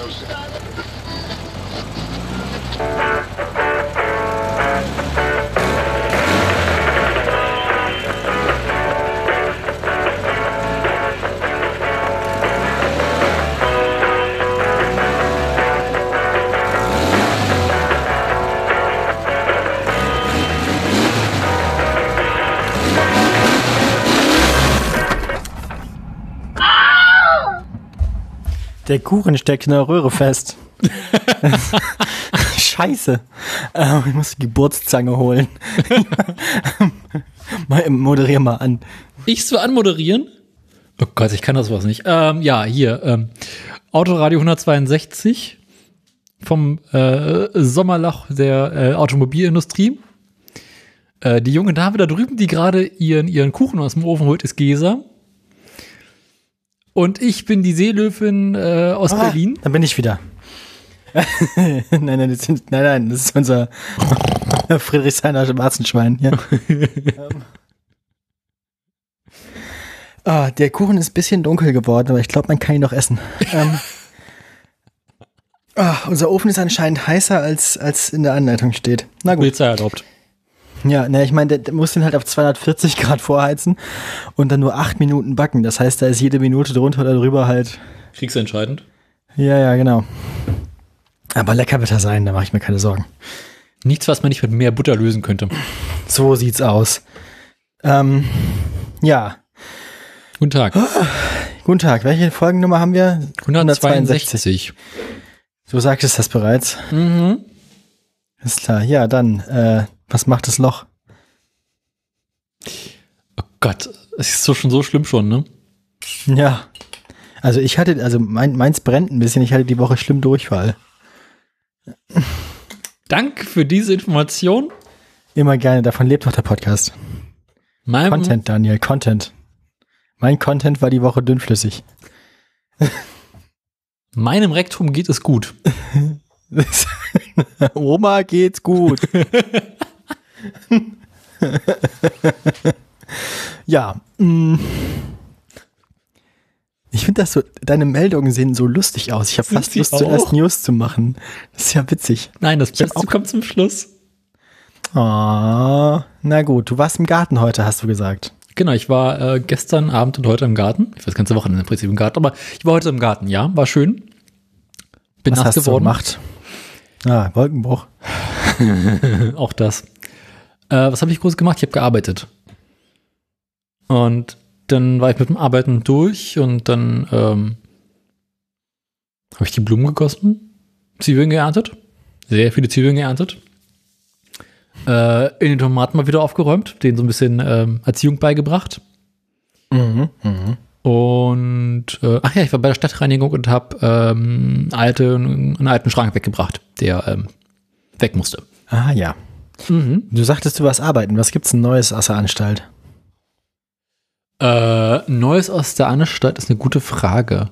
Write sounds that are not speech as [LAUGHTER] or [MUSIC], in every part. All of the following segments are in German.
Ocean Island. Der Kuchen steckt in der Röhre fest. [LAUGHS] Scheiße. Ähm, ich muss die Geburtszange holen. [LAUGHS] mal, moderier mal an. Ich zu anmoderieren? Oh Gott, ich kann das was nicht. Ähm, ja, hier. Ähm, Autoradio 162 vom äh, Sommerloch der äh, Automobilindustrie. Äh, die junge Dame da drüben, die gerade ihren, ihren Kuchen aus dem Ofen holt, ist Gesa. Und ich bin die Seelöwin äh, aus ah, Berlin. Dann bin ich wieder. [LAUGHS] nein, nein, das sind, nein, nein, das ist unser [LAUGHS] Friedrichshainer Warzenschwein. Ja. [LAUGHS] ah, der Kuchen ist ein bisschen dunkel geworden, aber ich glaube, man kann ihn noch essen. ähm, ah, unser Ofen ist anscheinend heißer, als, als in der Anleitung steht. Na gut. Polizei erlaubt. Ja, ne, ich meine, der muss den halt auf 240 Grad vorheizen und dann nur acht Minuten backen. Das heißt, da ist jede Minute drunter oder drüber halt. Kriegsentscheidend. Ja, ja, genau. Aber lecker wird er sein, da mache ich mir keine Sorgen. Nichts, was man nicht mit mehr Butter lösen könnte. So sieht's aus. Ähm, ja. Guten Tag. Oh, guten Tag. Welche Folgennummer haben wir? 162. Du sagtest das bereits. Mhm. Ist klar. Ja, dann äh, was macht das Loch? Oh Gott, es ist so schon so schlimm schon, ne? Ja. Also ich hatte, also mein, meins brennt ein bisschen, ich hatte die Woche schlimm Durchfall. Danke für diese Information. Immer gerne, davon lebt doch der Podcast. Mein Content, Daniel, Content. Mein Content war die Woche dünnflüssig. Meinem Rektum geht es gut. [LAUGHS] Oma geht's gut. [LAUGHS] [LAUGHS] ja. Mm. Ich finde das so, deine Meldungen sehen so lustig aus. Ich habe fast Lust, auch? zuerst News zu machen. Das ist ja witzig. Nein, das Beste kommt zum Schluss. Oh, na gut, du warst im Garten heute, hast du gesagt. Genau, ich war äh, gestern Abend und heute im Garten. Ich weiß ganze Wochenende im Prinzip im Garten, aber ich war heute im Garten, ja, war schön. Bin Was nass hast geworden. Du gemacht? Ah, Wolkenbruch. [LAUGHS] Auch das. Äh, was habe ich groß gemacht? Ich habe gearbeitet. Und dann war ich mit dem Arbeiten durch und dann ähm, habe ich die Blumen gegossen, Zwiebeln geerntet, sehr viele Zwiebeln geerntet, äh, in den Tomaten mal wieder aufgeräumt, denen so ein bisschen ähm, Erziehung beigebracht. Mhm, mh. Und äh, ach ja, ich war bei der Stadtreinigung und habe ähm, alte, einen alten Schrank weggebracht, der ähm, weg musste. Ah ja. Mhm. Du sagtest, du warst arbeiten. Was gibt's denn Neues aus der Anstalt? Äh, Neues aus der Anstalt ist eine gute Frage.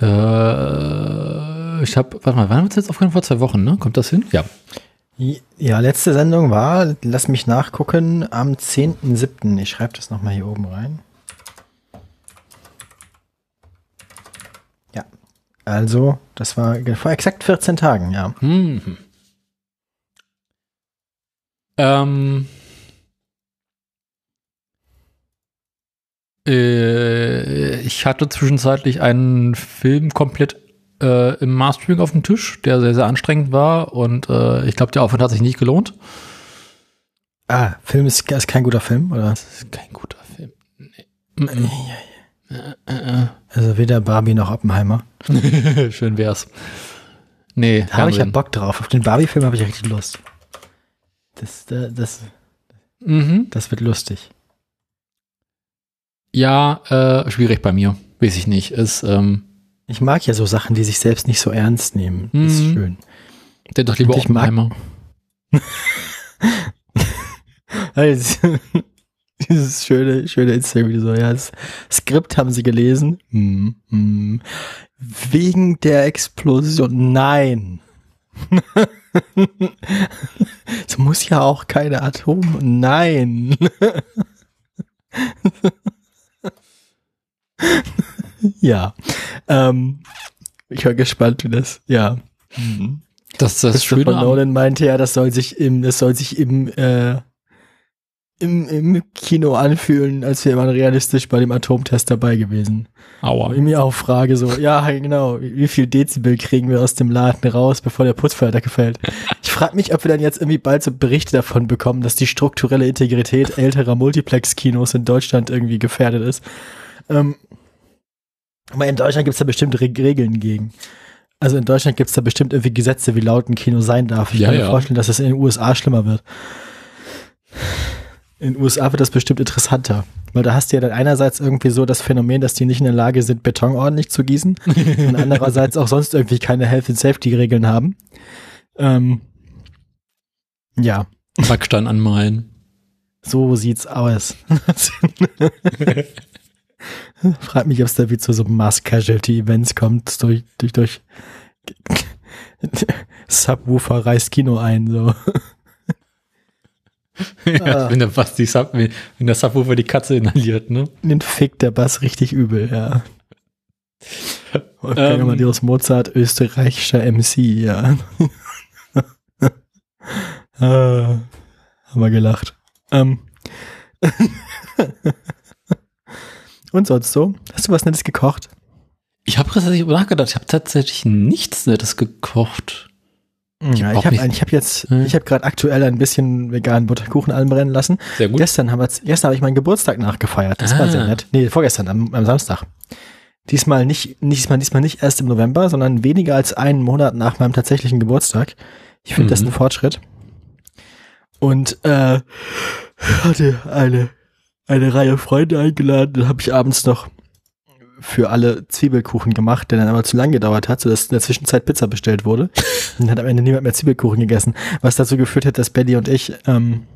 Äh, ich habe, warte mal, wann haben wir uns jetzt aufgenommen? Vor zwei Wochen, ne? Kommt das hin? Ja. Ja, letzte Sendung war, lass mich nachgucken, am 10.7. Ich schreibe das nochmal hier oben rein. Ja, also, das war vor exakt 14 Tagen, ja. Mhm. Ähm, äh, ich hatte zwischenzeitlich einen Film komplett äh, im Mastering auf dem Tisch, der sehr, sehr anstrengend war und äh, ich glaube, der Aufwand hat sich nicht gelohnt. Ah, Film ist, ist kein guter Film, oder? Das ist kein guter Film. Nee. Also weder Barbie noch Oppenheimer. [LAUGHS] Schön wär's. Nee, da habe ich ja Bock drauf. Auf den Barbie-Film habe ich richtig Lust. Das, das, mhm. das wird lustig. Ja, äh, schwierig bei mir. Weiß ich nicht. Ist, ähm, ich mag ja so Sachen, die sich selbst nicht so ernst nehmen. Das mhm. ist schön. Der doch lieber Oppenheimer. [LAUGHS] also, [LAUGHS] dieses schöne, schöne Instagram-Video so, ja, das Skript haben sie gelesen. Hm, hm. Wegen der Explosion. Nein. Es muss ja auch keine Atom. Nein. ja. Ähm, Ich war gespannt, wie das, ja. Mhm. Das ist das Christopher Schöne Nolan meinte ja, das soll sich im, das soll sich im, äh, im, im Kino anfühlen, als wäre man realistisch bei dem Atomtest dabei gewesen. Aua. Ich mir auch frage so, ja, genau, wie viel Dezibel kriegen wir aus dem Laden raus, bevor der Putz vor der Decke fällt? Ich frage mich, ob wir dann jetzt irgendwie bald so Berichte davon bekommen, dass die strukturelle Integrität älterer Multiplex-Kinos in Deutschland irgendwie gefährdet ist. Ähm, aber in Deutschland gibt es da bestimmt Re Regeln gegen. Also in Deutschland gibt es da bestimmt irgendwie Gesetze, wie laut ein Kino sein darf. Ich Ja, kann mir ja. vorstellen, dass es in den USA schlimmer wird. In den USA wird das bestimmt interessanter. Weil da hast du ja dann einerseits irgendwie so das Phänomen, dass die nicht in der Lage sind, Beton ordentlich zu gießen. [LAUGHS] und andererseits auch sonst irgendwie keine Health and Safety Regeln haben. Ähm, ja, Backstein anmalen. so sieht's aus. [LAUGHS] Frag mich, ob es da wie zu so Mass Casualty Events kommt, durch, durch, durch [LAUGHS] Subwoofer reißt Kino ein, so. [LAUGHS] ja, wenn der Bass die Sub, wenn der Subwoofer die Katze inhaliert, ne? Den fickt der Bass richtig übel, ja. Ähm. Amadeus Mozart, österreichischer MC, ja. [LAUGHS] ah, haben wir gelacht. Ähm. [LAUGHS] Und sonst so? Hast du was Nettes gekocht? Ich habe tatsächlich nachgedacht, ich habe tatsächlich nichts Nettes gekocht. Ja, ich habe nicht- ich hab jetzt, Hm. ich habe gerade aktuell ein bisschen veganen Butterkuchen anbrennen lassen. Sehr gut. Gestern habe ich meinen Geburtstag nachgefeiert. Das war Ah. sehr nett. Nee, vorgestern, am, am Samstag. Diesmal nicht, diesmal, diesmal nicht erst im November, sondern weniger als einen Monat nach meinem tatsächlichen Geburtstag. Ich finde das Mhm. ein Fortschritt. Und äh, hatte eine, eine Reihe Freunde eingeladen. Dann habe ich abends noch für alle Zwiebelkuchen gemacht, der dann aber zu lang gedauert hat, sodass in der Zwischenzeit Pizza bestellt wurde. Und [LAUGHS] dann hat am Ende niemand mehr Zwiebelkuchen gegessen, was dazu geführt hat, dass Betty und ich ähm,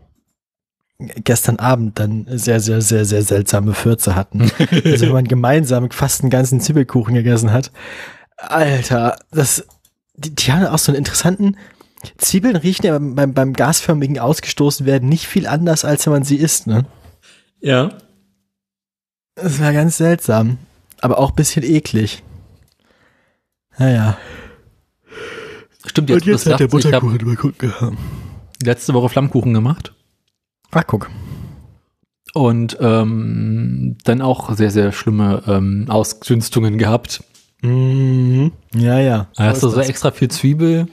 gestern Abend dann sehr, sehr, sehr, sehr seltsame Fürze hatten. [LAUGHS] Also wenn man gemeinsam fast einen ganzen Zwiebelkuchen gegessen hat. Alter, das, die, die haben auch so einen interessanten, Zwiebeln riechen ja beim, beim, beim gasförmigen ausgestoßen werden nicht viel anders, als wenn man sie isst, ne? Ja. Das war ganz seltsam. Aber auch ein bisschen eklig. Naja. Stimmt, jetzt, jetzt sagst, ich habe mal gucken. letzte Woche Flammkuchen gemacht Ach, guck. und ähm, dann auch sehr, sehr schlimme ähm, Ausdünstungen gehabt. Mhm. Ja, ja. Da hast du so extra viel Zwiebel,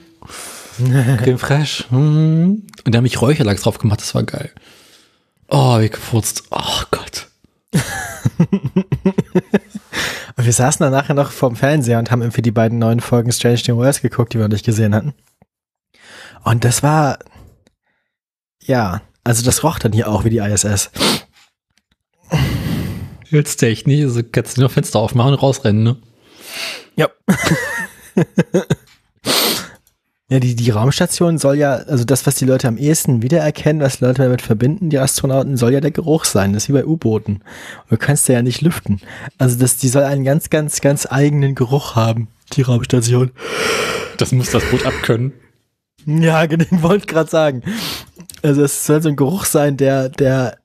[LAUGHS] Creme fraiche mm. und da habe ich Räucherlachs drauf gemacht, das war geil. Oh, wie gefurzt. Oh Gott. [LAUGHS] Und wir saßen dann nachher noch vorm Fernseher und haben irgendwie die beiden neuen Folgen Strange New Worlds geguckt, die wir noch nicht gesehen hatten. Und das war, ja, also das roch dann hier auch wie die ISS. Jetzt echt nicht, also kannst du nur Fenster aufmachen und rausrennen, ne? Ja. [LAUGHS] ja, die, die Raumstation soll ja, also das, was die Leute am ehesten wiedererkennen, was Leute damit verbinden, die Astronauten, soll ja der Geruch sein. Das ist wie bei U-Booten. Du kannst ja nicht lüften. Also das, die soll einen ganz, ganz, ganz eigenen Geruch haben, die Raumstation. Das muss das Boot abkönnen. Ja, [LAUGHS] genau, wollte gerade sagen. Also es soll so ein Geruch sein, der, der,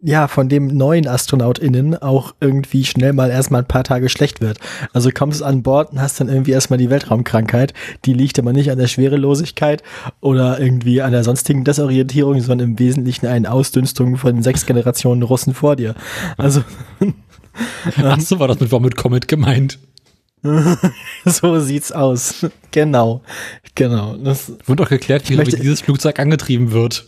ja, von dem neuen AstronautInnen auch irgendwie schnell mal erstmal ein paar Tage schlecht wird. Also kommst an Bord und hast dann irgendwie erstmal die Weltraumkrankheit. Die liegt aber nicht an der Schwerelosigkeit oder irgendwie an der sonstigen Desorientierung, sondern im Wesentlichen an Ausdünstung von sechs Generationen Russen vor dir. Also [LAUGHS] Ach so war das mit Vomit Comet gemeint. [LAUGHS] so sieht's aus. Genau. Genau. Das, Wurde auch geklärt, wie möchte- dieses Flugzeug angetrieben wird.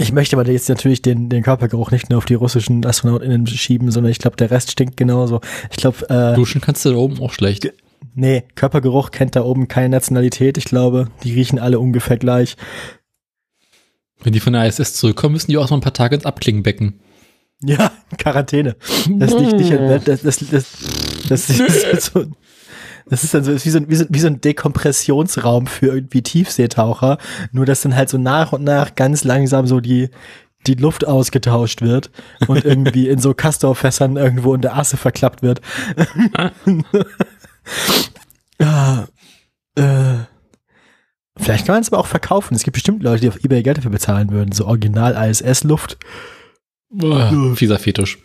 Ich möchte aber jetzt natürlich den, den Körpergeruch nicht nur auf die russischen AstronautInnen schieben, sondern ich glaube, der Rest stinkt genauso. Ich glaube, äh, Duschen kannst du da oben auch schlecht. nee, Körpergeruch kennt da oben keine Nationalität. Ich glaube, die riechen alle ungefähr gleich. Wenn die von der ISS zurückkommen, müssen die auch noch ein paar Tage ins Abklingenbecken. Ja, Quarantäne. Das liegt nicht in, das, das, das, das, ist so, das ist dann so, ist wie so, ein- wie so, wie so ein Dekompressionsraum für irgendwie Tiefseetaucher. Nur, dass dann halt so nach und nach ganz langsam so die, die Luft ausgetauscht wird und irgendwie in so [LAUGHS] Castorfässern irgendwo in der Asse verklappt wird. [LAUGHS] ja, äh, vielleicht kann man es aber auch verkaufen. Es gibt bestimmt Leute, die auf Ebay Geld dafür bezahlen würden. So Original ISS-Luft. Boah, fieser Fetisch.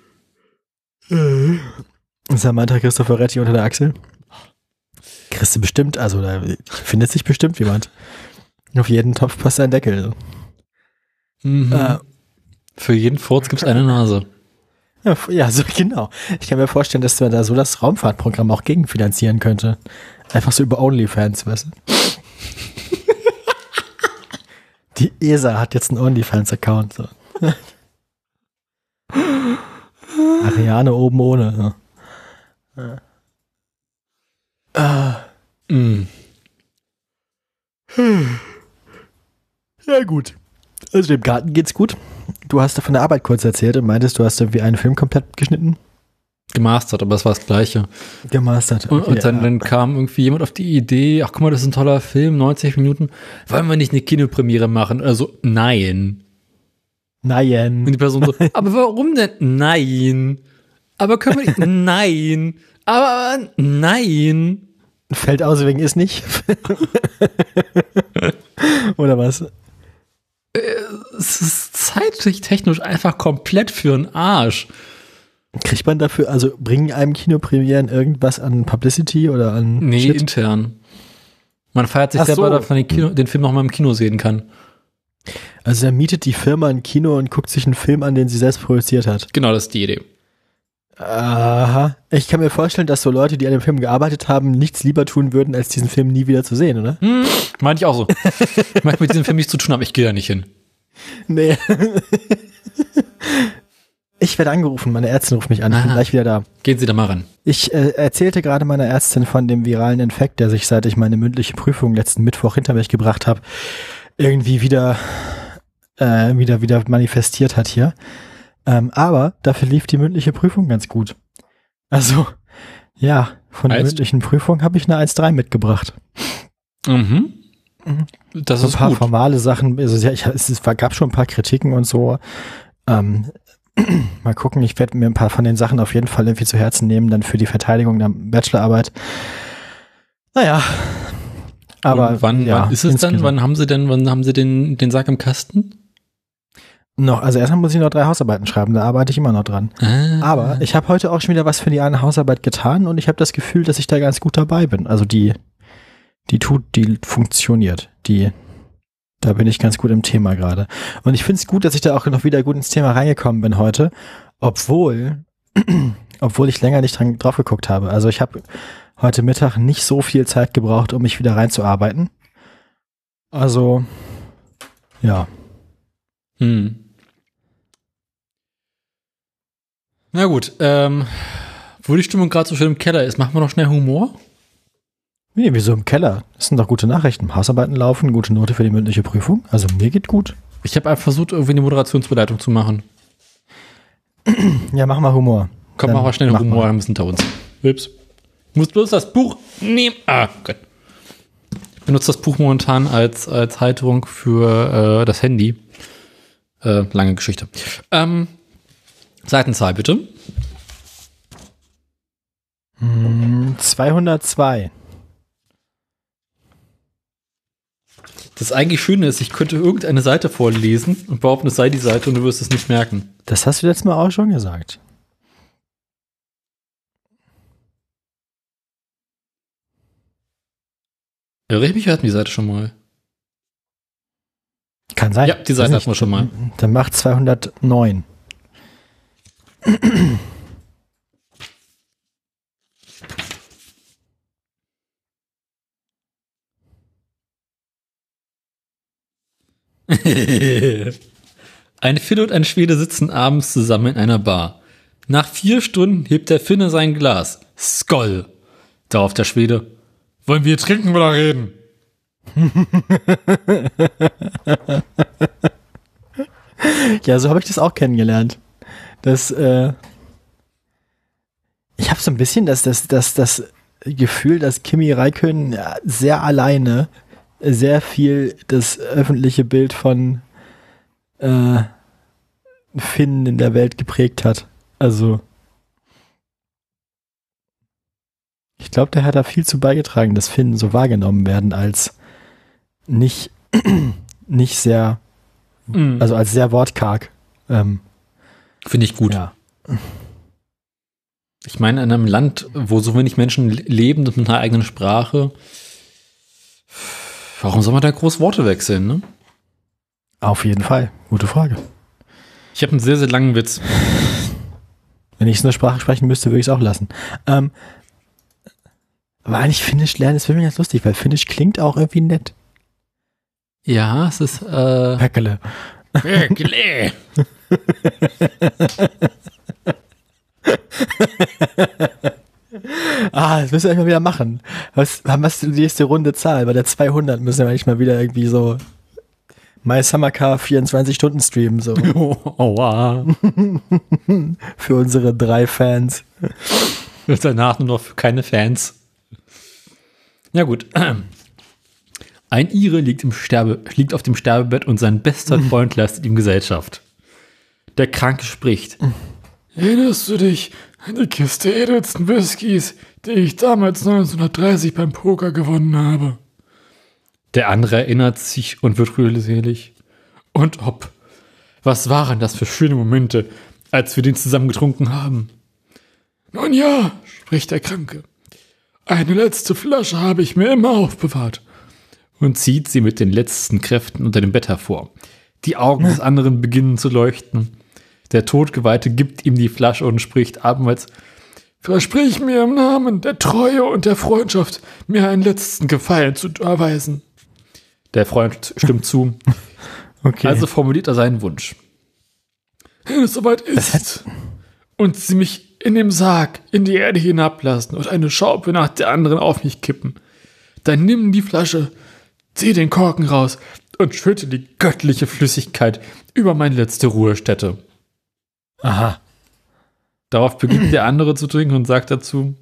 Samantha Christopher Retti unter der Achsel. Kriegst du bestimmt, also da findet sich bestimmt jemand. Auf jeden Topf passt ein Deckel. Mhm. Äh, Für jeden Furz gibt es eine Nase. ja, so genau. Ich kann mir vorstellen, dass man da so das Raumfahrtprogramm auch gegenfinanzieren könnte. Einfach so über OnlyFans, weißt du? [LAUGHS] Die ESA hat jetzt einen OnlyFans-Account. So. [LAUGHS] Ariane oben ohne. Ja. Mhm. Ja, gut. Also dem Garten geht's gut. Du hast da von der Arbeit kurz erzählt und meintest, du hast irgendwie einen Film komplett geschnitten, Gemastert, aber es war das Gleiche. gemastert. Und, Okay, und dann, ja. dann kam irgendwie jemand auf die Idee, ach guck mal, das ist ein toller Film, 90 Minuten. Wollen wir nicht eine Kinopremiere machen? Also, nein. Und Nein. die Person so, [LAUGHS] aber warum denn? Nein. Aber können wir nicht? Nein. Aber nein. Fällt aus wegen ist nicht. [LAUGHS] Oder was? Es ist zeitlich technisch einfach komplett für den Arsch. Kriegt man dafür, also bringen einem Kinopremieren irgendwas an Publicity oder an Nee, Shit? intern. Man feiert sich Ach selber, so. dass man den, Kino, den Film noch mal im Kino sehen kann. Also dann mietet die Firma ein Kino und guckt sich einen Film an, den sie selbst produziert hat. Genau, das ist die Idee. Aha. Ich kann mir vorstellen, dass so Leute, die an dem Film gearbeitet haben, nichts lieber tun würden, als diesen Film nie wieder zu sehen, oder? Hm, meinte ich auch so. [LAUGHS] ich möchte mit diesem Film nichts zu tun haben, ich gehe da nicht hin. Nee. [LAUGHS] ich werde angerufen, meine Ärztin ruft mich an, ich bin Aha. gleich wieder da. Gehen Sie da mal ran. Ich äh, erzählte gerade meiner Ärztin von dem viralen Infekt, der sich seit ich meine mündliche Prüfung letzten Mittwoch hinter mich gebracht habe, irgendwie wieder, äh, wieder, wieder manifestiert hat hier. Ähm, aber dafür lief die mündliche Prüfung ganz gut. Also, ja, von der mündlichen Prüfung habe ich eine 1-3 mitgebracht. Mhm. Mhm. Das so ein ist paar gut. formale Sachen, also ja, ich, es, gab schon ein paar Kritiken und so. Ähm, [CLEARS THROAT] mal gucken, ich werde mir ein paar von den Sachen auf jeden Fall irgendwie zu Herzen nehmen, dann für die Verteidigung der Bachelorarbeit. Naja. Aber Und wann, ja, wann ist es dann? insgesamt Wann haben Sie denn, wann haben Sie den, den Sack im Kasten? Noch, also erstmal muss ich noch drei Hausarbeiten schreiben, da arbeite ich immer noch dran. Ah. Aber ich habe heute auch schon wieder was für die eine Hausarbeit getan und ich habe das Gefühl, dass ich da ganz gut dabei bin. Also die, die tut, die funktioniert. Die, da bin ich ganz gut im Thema gerade. Und ich finde es gut, dass ich da auch noch wieder gut ins Thema reingekommen bin heute, obwohl, [CLEARS THROAT] obwohl ich länger nicht dran, drauf geguckt habe. Also ich habe heute Mittag nicht so viel Zeit gebraucht, um mich wieder reinzuarbeiten. Also, ja. Hm. Na gut, ähm, wo die Stimmung gerade so schön im Keller ist, machen wir noch schnell Humor? Nee, wieso im Keller? Das sind doch gute Nachrichten. Hausarbeiten laufen, gute Note für die mündliche Prüfung. Also mir geht gut. Ich habe einfach versucht, irgendwie eine Moderationsbeleitung zu machen. Ja, mach mal Humor. Komm, Dann mach mal schnell mach Humor, mal. wir es hinter uns. Ups. Ich muss bloß das Buch nehmen. Ah, Gott. Ich benutze das Buch momentan als, als Halterung für äh, das Handy. Äh, lange Geschichte. Ähm, Seitenzahl bitte. Hm, 202. Das eigentlich Schöne ist, ich könnte irgendeine Seite vorlesen und behaupten, es sei die Seite und du wirst es nicht merken. Das hast du letztes Mal auch schon gesagt. Irre ich mich, wir hatten die Seite schon mal. Kann sein. Ja, die Seite hatten wir schon mal. Dann macht 209. [LAUGHS] Ein Finne und ein Schwede sitzen abends zusammen in einer Bar. Nach vier Stunden hebt der Finne sein Glas. Skoll. Darauf der Schwede. Wollen wir trinken oder reden? [LAUGHS] Ja, so habe ich das auch kennengelernt. Das, äh, ich habe so ein bisschen das, das, das, das Gefühl, dass Kimi Räikkönen sehr alleine sehr viel das öffentliche Bild von äh, Finnen in der Welt geprägt hat. Also ich glaube, der hat da viel zu beigetragen, dass Finnen so wahrgenommen werden als nicht, [CLEARS THROAT] nicht sehr, also als sehr wortkarg. Ähm, Finde ich gut. ja. Ich meine, in einem Land, wo so wenig Menschen leben mit einer eigenen Sprache, warum soll man da groß Worte wechseln, ne? Auf jeden Fall. Gute Frage. Ich habe einen sehr, sehr langen Witz. [LAUGHS] Wenn ich so eine Sprache sprechen müsste, würde ich es auch lassen. Ähm, aber eigentlich Finnisch lernen ist für mich ganz lustig, weil Finnisch klingt auch irgendwie nett. Ja, es ist äh, Päckele. Wirklich? [LAUGHS] Ah, das müssen wir mal wieder machen. Was, was ist die nächste Runde Zahl? Bei der 200 müssen wir eigentlich mal wieder irgendwie so My Summer Car 24 Stunden streamen, so. oh, [LAUGHS] oh, wow. [LAUGHS] Für unsere drei Fans. Und danach nur noch für keine Fans. Ja gut. Ein Ire liegt, im Sterbe, liegt auf dem Sterbebett und sein bester Freund leistet ihm Gesellschaft. Der Kranke spricht. Erinnerst du dich an die Kiste edelsten Whiskys, die ich damals 1930 beim Poker gewonnen habe? Der andere erinnert sich und wird rührselig. Und ob. Was waren das für schöne Momente, als wir den zusammen getrunken haben? Nun ja, spricht der Kranke. Eine letzte Flasche habe ich mir immer aufbewahrt. Und zieht sie mit den letzten Kräften unter dem Bett hervor. Die Augen des [LAUGHS] anderen beginnen zu leuchten. Der Todgeweihte gibt ihm die Flasche und spricht abermals, Versprich mir im Namen der Treue und der Freundschaft, mir einen letzten Gefallen zu erweisen. der Freund stimmt zu. [LAUGHS] Okay. Also formuliert er seinen Wunsch. Wenn es soweit ist und sie mich in dem Sarg in die Erde hinablassen und eine Schaupe nach der anderen auf mich kippen, dann nimm die Flasche, zieh den Korken raus und schütte die göttliche Flüssigkeit über meine letzte Ruhestätte. Aha. Darauf beginnt der andere zu trinken und sagt dazu,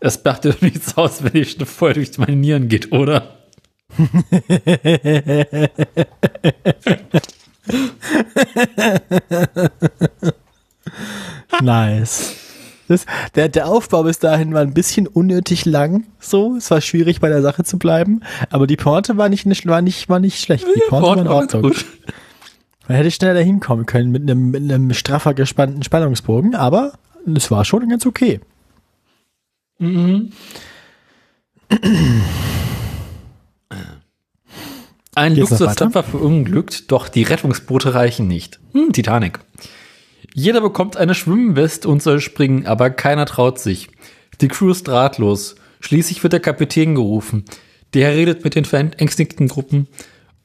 es macht dir doch nichts aus, wenn die Stimme voll durch meine Nieren geht, oder? Nice. Das, der, der Aufbau bis dahin war ein bisschen unnötig lang, so. Es war schwierig bei der Sache zu bleiben, aber die Porte war nicht, war nicht, war nicht schlecht. Die Porte war in ganz Ordnung. Man hätte schneller hinkommen können mit einem, mit einem straffer gespannten Spannungsbogen, aber es war schon ganz okay. Ein noch weiter? Luxusdampfer verunglückt, doch die Rettungsboote reichen nicht. Hm, Titanic. Jeder bekommt eine Schwimmweste und soll springen, aber keiner traut sich. Die Crew ist ratlos. Schließlich wird der Kapitän gerufen. Der redet mit den verängstigten Gruppen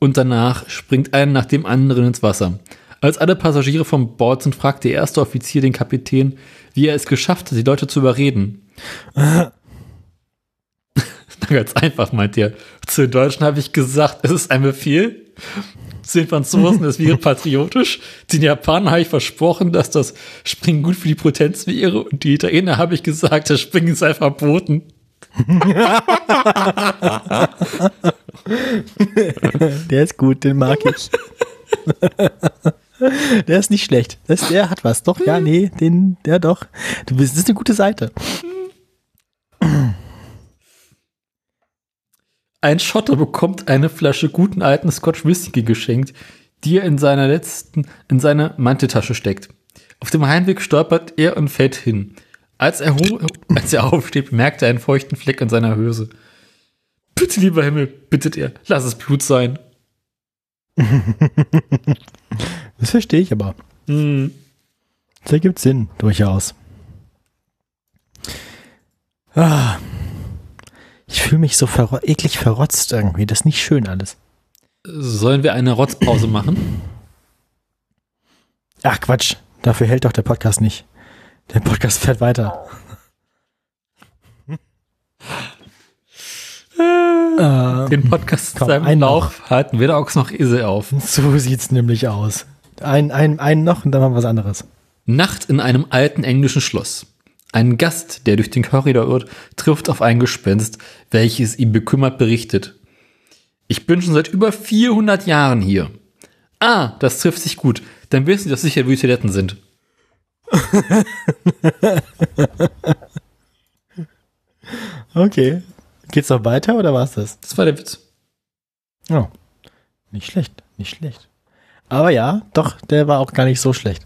und danach springt einer nach dem anderen ins Wasser. Als alle Passagiere vom Bord sind, fragt der erste Offizier den Kapitän, wie er es geschafft hat, die Leute zu überreden. [LAUGHS] Ganz einfach, meint er. Zu den Deutschen habe ich gesagt, es ist ein Befehl. Zu den Franzosen, es wäre patriotisch. Den Japanern habe ich versprochen, dass das Springen gut für die Potenz wäre. Und die Italiener habe ich gesagt, das Springen sei verboten. [LAUGHS] Der ist gut, den mag ich. [LAUGHS] der ist nicht schlecht. Das, der hat was. Doch, ja, nee, den, der doch. Du bist, das ist eine gute Seite. Ein Schotter bekommt eine Flasche guten alten Scotch Whisky geschenkt, die er in seiner letzten, in seine Manteltasche steckt. Auf dem Heimweg stolpert er und fällt hin. Als er, als er aufsteht, bemerkt er einen feuchten Fleck in seiner Hose. Bitte, lieber Himmel, bittet er, lass es Blut sein. [LAUGHS] Das verstehe ich aber. Hm. Das ergibt Sinn, durchaus. Ah. Ich fühle mich so verro eklig verrotzt irgendwie. Das ist nicht schön alles. Sollen wir eine Rotzpause machen? Ach Quatsch, dafür hält doch der Podcast nicht. Der Podcast fährt weiter. äh, Den Podcast Komm, seinem Lauf halten wir auch noch Esel auf. so sieht's nämlich aus. Ein, ein, einen noch und dann machen wir was anderes. Nacht in einem alten englischen Schloss. Ein Gast, der durch den Korridor irrt, trifft auf ein Gespenst, welches ihm bekümmert berichtet. Ich bin schon seit über 400 Jahren hier. Ah, das trifft sich gut. Dann wissen Sie doch sicher, wie die Toiletten sind. [LAUGHS] Okay. Geht's noch weiter oder war's das? Das war der Witz. Oh. Nicht schlecht, nicht schlecht. Aber ja, doch, der war auch gar nicht so schlecht.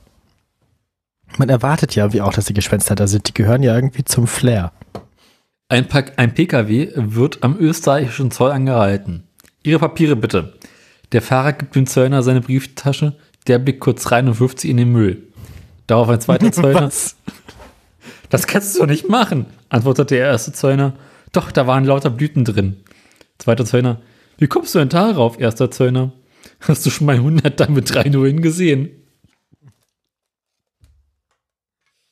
Man erwartet ja wie auch, dass die Gespenster sind. Die gehören ja irgendwie zum Flair. Ein, Pack, ein PKW wird am österreichischen Zoll angehalten. Ihre Papiere bitte. Der Fahrer gibt dem Zöllner seine Brieftasche. Der blickt kurz rein und wirft sie in den Müll. Darauf ein zweiter [LAUGHS] Zöllner. Was? Das kannst du doch nicht machen, antwortete der erste Zöllner. Doch, da waren lauter Blüten drin. Zweiter Zöllner. Wie kommst du denn darauf, erster Zöllner? Hast du schon mal 100 da mit drei Nullen gesehen?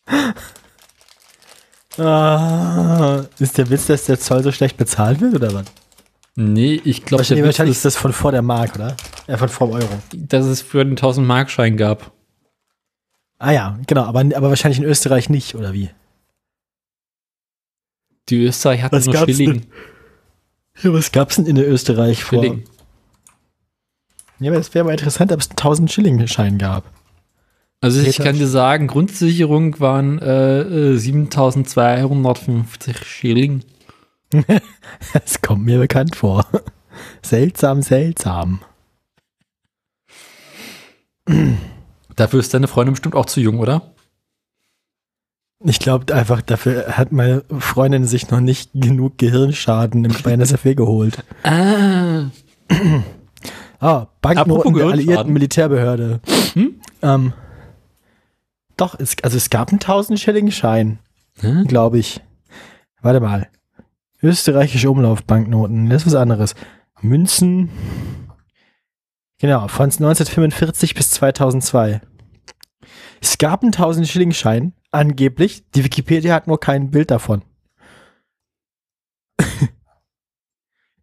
[LAUGHS] Ah, ist der Witz, dass der Zoll so schlecht bezahlt wird oder was? Nee, ich glaube, Wahrscheinlich, wahrscheinlich ist das von vor der Mark, oder? Ja, von vor dem Euro. dass es für den 1000-Mark-Schein gab. Ah ja, genau, aber, aber wahrscheinlich in Österreich nicht, oder wie? Die Österreich hatten Was nur Schilling. Ja, [LAUGHS] was gab's denn in Österreich vor? Schilling. Ja, aber es wäre mal interessant, ob es einen 1000 Schilling-Schein gab. Also ich kann dir sagen, Grundsicherung waren äh, äh, 7250 Schilling. [LAUGHS] Das kommt mir bekannt vor. [LAUGHS] Seltsam, seltsam. [CLEARS THROAT] Dafür ist deine Freundin bestimmt auch zu jung, oder? Ich glaube einfach, dafür hat meine Freundin sich noch nicht genug Gehirnschaden im bei NSFW geholt. Ah. Ah, Banknoten der alliierten Militärbehörde. Hm? Ähm, doch, es, also es gab einen 1000 Schilling-Schein, Hm? glaube ich. Warte mal. Österreichische Umlaufbanknoten, das ist was anderes. Münzen. Genau, von 1945 bis 2002. Es gab einen 1000 Schilling-Schein, angeblich. Die Wikipedia hat nur kein Bild davon. [LAUGHS]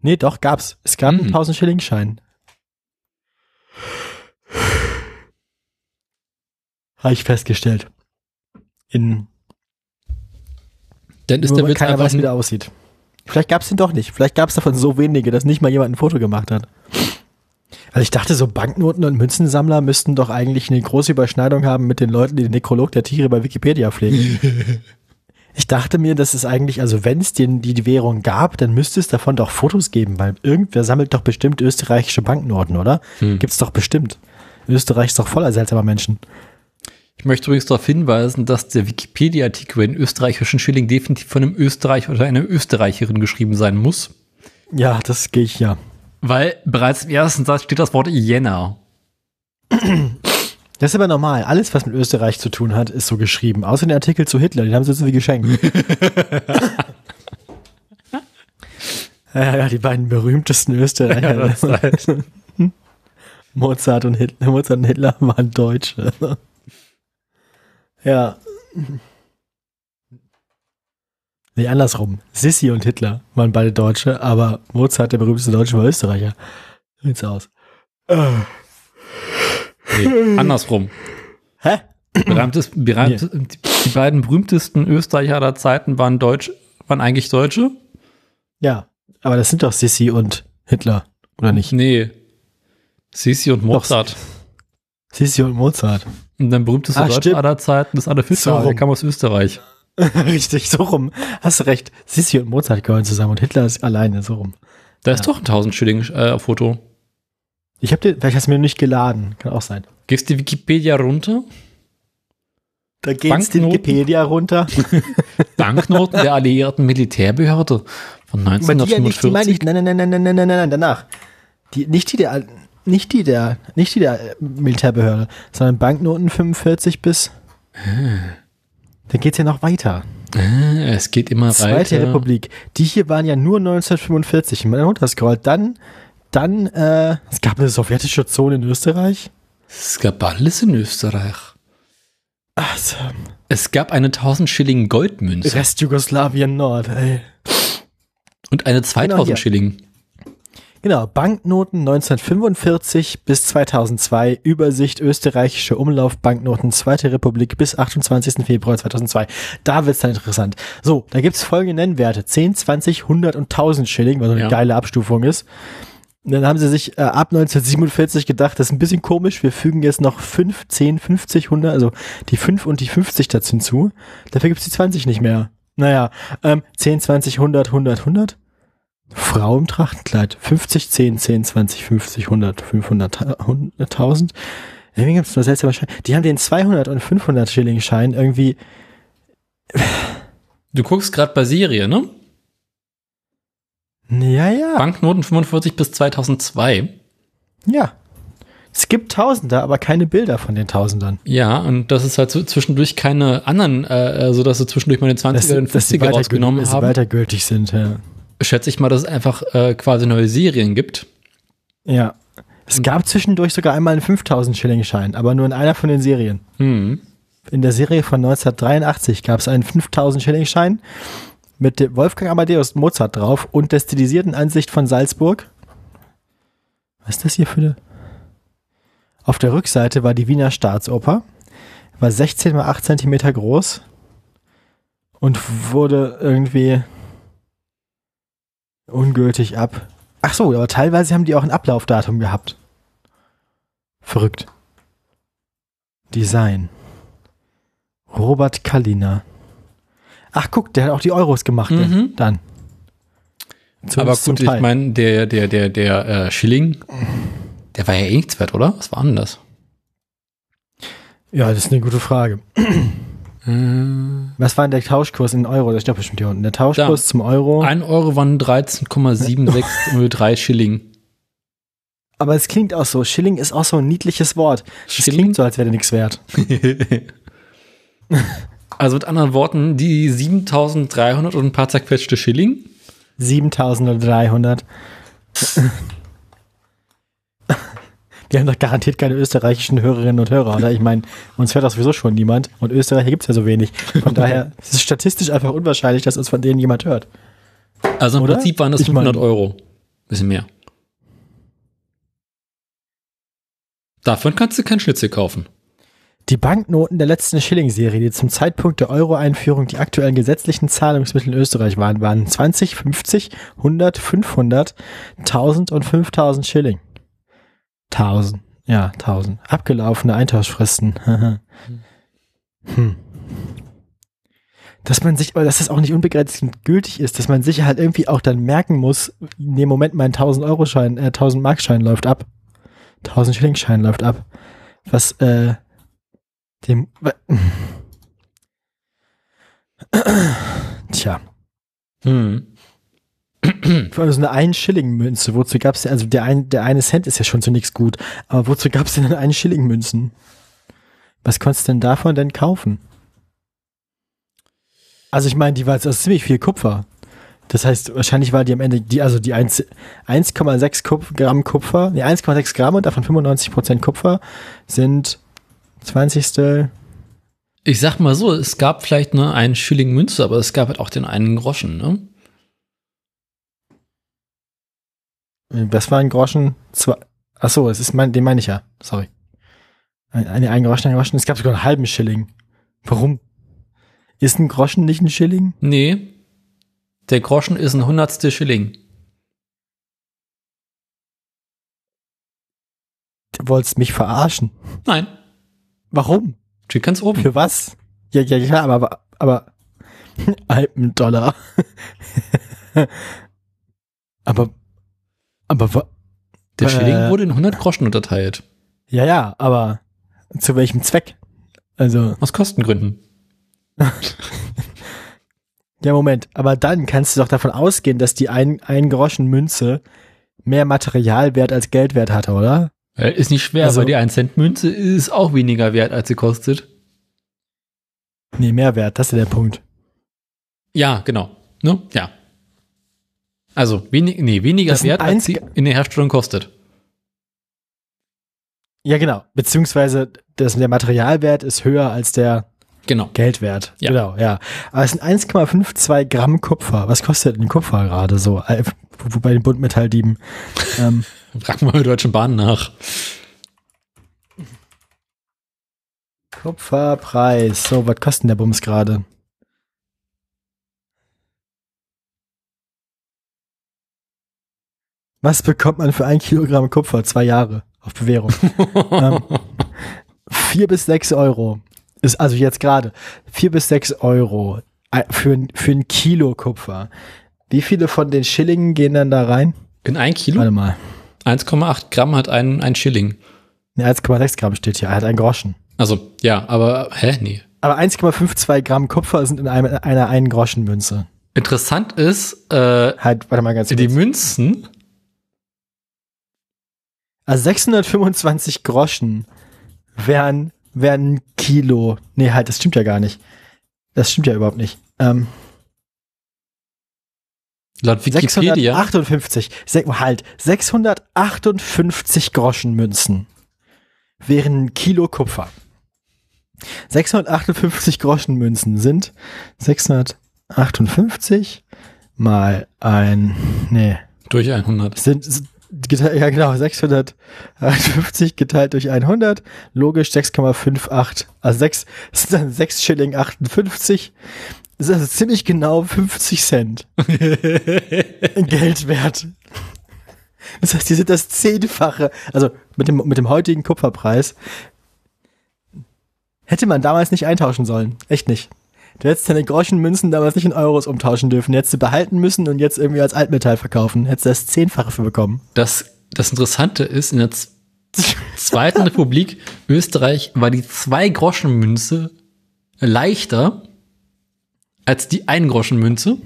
nee, doch, gab's. Es gab einen Hm. 1000 Schilling-Schein. Habe ich festgestellt. In Dann ist der weil Witz keiner weiß, wie der aussieht. Vielleicht gab es den doch nicht. Vielleicht gab es davon so wenige, dass nicht mal jemand ein Foto gemacht hat. Weil ich dachte, so Banknoten und Münzensammler müssten doch eigentlich eine große Überschneidung haben mit den Leuten, die den Nekrolog der Tiere bei Wikipedia pflegen. [LAUGHS] ich dachte mir, dass es eigentlich, also wenn es die, die Währung gab, dann müsste es davon doch Fotos geben, weil irgendwer sammelt doch bestimmt österreichische Banknoten, oder? Hm. Gibt's doch bestimmt. Österreich ist doch voller seltsamer Menschen. Ich möchte übrigens darauf hinweisen, dass der Wikipedia-Artikel in österreichischen Schilling definitiv von einem Österreicher oder einer Österreicherin geschrieben sein muss. Ja, das gehe ich ja. Weil bereits im ersten Satz steht das Wort Jänner. Das ist aber normal. Alles, was mit Österreich zu tun hat, ist so geschrieben. Außer den Artikel zu Hitler, den haben sie so wie geschenkt. [LAUGHS] ja, ja, die beiden berühmtesten Österreicher. [LAUGHS] Mozart und Hitler, Mozart und Hitler waren Deutsche. ja. Nee, andersrum. Sissi und Hitler waren beide Deutsche, aber Mozart, der berühmteste Deutsche, war Österreicher. So Sieht's aus. Nee, andersrum. Hä? Berühmtes, berühmtes, die beiden berühmtesten Österreicher aller Zeiten waren Deutsch, waren eigentlich Deutsche? Ja, aber das sind doch Sissi und Hitler, oder nicht? Nee. Sisi und Mozart. Sissi und Mozart. Und dann berühmteste Ah, Deutsche aller Zeiten ist Adolf So Hitler, der rum. kam aus Österreich. [LAUGHS] Richtig, so rum. Hast du recht. Sissi und Mozart gehören zusammen und Hitler ist alleine, so rum. Da ist doch ein 1000 Schilling äh, Foto. Ich habe den, vielleicht hast du mir nicht geladen. Kann auch sein. Gehst die Wikipedia runter? Da geht's die? Wikipedia runter. [LAUGHS] Banknoten der alliierten Militärbehörde von Aber die ja nicht, die meine 1945. ich, nein, nein, nein, nein, nein, nein, nein, nein, danach. Die, nicht die der, nicht die der, nicht die der äh, Militärbehörde, sondern Banknoten 45 bis, dann geht's ja noch weiter. Ah, es geht immer Zweite weiter. Republik. Die hier waren ja nur 1945. Wenn man runterscrollt, dann, dann, äh, es gab eine sowjetische Zone in Österreich. Es gab alles in Österreich. Also, Es gab eine 1000 Schilling Goldmünze Rest Jugoslawien Nord, ey. und eine Genau 2000 hier. Schilling. Genau, Banknoten 1945 bis 2002, Übersicht österreichische Umlaufbanknoten, Zweite Republik bis 28. Februar 2002. Da wird's dann interessant. So, da gibt's folgende Nennwerte. 10, 20, 100 und 1000 Schilling, was so eine Ja. geile Abstufung ist. Und dann haben sie sich äh, ab 1947 gedacht, das ist ein bisschen komisch, wir fügen jetzt noch 5, 10, 50, 100, also die 5 und die 50 dazu hinzu. Dafür gibt's die 20 nicht mehr. Naja, ähm, 10, 20, 100, 100, 100. Frau im Trachtenkleid. 50, 10, 10, 20, 50, 100, 500, 1000. Irgendwie gibt es nur seltsame Scheine. Die haben den 200 und 500 Schilling Schein irgendwie. Du guckst gerade bei Serie, ne? Ja, ja. Banknoten 45 bis 2002. Ja. Es gibt Tausender, aber keine Bilder von den Tausendern. Ja, und das ist halt so zwischendurch keine anderen, äh, so dass sie zwischendurch mal den 20er und dass sie 50er rausgenommen dass sie haben. weitergültig sind, ja. Schätze ich mal, dass es einfach äh, quasi neue Serien gibt. Ja. Es gab zwischendurch sogar einmal einen 5000 Schilling Schein, aber nur in einer von den Serien. Hm. In der Serie von 1983 gab es einen 5000 Schilling Schein mit dem Wolfgang Amadeus Mozart drauf und der stilisierten Ansicht von Salzburg. Was ist das hier für eine? Auf der Rückseite war die Wiener Staatsoper, war 16 mal 8 Zentimeter groß und wurde irgendwie ungültig ab. Ach so, aber teilweise haben die auch ein Ablaufdatum gehabt. Verrückt. Design. Robert Kalliner. Ach, guck, der hat auch die Euros gemacht, der- Mhm. dann. Aber Zumindest zum gut, ich meine, der, der, der, der äh, Schilling, der war ja eh nichts wert, oder? Was war denn das? Ja, das ist eine gute Frage. Was war denn der Tauschkurs in Euro? Das steht doch bestimmt hier unten. Der Tauschkurs Da. zum Euro. Ein Euro waren 13,7603 Schilling. Aber es klingt auch so. Schilling ist auch so ein niedliches Wort. Es klingt so, als wäre der nichts wert. [LAUGHS] Also mit anderen Worten, die 7300 und ein paar zerquetschte Schilling. 7300. [LAUGHS] Wir haben doch garantiert keine österreichischen Hörerinnen und Hörer, oder? Ich meine, uns hört das sowieso schon niemand. Und Österreicher gibt es ja so wenig. Von daher ist es statistisch einfach unwahrscheinlich, dass uns von denen jemand hört. Also im Oder? Prinzip waren das Ich mein- 500 Euro. Bisschen mehr. Davon kannst du kein Schnitzel kaufen. Die Banknoten der letzten Schilling-Serie, die zum Zeitpunkt der Euro-Einführung die aktuellen gesetzlichen Zahlungsmittel in Österreich waren, waren 20, 50, 100, 500, 1000 und 5000 Schilling. 1000. Ja, 1000. Abgelaufene Eintauschfristen. [LAUGHS] hm. Dass man sich, aber dass das auch nicht unbegrenzt gültig ist, dass man sich halt irgendwie auch dann merken muss, in dem Moment mein 1000 Euro Schein, äh, 1000 Mark Schein läuft ab. 1000 Schilling Schein läuft ab. Was, äh, dem. [LAUGHS] Tja, Hm. Vor allem so eine Ein-Schilling-Münze. Wozu gab es also der, ein, der eine Cent ist ja schon zu nichts gut, aber wozu gab es denn dann einen Schilling-Münzen? Was konntest du denn davon denn kaufen? Also ich meine, die war das ist ziemlich viel Kupfer. Das heißt, wahrscheinlich war die am Ende, die, also die 1 1,6 Kupf- Gramm Kupfer, nee, 1,6 Gramm und davon 95 Prozent Kupfer sind 20. Ich sag mal so, es gab vielleicht nur einen Schilling Münze, aber es gab halt auch den einen Groschen, ne? Was war ein Groschen? Zwei. Ach so, es ist mein, den meine ich ja. Sorry. Ein, ein, ein Groschen, ein Groschen. Es gab sogar einen halben Schilling. Warum? Ist ein Groschen nicht ein Schilling? Nee. Der Groschen ist ein hundertstel Schilling. Du wolltest mich verarschen. Nein. Warum? Steht ganz oben. Für was? Ja, ja, ja, aber, aber, [LAUGHS] ein Dollar. [LAUGHS] aber, aber, Der Äh. Schilling wurde in 100 Groschen unterteilt. ja, ja, aber zu welchem Zweck? Also, [LAUGHS] Aus Kostengründen. Ja, Moment, aber dann kannst du doch davon ausgehen, dass die ein, ein Groschen Münze mehr Materialwert als Geldwert hatte, oder? Äh, Ist nicht schwer, Also- weil die 1 Cent Münze ist auch weniger wert, als sie kostet. Nee, Mehrwert, das ist ja der Punkt. Ja, genau. Ne? Ja. Also wenig, nee, weniger wert, als sie in der Herstellung kostet. Ja, genau. Beziehungsweise das, der Materialwert ist höher als der Genau. Geldwert. Ja. Genau, ja. Aber es sind 1,52 Gramm Kupfer. Was kostet denn Kupfer gerade so? Äh, wo- wo bei den Buntmetalldieben. ähm, [LAUGHS] Frag mal bei Deutschen Bahn nach. Kupferpreis. So, was kostet denn der Bums gerade? Was bekommt man für ein Kilogramm Kupfer? Zwei Jahre auf Bewährung. [LAUGHS] ähm, vier bis sechs Euro. Ist also jetzt gerade vier bis sechs Euro äh, für, ein- für ein Kilo Kupfer. Wie viele von den Schillingen gehen dann da rein? In ein Kilo? Warte mal. 1,8 Gramm hat ein, ein Schilling. Ne, 1,6 Gramm steht hier. Er hat einen Groschen. Also, ja, aber, hä? Nee. Aber 1,52 Gramm Kupfer sind in einem, einer 1 Groschen Münze. Interessant ist, äh, Halt, warte mal ganz die kurz. Münzen, Also 625 Groschen wären, wären ein Kilo. Nee, halt, das stimmt ja gar nicht. Das stimmt ja überhaupt nicht. Ähm, laut Wikipedia, 658, se- halt, 658 Groschen Münzen wären ein Kilo Kupfer. 658 Groschen Münzen sind 658 mal ein, nee, durch 100. sind, sind geteilt, ja genau, 658 geteilt durch 100, logisch 6,58, also 6, das [LAUGHS] sind dann 6 Schilling 58, das ist also ziemlich genau 50 Cent [LAUGHS] Geld wert. Das heißt, die sind das Zehnfache, also mit dem, mit dem heutigen Kupferpreis, hätte man damals nicht eintauschen sollen. Echt nicht. Du hättest deine Groschenmünzen damals nicht in Euros umtauschen dürfen. Hättest du behalten müssen und jetzt irgendwie als Altmetall verkaufen. Hättest du das Zehnfache für bekommen. Das, das Interessante ist, in der Z Zweiten [LAUGHS] Republik Österreich war die Zwei-Groschen-Münze leichter als die Ein-Groschen-Münze.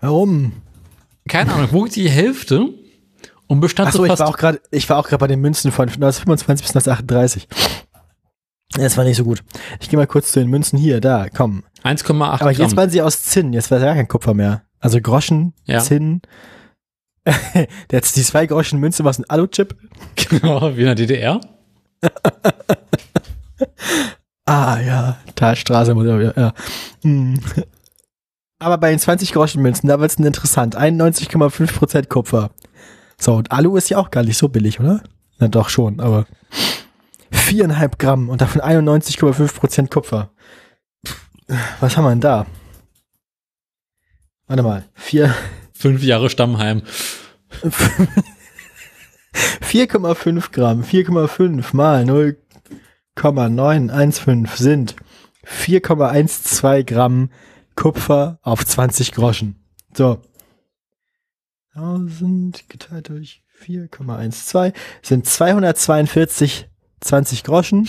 Warum? Keine Ahnung, wog die Hälfte und bestand Achso, so ich fast war auch gerade, ich war auch gerade bei den Münzen von 1925 bis 1938. Das war nicht so gut. Ich gehe mal kurz zu den Münzen hier, da, komm. 1,8 Aber jetzt Gramm. waren sie aus Zinn, jetzt war gar kein Kupfer mehr. Also Groschen, Ja. Zinn. [LAUGHS] Jetzt die zwei Groschen Münze war ein Alu-Chip. Genau, wie in der DDR. [LAUGHS] Ah ja, Talstraße, ja. ja. Hm. Aber bei den 20 Groschen Münzen, da wird's denn interessant. 91,5% Kupfer. So, und Alu ist ja auch gar nicht so billig, oder? Na doch schon, aber 4,5 Gramm und davon 91,5% Kupfer. Was haben wir denn da? Warte mal, 4, Fünf Jahre Stammheim. [LAUGHS] 4,5 Gramm, 4,5 mal 0,915 sind 4,12 Gramm Kupfer auf 20 Groschen. So. 1000 geteilt durch 4,12 sind 242 20 Groschen.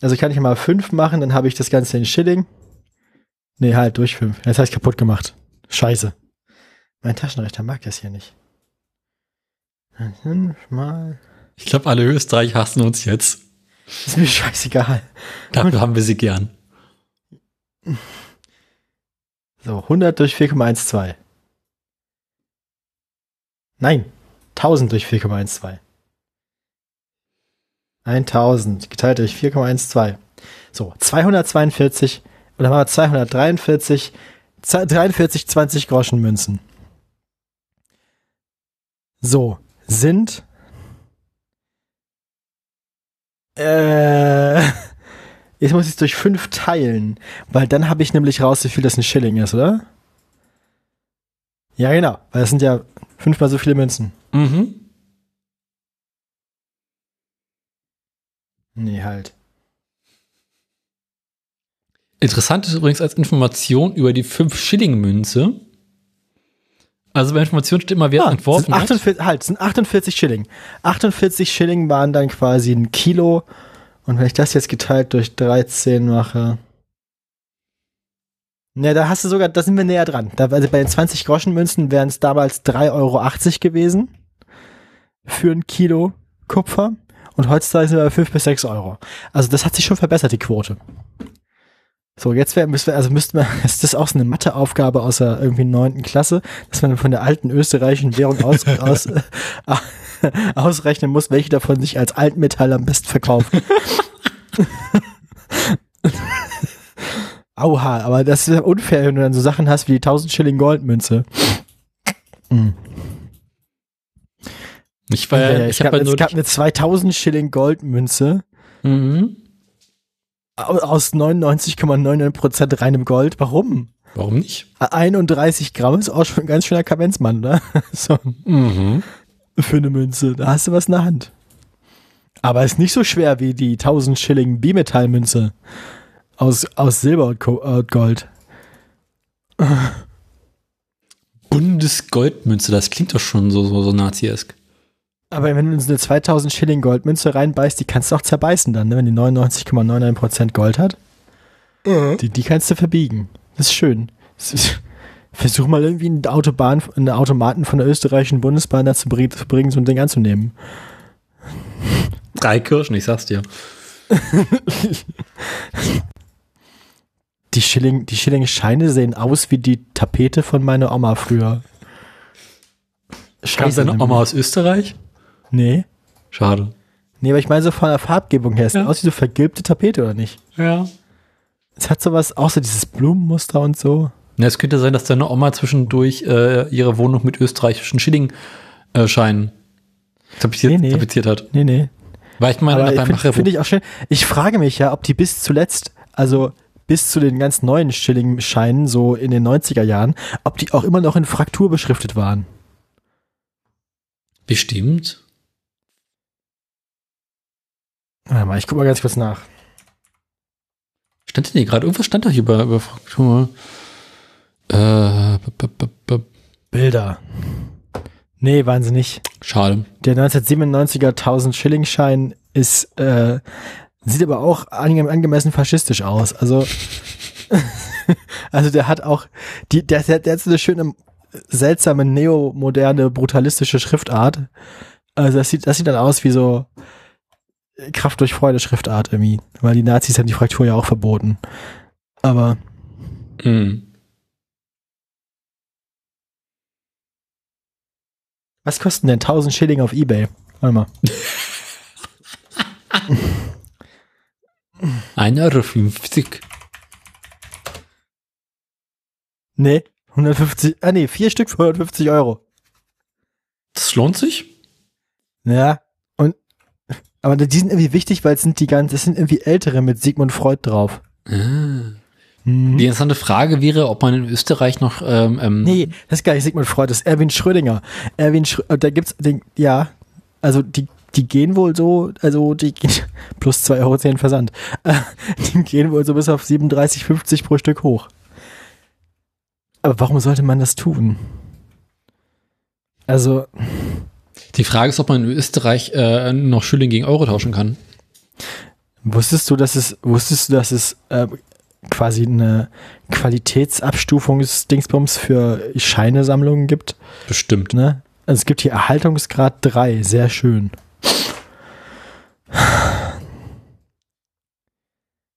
Also kann ich mal 5 machen, dann habe ich das Ganze in Schilling. Nee, halt, durch 5. Jetzt habe ich kaputt gemacht. Scheiße. Mein Taschenrechner mag das hier nicht. 5 mal. Ich glaube, alle Österreich hassen uns jetzt. Ist mir scheißegal. Dafür haben wir sie gern. So, 100 durch 4,12. Nein, 1000 durch 4,12. 1000 geteilt durch 4,12. So, 242 oder machen wir 243, 43 20 Groschen Münzen. So, sind äh, [LAUGHS] jetzt muss ich es durch 5 teilen, weil dann habe ich nämlich raus, wie viel das ein Schilling ist, oder? Ja, genau, weil das sind ja fünfmal so viele Münzen. Mhm. Nee, halt. Interessant ist übrigens als Information über die 5-Schilling-Münze. Also bei Information steht immer, wer Ah, es entworfen sind hat. 48, halt, sind 48 Schilling. 48 Schilling waren dann quasi ein Kilo. Und wenn ich das jetzt geteilt durch 13 mache. Ne, da hast du sogar, da sind wir näher dran. Da, also bei den 20 Groschen Münzen wären es damals 3,80 Euro gewesen. Für ein Kilo Kupfer. Und heutzutage sind wir bei 5 bis 6 Euro. Also das hat sich schon verbessert, die Quote. So, jetzt wär, müssen wir, also müssten wir, [LAUGHS] ist das auch so eine Matheaufgabe aus der irgendwie neunten Klasse, dass man von der alten österreichischen Währung aus, [LAUGHS] aus, äh, [LAUGHS] ausrechnen muss, welche davon sich als Altmetall am besten verkauft. Auha, aber das ist ja unfair, wenn du dann so Sachen hast wie die 1000 Schilling Goldmünze. Mhm. Ich, war, ja, Ja, ich gab, habe ja es nur. gab eine 2000 Schilling Goldmünze Mhm. au- aus 99,99% reinem Gold. Warum? Warum nicht? 31 Gramm ist auch schon ein ganz schöner Kavenzmann, oder? [LAUGHS] so, Mhm. für eine Münze. Da hast du was in der Hand. Aber ist nicht so schwer wie die 1000 Schilling Bimetallmünze aus, aus Silber und Co- und Gold. Bundesgoldmünze, das klingt doch schon so, so, so naziesk. Aber wenn du in so eine 2000 Schilling Goldmünze reinbeißt, die kannst du auch zerbeißen dann, ne? wenn die 99,99% Gold hat. Die, die kannst du verbiegen. Das ist schön. Das ist, versuch mal irgendwie eine Autobahn, einen Automaten von der österreichischen Bundesbahn dazu bring- zu bringen, so ein Ding anzunehmen. Drei Kirschen, ich sag's dir. [LAUGHS] Die Schilling, die Schilling-Scheine sehen aus wie die Tapete von meiner Oma früher. Kam seine nämlich. Oma aus Österreich? Nee. Schade. Nee, aber ich meine so von der Farbgebung her. Es sieht Ja. aus wie so vergilbte Tapete, oder nicht? Ja. Es hat sowas, auch so dieses Blumenmuster und so. Ja, es könnte sein, dass deine Oma zwischendurch äh, ihre Wohnung mit österreichischen Schilling-Scheinen tapeziert, Nee, nee. tapeziert hat. Nee, nee. War ich mal Aber beim finde find ich auch schön. Ich frage mich ja, ob die bis zuletzt, also bis zu den ganz neuen Schilling-Scheinen, so in den 90er Jahren, ob die auch immer noch in Fraktur beschriftet waren. Bestimmt. Warte mal, ich guck mal ganz kurz nach. Stand denn hier gerade? Irgendwas stand da hier über, über Fraktur. Äh, b- b- b- Bilder. Nee, waren sie nicht. schade. Der 1997er 1000 Schilling-Schein ist, äh, sieht aber auch ange angemessen faschistisch aus. Also, [LAUGHS] also der hat auch, die, der, der, der hat so eine schöne, seltsame, neomoderne, brutalistische Schriftart. Also das sieht, das sieht dann aus wie so Kraft durch Freude Schriftart irgendwie. Weil die Nazis haben die Fraktur ja auch verboten. Aber Mhm. was kosten denn 1000 Schilling auf Ebay? Warte mal. [LAUGHS] 1,50 Euro. Nee, 150, ah nee, vier Stück für 150 Euro. Das lohnt sich? Ja, aber die sind irgendwie wichtig, weil es sind die ganz, es sind irgendwie ältere mit Sigmund Freud drauf. Ah. Mhm. Die interessante Frage wäre, ob man in Österreich noch ähm, ähm, Nee, das ist gar nicht Sigmund Freud, das ist Erwin Schrödinger. Erwin Schrö äh, da gibt's den, ja, also die, die gehen wohl so, also die gehen, [LAUGHS] plus 2,10 Euro Versand, äh, [LAUGHS] die gehen wohl so bis auf 37,50 pro Stück hoch. Aber warum sollte man das tun? Also, Die Frage ist, ob man in Österreich äh, noch Schilling gegen Euro tauschen kann. Wusstest du, dass es, wusstest du, dass es äh, quasi eine Qualitätsabstufungsdingsbums für Scheinesammlungen gibt? Bestimmt. Ne? Also es gibt hier Erhaltungsgrad 3, sehr schön.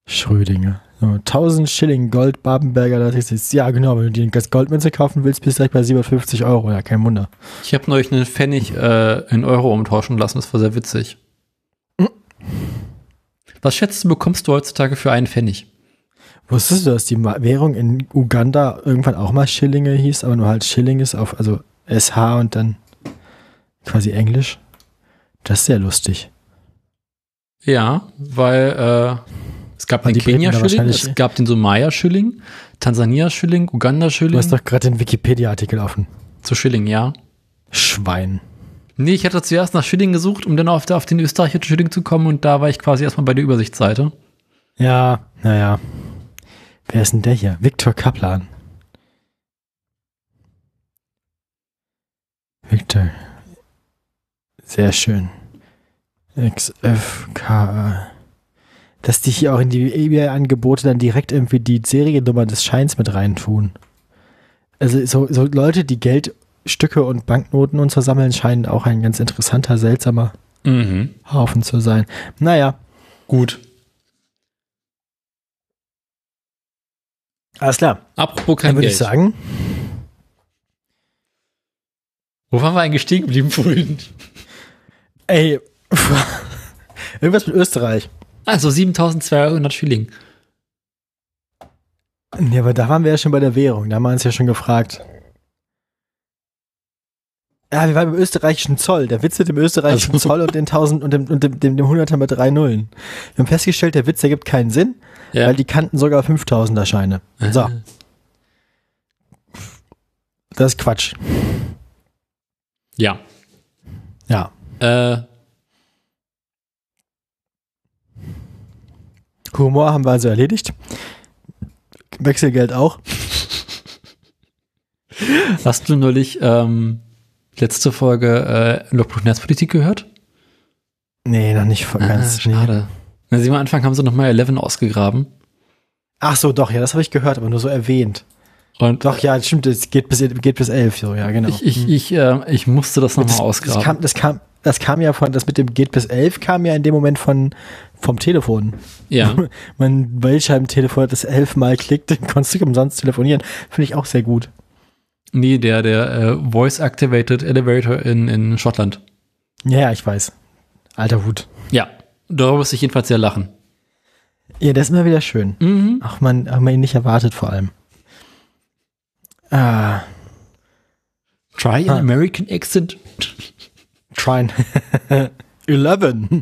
Schrödinger. So, 1000 Schilling Gold Babenberger, das ist ja genau, wenn du die als Goldmünze kaufen willst, bist du gleich bei 750 Euro, ja, kein Wunder. Ich habe neulich einen Pfennig äh, in Euro umtauschen lassen, das war sehr witzig. Hm. Was schätzt du, bekommst du heutzutage für einen Pfennig? Wusstest du, dass die Währung in Uganda irgendwann auch mal Schillinge hieß, aber nur halt Schilling ist auf, also SH und dann quasi Englisch? Das ist sehr lustig. Ja, weil äh, es gab den Kenia-Schilling, es gab den Somaya-Schilling, Tansania-Schilling, Du Uganda-Schilling. hast doch gerade den Wikipedia-Artikel offen. Zu Schilling, ja. Schwein. Nee, ich hatte zuerst nach Schilling gesucht, um dann auf, auf den österreichischen Schilling zu kommen und da war ich quasi erstmal bei der Übersichtsseite. Ja, naja. Wer ist denn der hier? Viktor Kaplan. Viktor. Sehr schön. XFK. Dass die hier auch in die eBay-Angebote dann direkt irgendwie die Seriennummer des Scheins mit reintun. Also so, so Leute, die Geldstücke und Banknoten und so sammeln, scheinen auch ein ganz interessanter, seltsamer Mhm. Haufen zu sein. Naja, Gut. alles klar. Apropos Dann kein würde Geld. ich sagen, Wo waren wir eigentlich stehen geblieben vorhin? ey, [LAUGHS] irgendwas mit Österreich. Also 7200 Schilling. Ja, aber da waren wir ja schon bei der Währung. Da haben wir uns ja schon gefragt. Ja, wir waren beim österreichischen Zoll. Der Witz mit dem österreichischen Also- Zoll und den 1000 und dem, und dem, dem, dem 100er mit drei Nullen. Wir haben festgestellt, der Witz ergibt keinen Sinn, Ja. weil die kannten sogar 5000er Scheine. So, das ist Quatsch. Ja. Ja. Äh, Humor haben wir also erledigt. Wechselgeld auch. hast du neulich ähm, letzte Folge äh, Logbuch Netzpolitik gehört? Nee, noch nicht voll ganz. ah, schade. Na, Sie am Anfang haben sie nochmal 11 ausgegraben. Ach so, doch, ja, das habe ich gehört, aber nur so erwähnt. Und Doch, ja, stimmt, es geht bis, geht bis elf, so, ja, genau. ich, ich, ich, äh, ich musste das nochmal ausgraben. das, kam, das, kam, das kam ja von, das mit dem geht bis elf kam ja in dem Moment von, vom Telefon. ja. [LAUGHS] Wählscheibentelefon hat das elfmal klickt, dann [LAUGHS] konntest du umsonst telefonieren. Finde ich auch sehr gut. Nee, der, der äh, Voice-Activated Elevator in, in Schottland. Ja, ja, ich weiß. Alter Hut. Ja. Darüber muss ich jedenfalls sehr lachen. Ja, das ist immer wieder schön. Mhm. Auch man, auch man ihn nicht erwartet vor allem. Ah, Try an Ah. American accent. Trine. [LAUGHS] 11.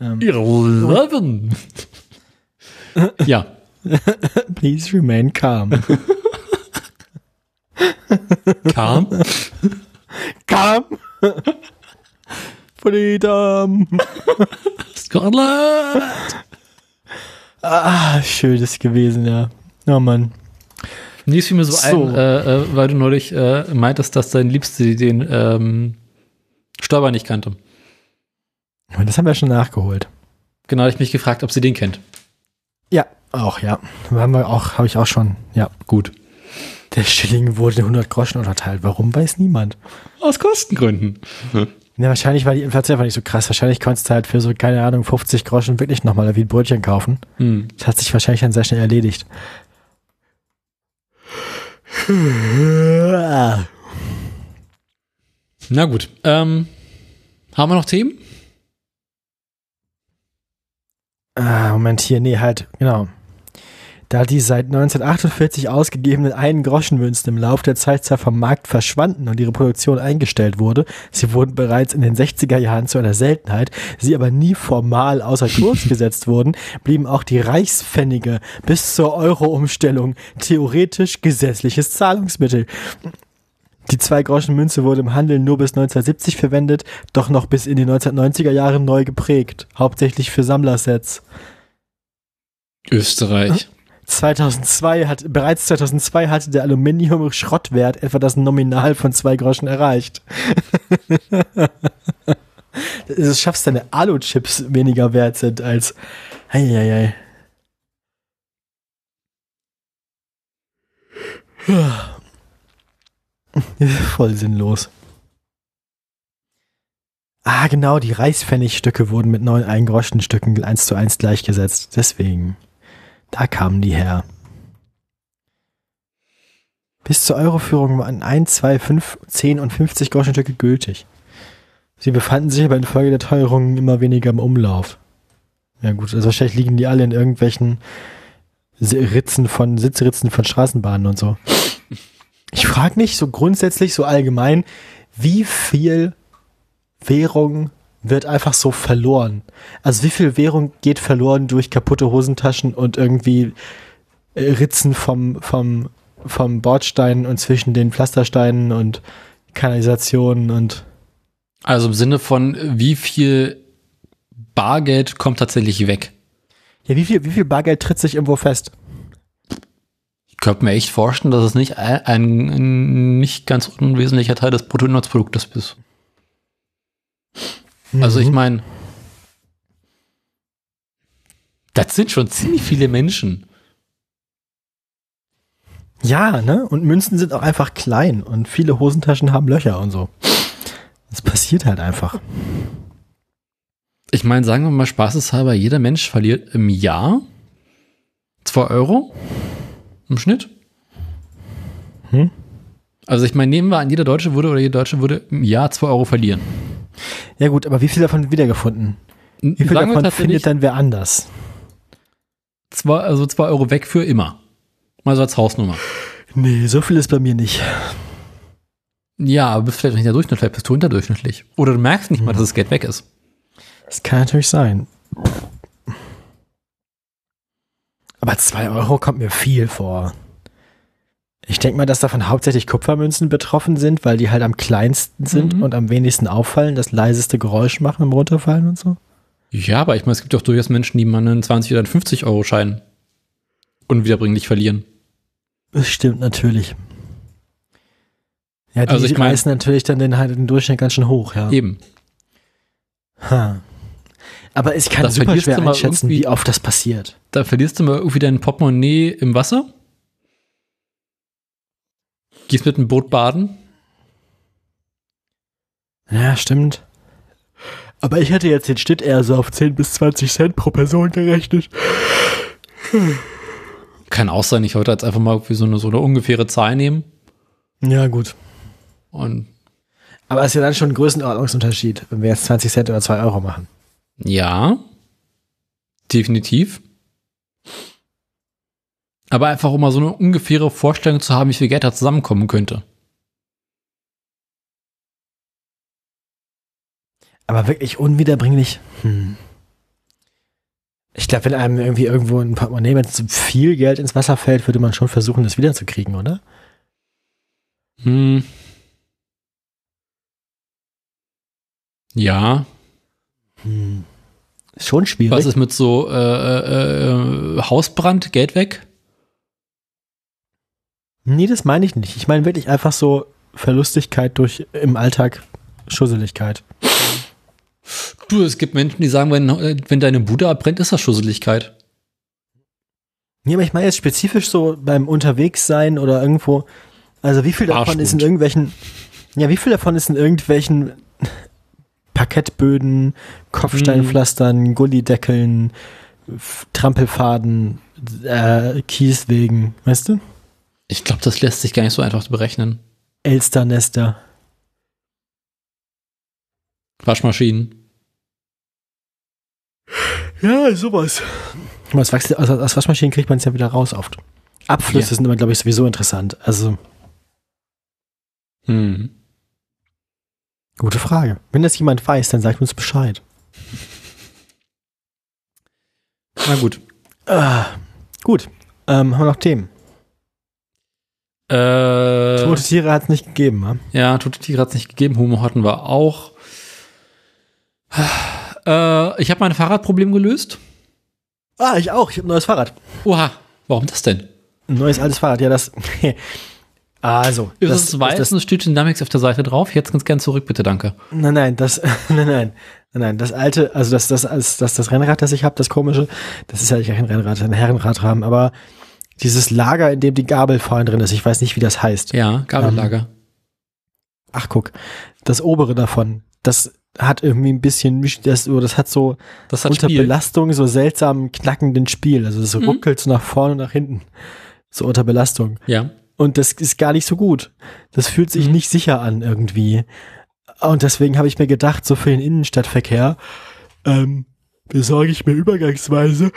Eleven. ja. [LAUGHS] Please remain calm. [LAUGHS] Calm. calm. Freedom. Scotland. Ah, schön ist gewesen, ja. Oh Mann. Nee, es fiel mir so, So. ein, äh, äh, weil du neulich äh, meintest, dass dein Liebste den ähm, Steuer nicht kannte. Das haben wir schon nachgeholt. Genau, ich mich gefragt, ob sie den kennt. Ja, auch, ja. Haben wir auch, habe ich auch schon, ja. Gut. Der Schilling wurde in 100 Groschen unterteilt. Warum weiß niemand? Aus Kostengründen. Ja, wahrscheinlich war die Inflation einfach nicht so krass. Wahrscheinlich konntest du halt für so, keine Ahnung, 50 Groschen wirklich nochmal wie ein Brötchen kaufen. Hm. Das hat sich wahrscheinlich dann sehr schnell erledigt. [LAUGHS] Na gut. Ähm, haben wir noch Themen? Ah, Moment, hier, nee, halt, genau. Da die seit 1948 ausgegebenen einen Groschenmünzen im Lauf der Zeit zwar vom Markt verschwanden und ihre Produktion eingestellt wurde, sie wurden bereits in den 60er Jahren zu einer Seltenheit, sie aber nie formal außer [LAUGHS] Kurs gesetzt wurden, blieben auch die Reichspfennige bis zur Euro-Umstellung theoretisch gesetzliches Zahlungsmittel. Die Zwei-Groschen-Münze wurde im Handel nur bis 1970 verwendet, doch noch bis in die 1990er Jahre neu geprägt, hauptsächlich für Sammlersets. Österreich. 2002 hat, bereits 2002 hatte der Aluminium-Schrottwert etwa das Nominal von zwei Groschen erreicht. [LAUGHS] du schaffst, deine Alu-Chips weniger wert sind als, Eieiei. [SIGHS] [SIGHS] [LAUGHS] Voll sinnlos. Ah, genau, die Reichspfennigstücke wurden mit neuen Eingroschenstücken eins zu eins gleichgesetzt. Deswegen. Da kamen die her. Bis zur Euroführung waren 1, 2, 5, 10 und 50 Groschenstücke gültig. Sie befanden sich aber infolge der Teuerungen immer weniger im Umlauf. Ja gut, also wahrscheinlich liegen die alle in irgendwelchen Ritzen von, Sitzritzen von Straßenbahnen und so. Ich frage mich so grundsätzlich, so allgemein, wie viel Währung wird einfach so verloren? Also wie viel Währung geht verloren durch kaputte Hosentaschen und irgendwie äh, Ritzen vom, vom, vom Bordstein und zwischen den Pflastersteinen und Kanalisationen und Also im Sinne von, wie viel Bargeld kommt tatsächlich weg? ja, wie viel, wie viel Bargeld tritt sich irgendwo fest? Könnte mir echt vorstellen, dass es nicht ein, ein nicht ganz unwesentlicher Teil des Bruttoinlandsproduktes ist. Also ich Mhm. meine, das sind schon ziemlich viele Menschen. Ja, ne? Und Münzen sind auch einfach klein und viele Hosentaschen haben Löcher und so. Das passiert halt einfach. Ich meine, sagen wir mal spaßeshalber, jeder Mensch verliert im Jahr 2 Euro im Schnitt. Hm? Also ich meine, nehmen wir an, jeder Deutsche würde oder jede Deutsche würde im Jahr 2 Euro verlieren. Ja gut, aber wie viel davon wiedergefunden? Wie viel Sagen davon findet dann wer anders? zwei, also 2 Euro weg für immer. Mal so als Hausnummer. Nee, so viel ist bei mir nicht. Ja, aber bist vielleicht nicht der Durchschnitt, vielleicht bist du unterdurchschnittlich. Oder du merkst nicht mal, dass das Geld weg ist. Das kann natürlich sein. Aber zwei Euro kommt mir viel vor. Ich denke mal, dass davon hauptsächlich Kupfermünzen betroffen sind, weil die halt am kleinsten sind Mhm. und am wenigsten auffallen, das leiseste Geräusch machen im Runterfallen und so. Ja, aber ich meine, es gibt doch durchaus Menschen, die mal einen 20 oder einen 50 Euro Schein unwiederbringlich verlieren. Das stimmt natürlich. Ja, die, Also ich mein- reißen natürlich dann den, halt den Durchschnitt ganz schön hoch, ja. Eben. Ha. Aber ich kann Da super verlierst schwer du mal einschätzen, wie oft das passiert. Da verlierst du mal irgendwie dein Portemonnaie im Wasser. Gehst mit dem Boot baden. Ja, stimmt. Aber ich hätte jetzt den Schnitt eher so auf 10 bis 20 Cent pro Person gerechnet. Kann auch sein, ich wollte jetzt einfach mal so eine, so eine ungefähre Zahl nehmen. Ja, gut. Und Aber es ist ja dann schon ein Größenordnungsunterschied, wenn wir jetzt 20 Cent oder 2 Euro machen. Ja, definitiv. Aber einfach um mal so eine ungefähre Vorstellung zu haben, wie viel Geld da zusammenkommen könnte. Aber wirklich unwiederbringlich. Hm. Ich glaube, wenn einem irgendwie irgendwo ein Portemonnaie mit so viel Geld ins Wasser fällt, würde man schon versuchen, das wiederzukriegen, oder? Hm. Ja, Hm. Ist schon schwierig. was ist mit so äh, äh, äh, Hausbrand, Geld weg? Nee, das meine ich nicht. Ich meine wirklich einfach so Verlustigkeit durch im Alltag Schusseligkeit. Du, es gibt Menschen, die sagen, wenn, wenn deine Bude abbrennt, ist das Schusseligkeit. Nee, aber ich meine jetzt spezifisch so beim Unterwegssein oder irgendwo. Also wie viel davon ist in irgendwelchen. Ja, wie viel davon ist in irgendwelchen Parkettböden, Kopfsteinpflastern, Gullideckeln, F- Trampelfaden, äh, Kieswegen, weißt du? Ich glaube, das lässt sich gar nicht so einfach berechnen. Elsternester. Waschmaschinen. Ja, sowas. Aus, Wachs- aus, Waschmaschinen kriegt man es ja wieder raus oft. Abflüsse Ja. sind aber, glaube ich, sowieso interessant. Also, Hm. Gute Frage. Wenn das jemand weiß, dann sagt uns Bescheid. Na gut. Ah, gut. Ähm, haben wir noch Themen? Äh, Tote Tiere hat es nicht gegeben, wa? ja, tote Tiere hat es nicht gegeben. Humor hatten wir auch. Äh, ich habe mein Fahrradproblem gelöst. Ah, ich auch. Ich habe ein neues Fahrrad. Oha, warum das denn? Ein neues altes Fahrrad. Ja, das. [LAUGHS] also. Das, ist weiß das, es steht Dynamics auf der Seite drauf. Jetzt ganz gern zurück, bitte, danke. Nein, nein, das, [LAUGHS] nein, nein, nein, das alte, also das, das, das, das, das Rennrad, das ich habe, das komische, das ist ja kein Rennrad, ein Herrenradrahmen, aber dieses Lager, in dem die Gabel vorne drin ist, ich weiß nicht, wie das heißt. Ja, Gabellager. Ach, guck, das obere davon, das hat irgendwie ein bisschen, das, das hat so das hat unter Spiel. Belastung so seltsam knackenden Spiel, also das Mhm. ruckelt so nach vorne und nach hinten, so unter Belastung. Ja. Und das ist gar nicht so gut. Das fühlt sich Mhm. nicht sicher an irgendwie. Und deswegen habe ich mir gedacht, so für den Innenstadtverkehr ähm, besorge ich mir übergangsweise,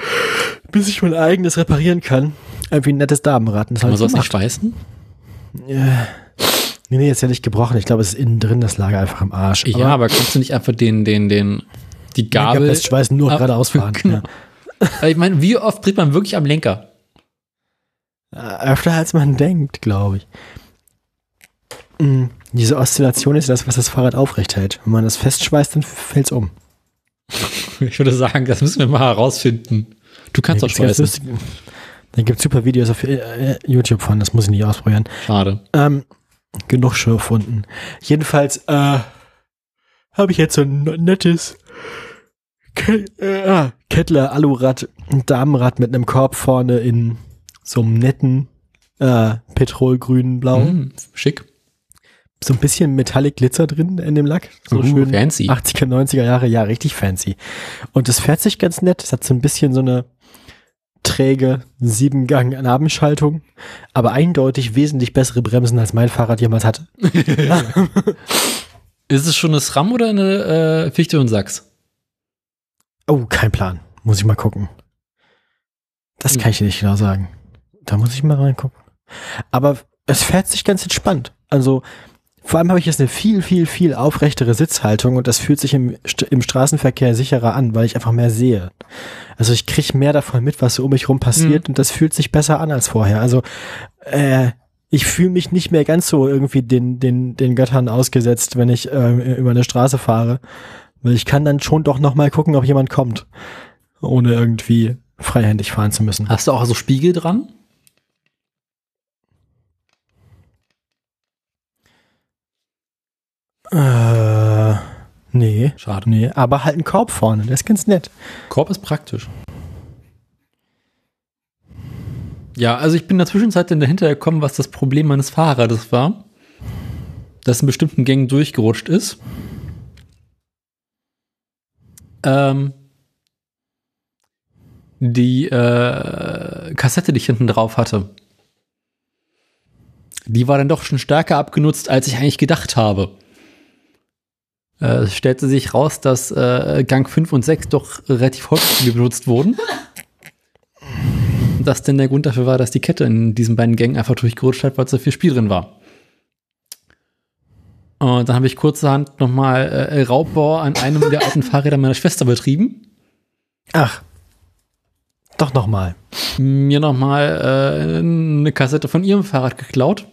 bis ich mein eigenes reparieren kann, irgendwie ein nettes Damenrad. Das Kann man sowas nicht schweißen? Ja. Nee, nee, ist ja nicht gebrochen. Ich glaube, es ist innen drin das Lager einfach im Arsch. ja, aber kannst du nicht einfach den, den, den, die Gabel, Gabel. schweißen nur Ah, geradeaus fahren. [LAUGHS] genau. ja. Ich meine, wie oft dreht man wirklich am Lenker? Äh, Öfter als man denkt, glaube ich. Mm, Diese Oszillation ist das, was das Fahrrad aufrecht hält. Wenn man das festschweißt, dann fällt es um. [LAUGHS] Ich würde sagen, das müssen wir mal herausfinden. Du kannst doch schweißen. lustige- Da gibt es super Videos auf äh, YouTube von, das muss ich nicht ausprobieren. Schade. Ähm, genug Schürfwunden. Jedenfalls äh, habe ich jetzt so ein nettes Ke äh, ah, Kettler Alurad, ein Damenrad mit einem Korb vorne in so einem netten äh, Petrolgrün Blau. Mhm, schick. So ein bisschen Metallic Glitzer drin in dem Lack. So Uh, schön fancy. 80er, 90er Jahre, ja, richtig fancy. Und das fährt sich ganz nett. Es hat so ein bisschen so eine träge Siebengang-Nabenschaltung, aber eindeutig wesentlich bessere Bremsen, als mein Fahrrad jemals hatte. [LAUGHS] Ist es schon eine SRAM oder eine äh, Fichte und Sachs? Oh, kein Plan. Muss ich mal gucken. Das kann ich dir nicht genau sagen. Da muss ich mal reingucken. Aber es fährt sich ganz entspannt. Also, vor allem habe ich jetzt eine viel, viel, viel aufrechtere Sitzhaltung und das fühlt sich im, im Straßenverkehr sicherer an, weil ich einfach mehr sehe. Also ich kriege mehr davon mit, was so um mich rum passiert und das fühlt sich besser an als vorher. Also äh, ich fühle mich nicht mehr ganz so irgendwie den, den, den Göttern ausgesetzt, wenn ich äh, über eine Straße fahre. Weil ich kann dann schon doch noch mal gucken, ob jemand kommt, ohne irgendwie freihändig fahren zu müssen. Hast du auch so Spiegel dran? Äh, nee. Schade. Nee, aber halt ein Korb vorne, das ist ganz nett. Korb ist praktisch. Ja, also ich bin in der Zwischenzeit dann dahinter gekommen, was das Problem meines Fahrrades war. Das in bestimmten Gängen durchgerutscht ist. Ähm, die äh, Kassette, die ich hinten drauf hatte, die war dann doch schon stärker abgenutzt, als ich eigentlich gedacht habe. Äh, es stellte sich raus, dass äh, Gang 5 und 6 doch relativ häufig benutzt wurden. Und das denn der Grund dafür war, dass die Kette in diesen beiden Gängen einfach durchgerutscht hat, weil so viel Spiel drin war. Und dann habe ich kurzerhand nochmal äh, Raubbau an einem der alten [LAUGHS] Fahrräder meiner Schwester betrieben. Ach. Doch nochmal. Mir nochmal äh, eine Kassette von ihrem Fahrrad geklaut.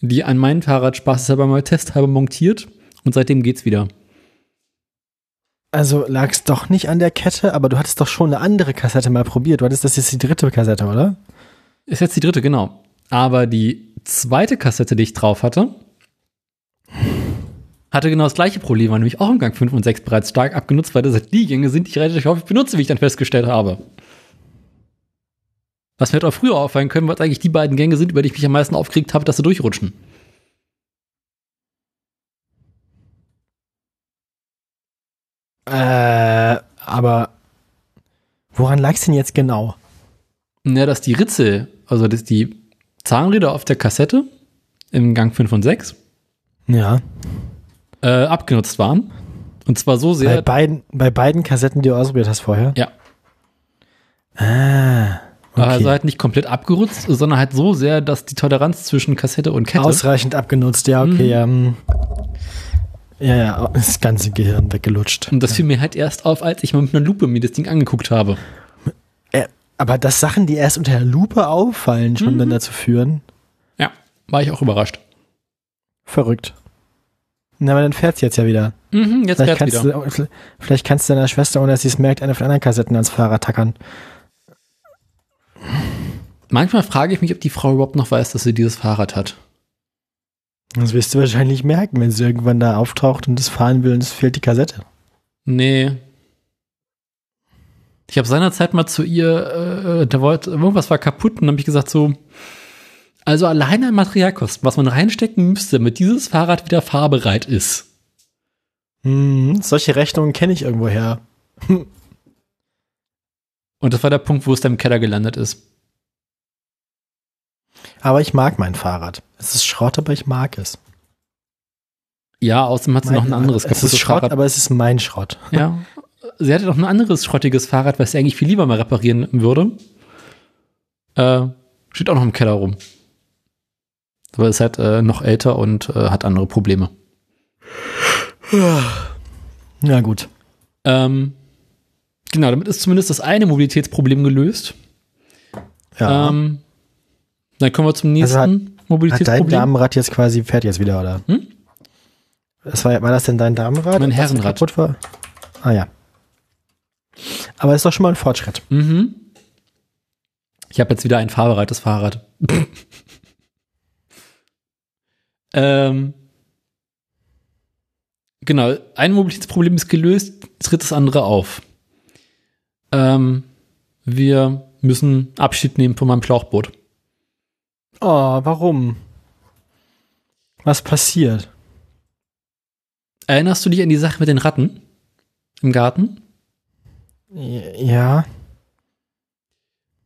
Die an mein Fahrrad spaßeshalber mal testhalber montiert. Und seitdem geht's wieder. Also lag es doch nicht an der Kette, aber du hattest doch schon eine andere Kassette mal probiert. Du hattest das jetzt die dritte Kassette, oder? Ist jetzt die dritte, genau. Aber die zweite Kassette, die ich drauf hatte, hatte genau das gleiche Problem, war nämlich auch im Gang 5 und 6 bereits stark abgenutzt, weil das halt die Gänge sind, die ich relativ häufig benutze, wie ich dann festgestellt habe. Was mir halt auch früher auffallen können, was eigentlich die beiden Gänge sind, über die ich mich am meisten aufgeregt habe, dass sie durchrutschen. Äh, aber woran lag es denn jetzt genau? Ja, dass die Ritze, also dass die Zahnräder auf der Kassette im Gang 5 und 6 Ja. äh, abgenutzt waren. Und zwar so Bei sehr. beiden, bei beiden Kassetten, die du ausprobiert hast vorher? Ja. Ah. Okay. Also halt nicht komplett abgerutzt, sondern halt so sehr, dass die Toleranz zwischen Kassette und Kette. Ausreichend abgenutzt, ja, okay, Mhm. ja. Ja, ja, das ganze Gehirn weggelutscht. und das fiel mir halt erst auf, als ich mal mit einer Lupe mir das Ding angeguckt habe. Äh, aber dass Sachen, die erst unter der Lupe auffallen, schon Mhm. dann dazu führen, Ja, war ich auch überrascht. verrückt. Na, aber dann fährt's jetzt ja wieder. Mhm, jetzt Vielleicht fährt's kannst, wieder. du, vielleicht kannst du deiner Schwester, ohne dass sie es merkt, eine von den anderen Kassetten ans Fahrrad tackern. Manchmal frage ich mich, ob die Frau überhaupt noch weiß, dass sie dieses Fahrrad hat. Das wirst du wahrscheinlich merken, wenn sie irgendwann da auftaucht und das fahren will und es fehlt die Kassette. Nee. Ich habe seinerzeit mal zu ihr, äh, da wollte, irgendwas war kaputt und dann habe ich gesagt so, also alleine an Materialkosten, was man reinstecken müsste, damit dieses Fahrrad wieder fahrbereit ist. Hm, solche Rechnungen kenne ich irgendwoher. [LAUGHS] Und das war der Punkt, wo es dann im Keller gelandet ist. Aber ich mag mein Fahrrad. Es ist Schrott, aber ich mag es. Ja, außerdem hat sie noch ein Mein- anderes Es ist Schrott, Fahrrad. aber es ist mein Schrott. Ja. Sie hatte doch ein anderes schrottiges Fahrrad, was sie eigentlich viel lieber mal reparieren würde. Äh, steht auch noch im Keller rum. Aber ist halt äh, noch älter und äh, hat andere Probleme. Ja, gut. Ähm, genau, damit ist zumindest das eine Mobilitätsproblem gelöst. Ja. Ähm, dann kommen wir zum nächsten Also hat- Hat dein Mobilitätsproblem. Damenrad jetzt quasi, fährt jetzt wieder, oder? Hm? Das war, war das denn dein Damenrad? Mein Herrenrad. kaputt war? Ah ja. Aber ist doch schon mal ein Fortschritt. Mhm. Ich habe jetzt wieder ein fahrbereites Fahrrad. [LAUGHS] ähm, genau, ein Mobilitätsproblem ist gelöst, tritt das andere auf. Ähm, wir müssen Abschied nehmen von meinem Schlauchboot. Oh, warum? Was passiert? Erinnerst du dich an die Sache mit den Ratten im Garten? Ja.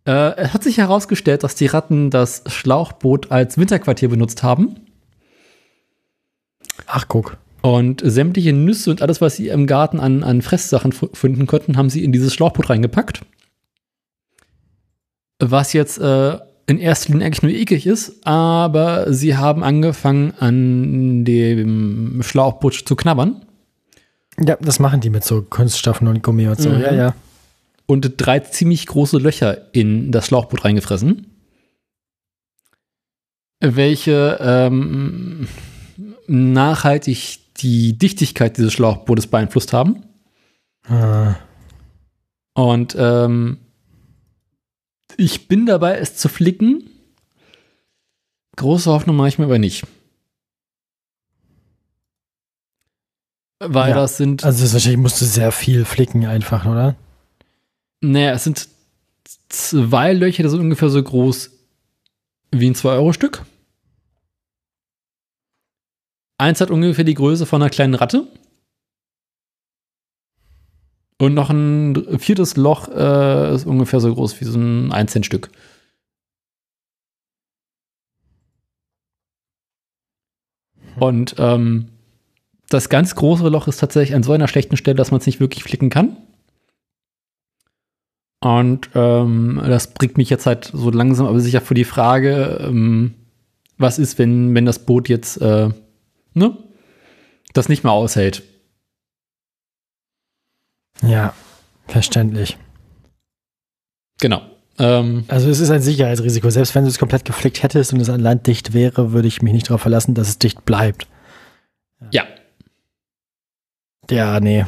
Äh, es hat sich herausgestellt, dass die Ratten das Schlauchboot als Winterquartier benutzt haben. Ach, guck. Und sämtliche Nüsse und alles, was sie im Garten an, an Fresssachen finden konnten, haben sie in dieses Schlauchboot reingepackt. Was jetzt äh, in erster Linie eigentlich nur eklig ist, aber sie haben angefangen, an dem Schlauchboot zu knabbern Ja, das machen die mit so Kunststoffen und Gummi und so. Mhm. Ja, ja. und drei ziemlich große Löcher in das Schlauchboot reingefressen. Welche ähm, nachhaltig die Dichtigkeit dieses Schlauchbootes beeinflusst haben. Ah. Und ähm, ich bin dabei, es zu flicken. Große Hoffnung mache ich mir aber nicht. Weil Ja. das sind, Also das wahrscheinlich musst du sehr viel flicken einfach, oder? naja, es sind zwei Löcher, die sind ungefähr so groß wie ein 2-Euro-Stück. Eins hat ungefähr die Größe von einer kleinen Ratte. Und noch ein viertes Loch äh, ist ungefähr so groß wie so ein 1-Cent-Stück. Und ähm, das ganz große Loch ist tatsächlich an so einer schlechten Stelle, dass man es nicht wirklich flicken kann. Und ähm, das bringt mich jetzt halt so langsam aber sicher vor die Frage, ähm, was ist, wenn, wenn das Boot jetzt äh, ne, das nicht mehr aushält? Ja, verständlich. Genau. Ähm, Also es ist ein Sicherheitsrisiko. Selbst wenn du es komplett geflickt hättest und es an Land dicht wäre, würde ich mich nicht darauf verlassen, dass es dicht bleibt. ja. Ja, nee.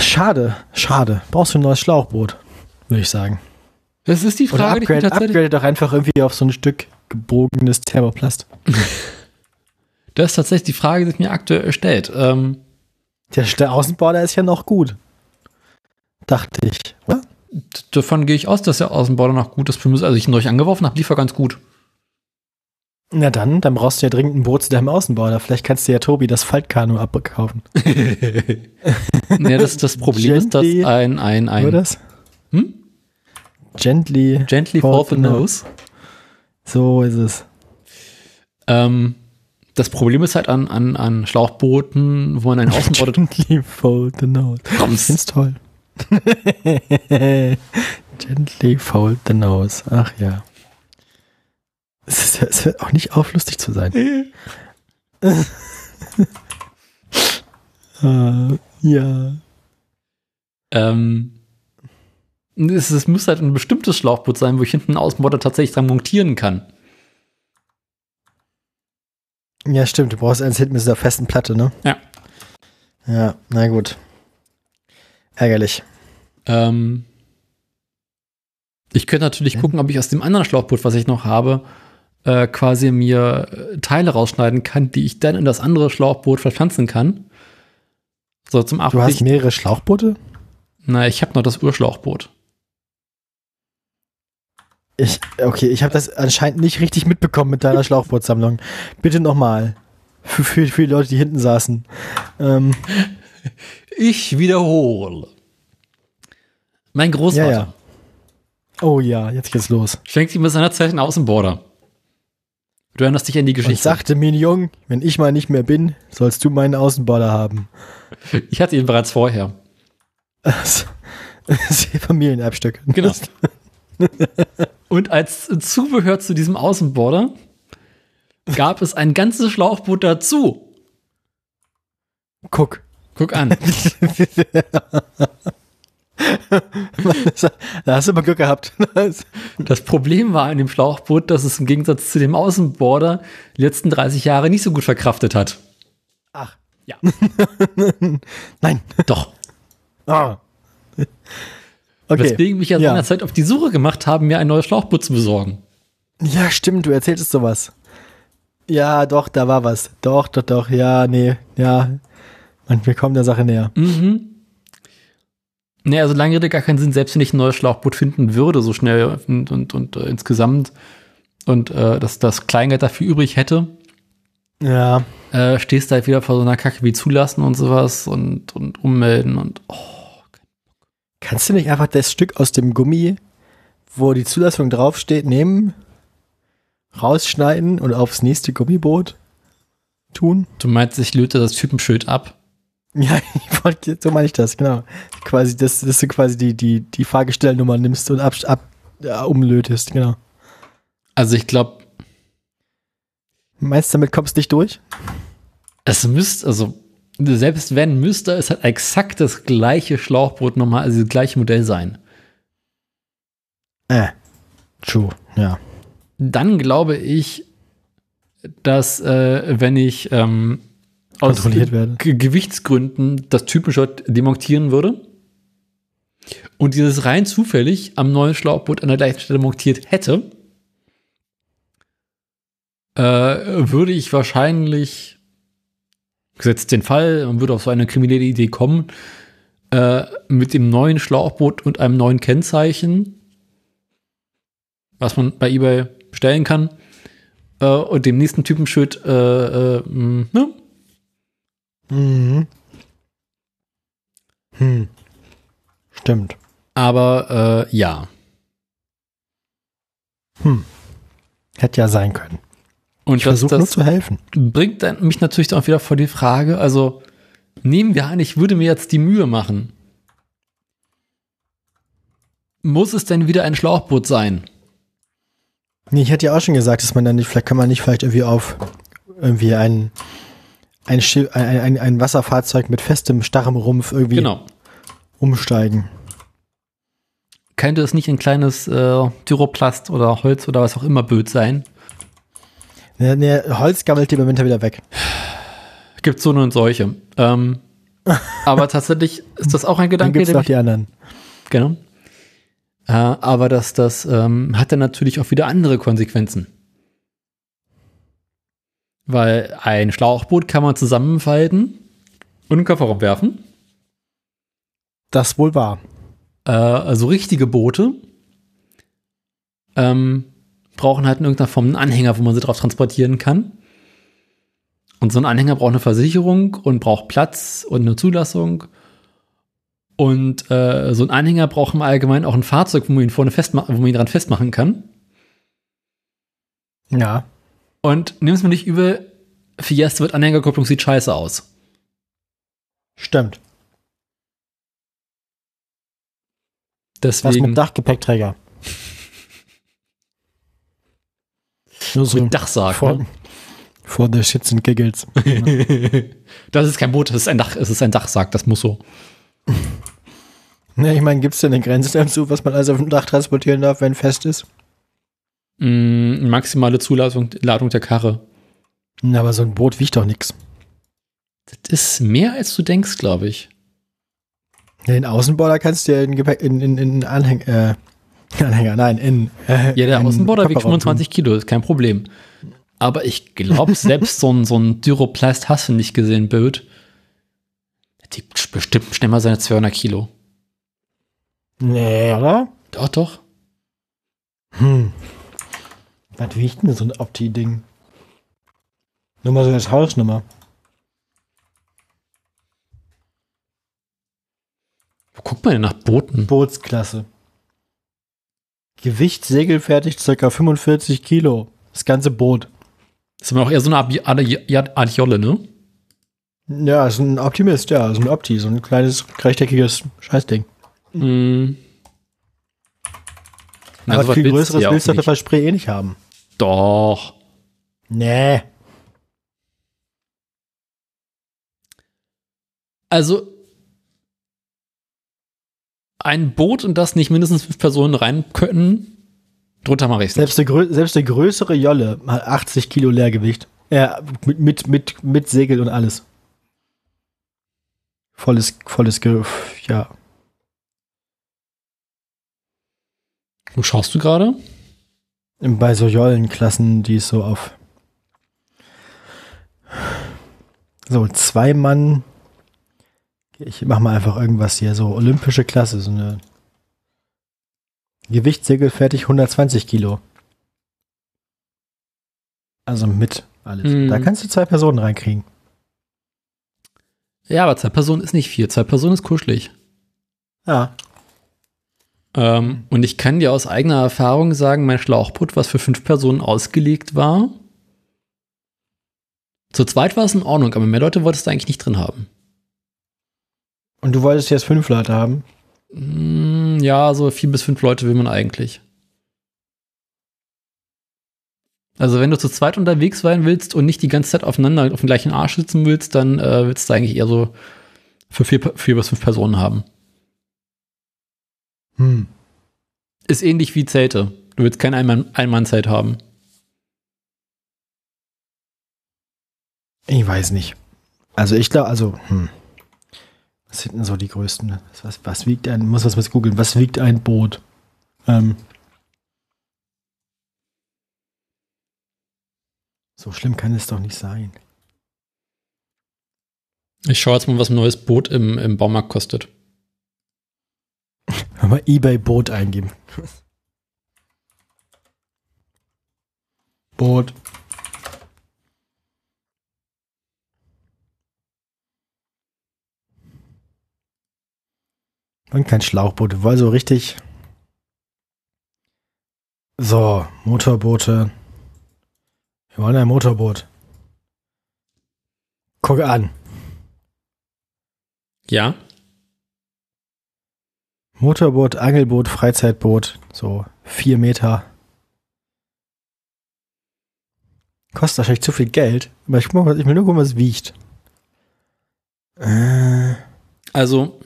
Schade, schade. Brauchst du ein neues Schlauchboot, würde ich sagen. Das ist die Oder Frage, die upgrade, tatsächlich. upgrade doch einfach irgendwie auf so ein Stück gebogenes Thermoplast. [LAUGHS] Das ist tatsächlich die Frage, die sich mir aktuell stellt. Ähm, Der, der Außenborder ist ja noch gut. Dachte ich, oder? davon gehe ich aus, dass der Außenborder noch gut ist. Also ich ihn neulich angeworfen habe, lief er ganz gut. Na dann, dann brauchst du ja dringend ein Boot zu deinem Außenborder. Vielleicht kannst du ja Tobi das Faltkanu abkaufen. [LAUGHS] ja, das, das Problem ist, dass ein, ein, ein das? Hm? Gently. Gently the the Nose. So ist es. Ähm, das Problem ist halt an, an, an Schlauchbooten, wo man einen [LAUGHS] Außenborder Gently fold the nose. Ich Rums. find's toll. [LAUGHS] Gently fold the nose. Ach ja. Es, ist, es hört auch nicht auf, lustig zu sein. [LAUGHS] äh, ja. Ähm, es, es muss halt ein bestimmtes Schlauchboot sein, wo ich hinten einen Außenborder tatsächlich dran montieren kann. Ja, stimmt. Du brauchst eins hinten mit dieser festen Platte, ne? Ja. Ja, na gut. Ärgerlich. Ähm, ich könnte natürlich Ja. gucken, ob ich aus dem anderen Schlauchboot, was ich noch habe, äh, quasi mir äh, Teile rausschneiden kann, die ich dann in das andere Schlauchboot verpflanzen kann. So zum Du hast mehrere Schlauchboote? Na, ich habe noch das Urschlauchboot. Ich, okay, ich habe das anscheinend nicht richtig mitbekommen mit deiner Schlauchbootsammlung. Bitte nochmal. Für, für, für die Leute, die hinten saßen. Ähm, Ich wiederhole. Mein Großvater Ja, ja. oh ja, jetzt geht's los. schenkte ihm seinerzeit einen Außenborder. Du erinnerst dich an die Geschichte. sagte mir, Jung, wenn ich mal nicht mehr bin, sollst du meinen Außenborder haben. [LAUGHS] ich hatte ihn bereits vorher. [LAUGHS] Das ist Familienerbstück. Genau. [LAUGHS] Und als Zubehör zu diesem Außenborder gab es ein ganzes Schlauchboot dazu. Guck. Guck an. [LAUGHS] da hast du mal Glück gehabt. Das Problem war in dem Schlauchboot, dass es im Gegensatz zu dem Außenborder die letzten 30 Jahre nicht so gut verkraftet hat. Ach. Ja. [LAUGHS] Nein. Doch. Ah. Okay. Weswegen mich ja seinerzeit auf die Suche gemacht haben, mir ein neues Schlauchboot zu besorgen. Ja, stimmt, du erzähltest sowas. Ja, doch, da war was. Doch, doch, doch, ja, nee, ja. Und wir kommen der Sache näher. Mhm. Nee, also lange Rede gar keinen Sinn, selbst wenn ich ein neues Schlauchboot finden würde, so schnell und, und, und äh, insgesamt und äh, dass das Kleingeld dafür übrig hätte, Ja, äh, stehst du halt wieder vor so einer Kacke wie zulassen und sowas und, und ummelden und oh. Kannst du nicht einfach das Stück aus dem Gummi, wo die Zulassung draufsteht, nehmen, rausschneiden und aufs nächste Gummiboot tun? Du meinst, ich löte das Typenschild ab? Ja, [LAUGHS] ich wollte, so meine ich das, genau. Quasi, dass, dass du quasi die, die, die Fahrgestellnummer nimmst und ab, ab, ja, umlötest, genau. Also ich glaube, Meinst du, damit kommst du nicht durch? es müsste, also selbst wenn, müsste es halt exakt das gleiche Schlauchboot nochmal, also das gleiche Modell sein. Äh, true, ja. Dann glaube ich, dass äh, wenn ich ähm, aus. Ge Gewichtsgründen das Typenshot demontieren würde und dieses rein zufällig am neuen Schlauchboot an der gleichen Stelle montiert hätte, äh, würde ich wahrscheinlich gesetzt den Fall, man würde auf so eine kriminelle Idee kommen, äh, mit dem neuen Schlauchboot und einem neuen Kennzeichen, was man bei eBay bestellen kann, äh, und dem nächsten Typenschild, äh, äh, mh, ne? Mhm. Hm. Stimmt. Aber äh, ja. Hm. Hätte ja sein können. Und Ich das, versuche nur das zu helfen. bringt mich natürlich auch wieder vor die Frage, also nehmen wir an, ich würde mir jetzt die Mühe machen. Muss es denn wieder ein Schlauchboot sein? Nee, ich hatte ja auch schon gesagt, dass man dann nicht, vielleicht kann man nicht vielleicht irgendwie auf irgendwie ein, ein, Schiff, ein, ein, ein Wasserfahrzeug mit festem, starrem Rumpf irgendwie Genau. umsteigen. Könnte es nicht ein kleines äh, Tyroplast oder Holz oder was auch immer Böot sein? Nee, nee, Holz gammelt die im Winter wieder weg. Gibt so und solche. Ähm, [LAUGHS] aber tatsächlich ist das auch ein Dann Gedanke, gibt's der noch die anderen. genau. Äh, aber das, das ähm, hat dann natürlich auch wieder andere Konsequenzen. Weil ein Schlauchboot kann man zusammenfalten und in den Kofferraum werfen. Das wohl wahr. Äh, also richtige Boote ähm, brauchen halt in irgendeiner Form einen Anhänger, wo man sie drauf transportieren kann. Und so ein Anhänger braucht eine Versicherung und braucht Platz und eine Zulassung. Und äh, so ein Anhänger braucht im Allgemeinen auch ein Fahrzeug, wo man ihn vorne festmachen, wo man ihn dran festmachen kann. Ja. Und nimm's mir nicht übel, Fiesta mit Anhängerkupplung sieht scheiße aus. Stimmt. Was Deswegen mit Dachgepäckträger? Nur so mit Dachsarg. for, Ne? for the shits and giggles. [LAUGHS] das ist kein Boot, das ist ein Dach, es ist ein Dachsarg, das muss so. Ne, ich meine, gibt es denn eine Grenze dazu, was man also auf dem Dach transportieren darf, wenn fest ist? Mm, maximale Zuladung Ladung der Karre. Na, aber so ein Boot wiegt doch nichts. Das ist mehr als du denkst, glaube ich. Den Außenborder kannst du ja in, Gepäck, in, in, in Anhänger, äh, [LAUGHS] Anhänger, nein, in. Äh, Ja, der Außenborder wiegt Kofferraum 25 Kilo, ist kein Problem. Aber ich glaube, [LAUGHS] selbst so ein, so ein Dyroplast hast du nicht gesehen, Bild. Die bestimmt schnell mal seine 200 Kilo. Nee, oder? Doch, doch. Hm. Was wiegt denn so ein Opti-Ding? Nur mal so als Hausnummer. Wo guckt man denn nach Booten? Bootsklasse. Gewicht segelfertig ca. 45 Kilo. Das ganze Boot. Das ist aber auch eher so eine Art, Jolle, ne? Ja, ist ein Optimist, ja, ist ein Opti, so ein kleines, rechteckiges Scheißding. Mhm. Na, Aber viel größeres ja willst du der Spray eh nicht haben. Doch. Nee. Also ein Boot, in das nicht mindestens fünf Personen rein können, drunter mache ich es Selbst selbst der größere Jolle hat 80 Kilo Leergewicht. Ja, mit, mit, mit, mit Segel und alles. Volles, volles, Ge ja. Wo schaust du gerade? Bei so Jollenklassen, die es so auf so zwei Mann. Ich mach mal einfach irgendwas hier, so olympische Klasse, so eine Gewicht segelfertig 120 Kilo. Also mit alles. Mhm. Da kannst du zwei Personen reinkriegen. Ja, aber zwei Personen ist nicht viel. Zwei Personen ist kuschelig. Ja. Ähm, und ich kann dir aus eigener Erfahrung sagen, mein Schlauchboot, was für fünf Personen ausgelegt war, zu zweit war es in Ordnung, aber mehr Leute wolltest du eigentlich nicht drin haben. Und du wolltest jetzt fünf Leute haben. Mm, ja, so vier bis fünf Leute will man eigentlich. Also wenn du zu zweit unterwegs sein willst und nicht die ganze Zeit aufeinander auf dem gleichen Arsch sitzen willst, dann äh, willst du eigentlich eher so für vier, vier bis fünf Personen haben. Hm. Ist ähnlich wie Zelte. Du willst kein Einmann- Einmann-Zelt haben. Ich weiß nicht. Also ich glaube, also, hm. Was sind denn so die größten? Was, was wiegt ein, muss was mal googeln, was wiegt ein Boot? Ähm. So schlimm kann es doch nicht sein. Ich schaue jetzt mal, was ein neues Boot im, im Baumarkt kostet. [LAUGHS] Mal eBay Boot eingeben. [LAUGHS] Boot. Und kein Schlauchboot. Wollen so richtig. So, Motorboote. Wir wollen ein Motorboot. Guck an. Ja. Motorboot, Angelboot, Freizeitboot. So, vier Meter. Kostet wahrscheinlich zu viel Geld. Aber ich, ich will nur gucken, was es wiegt. Äh, Also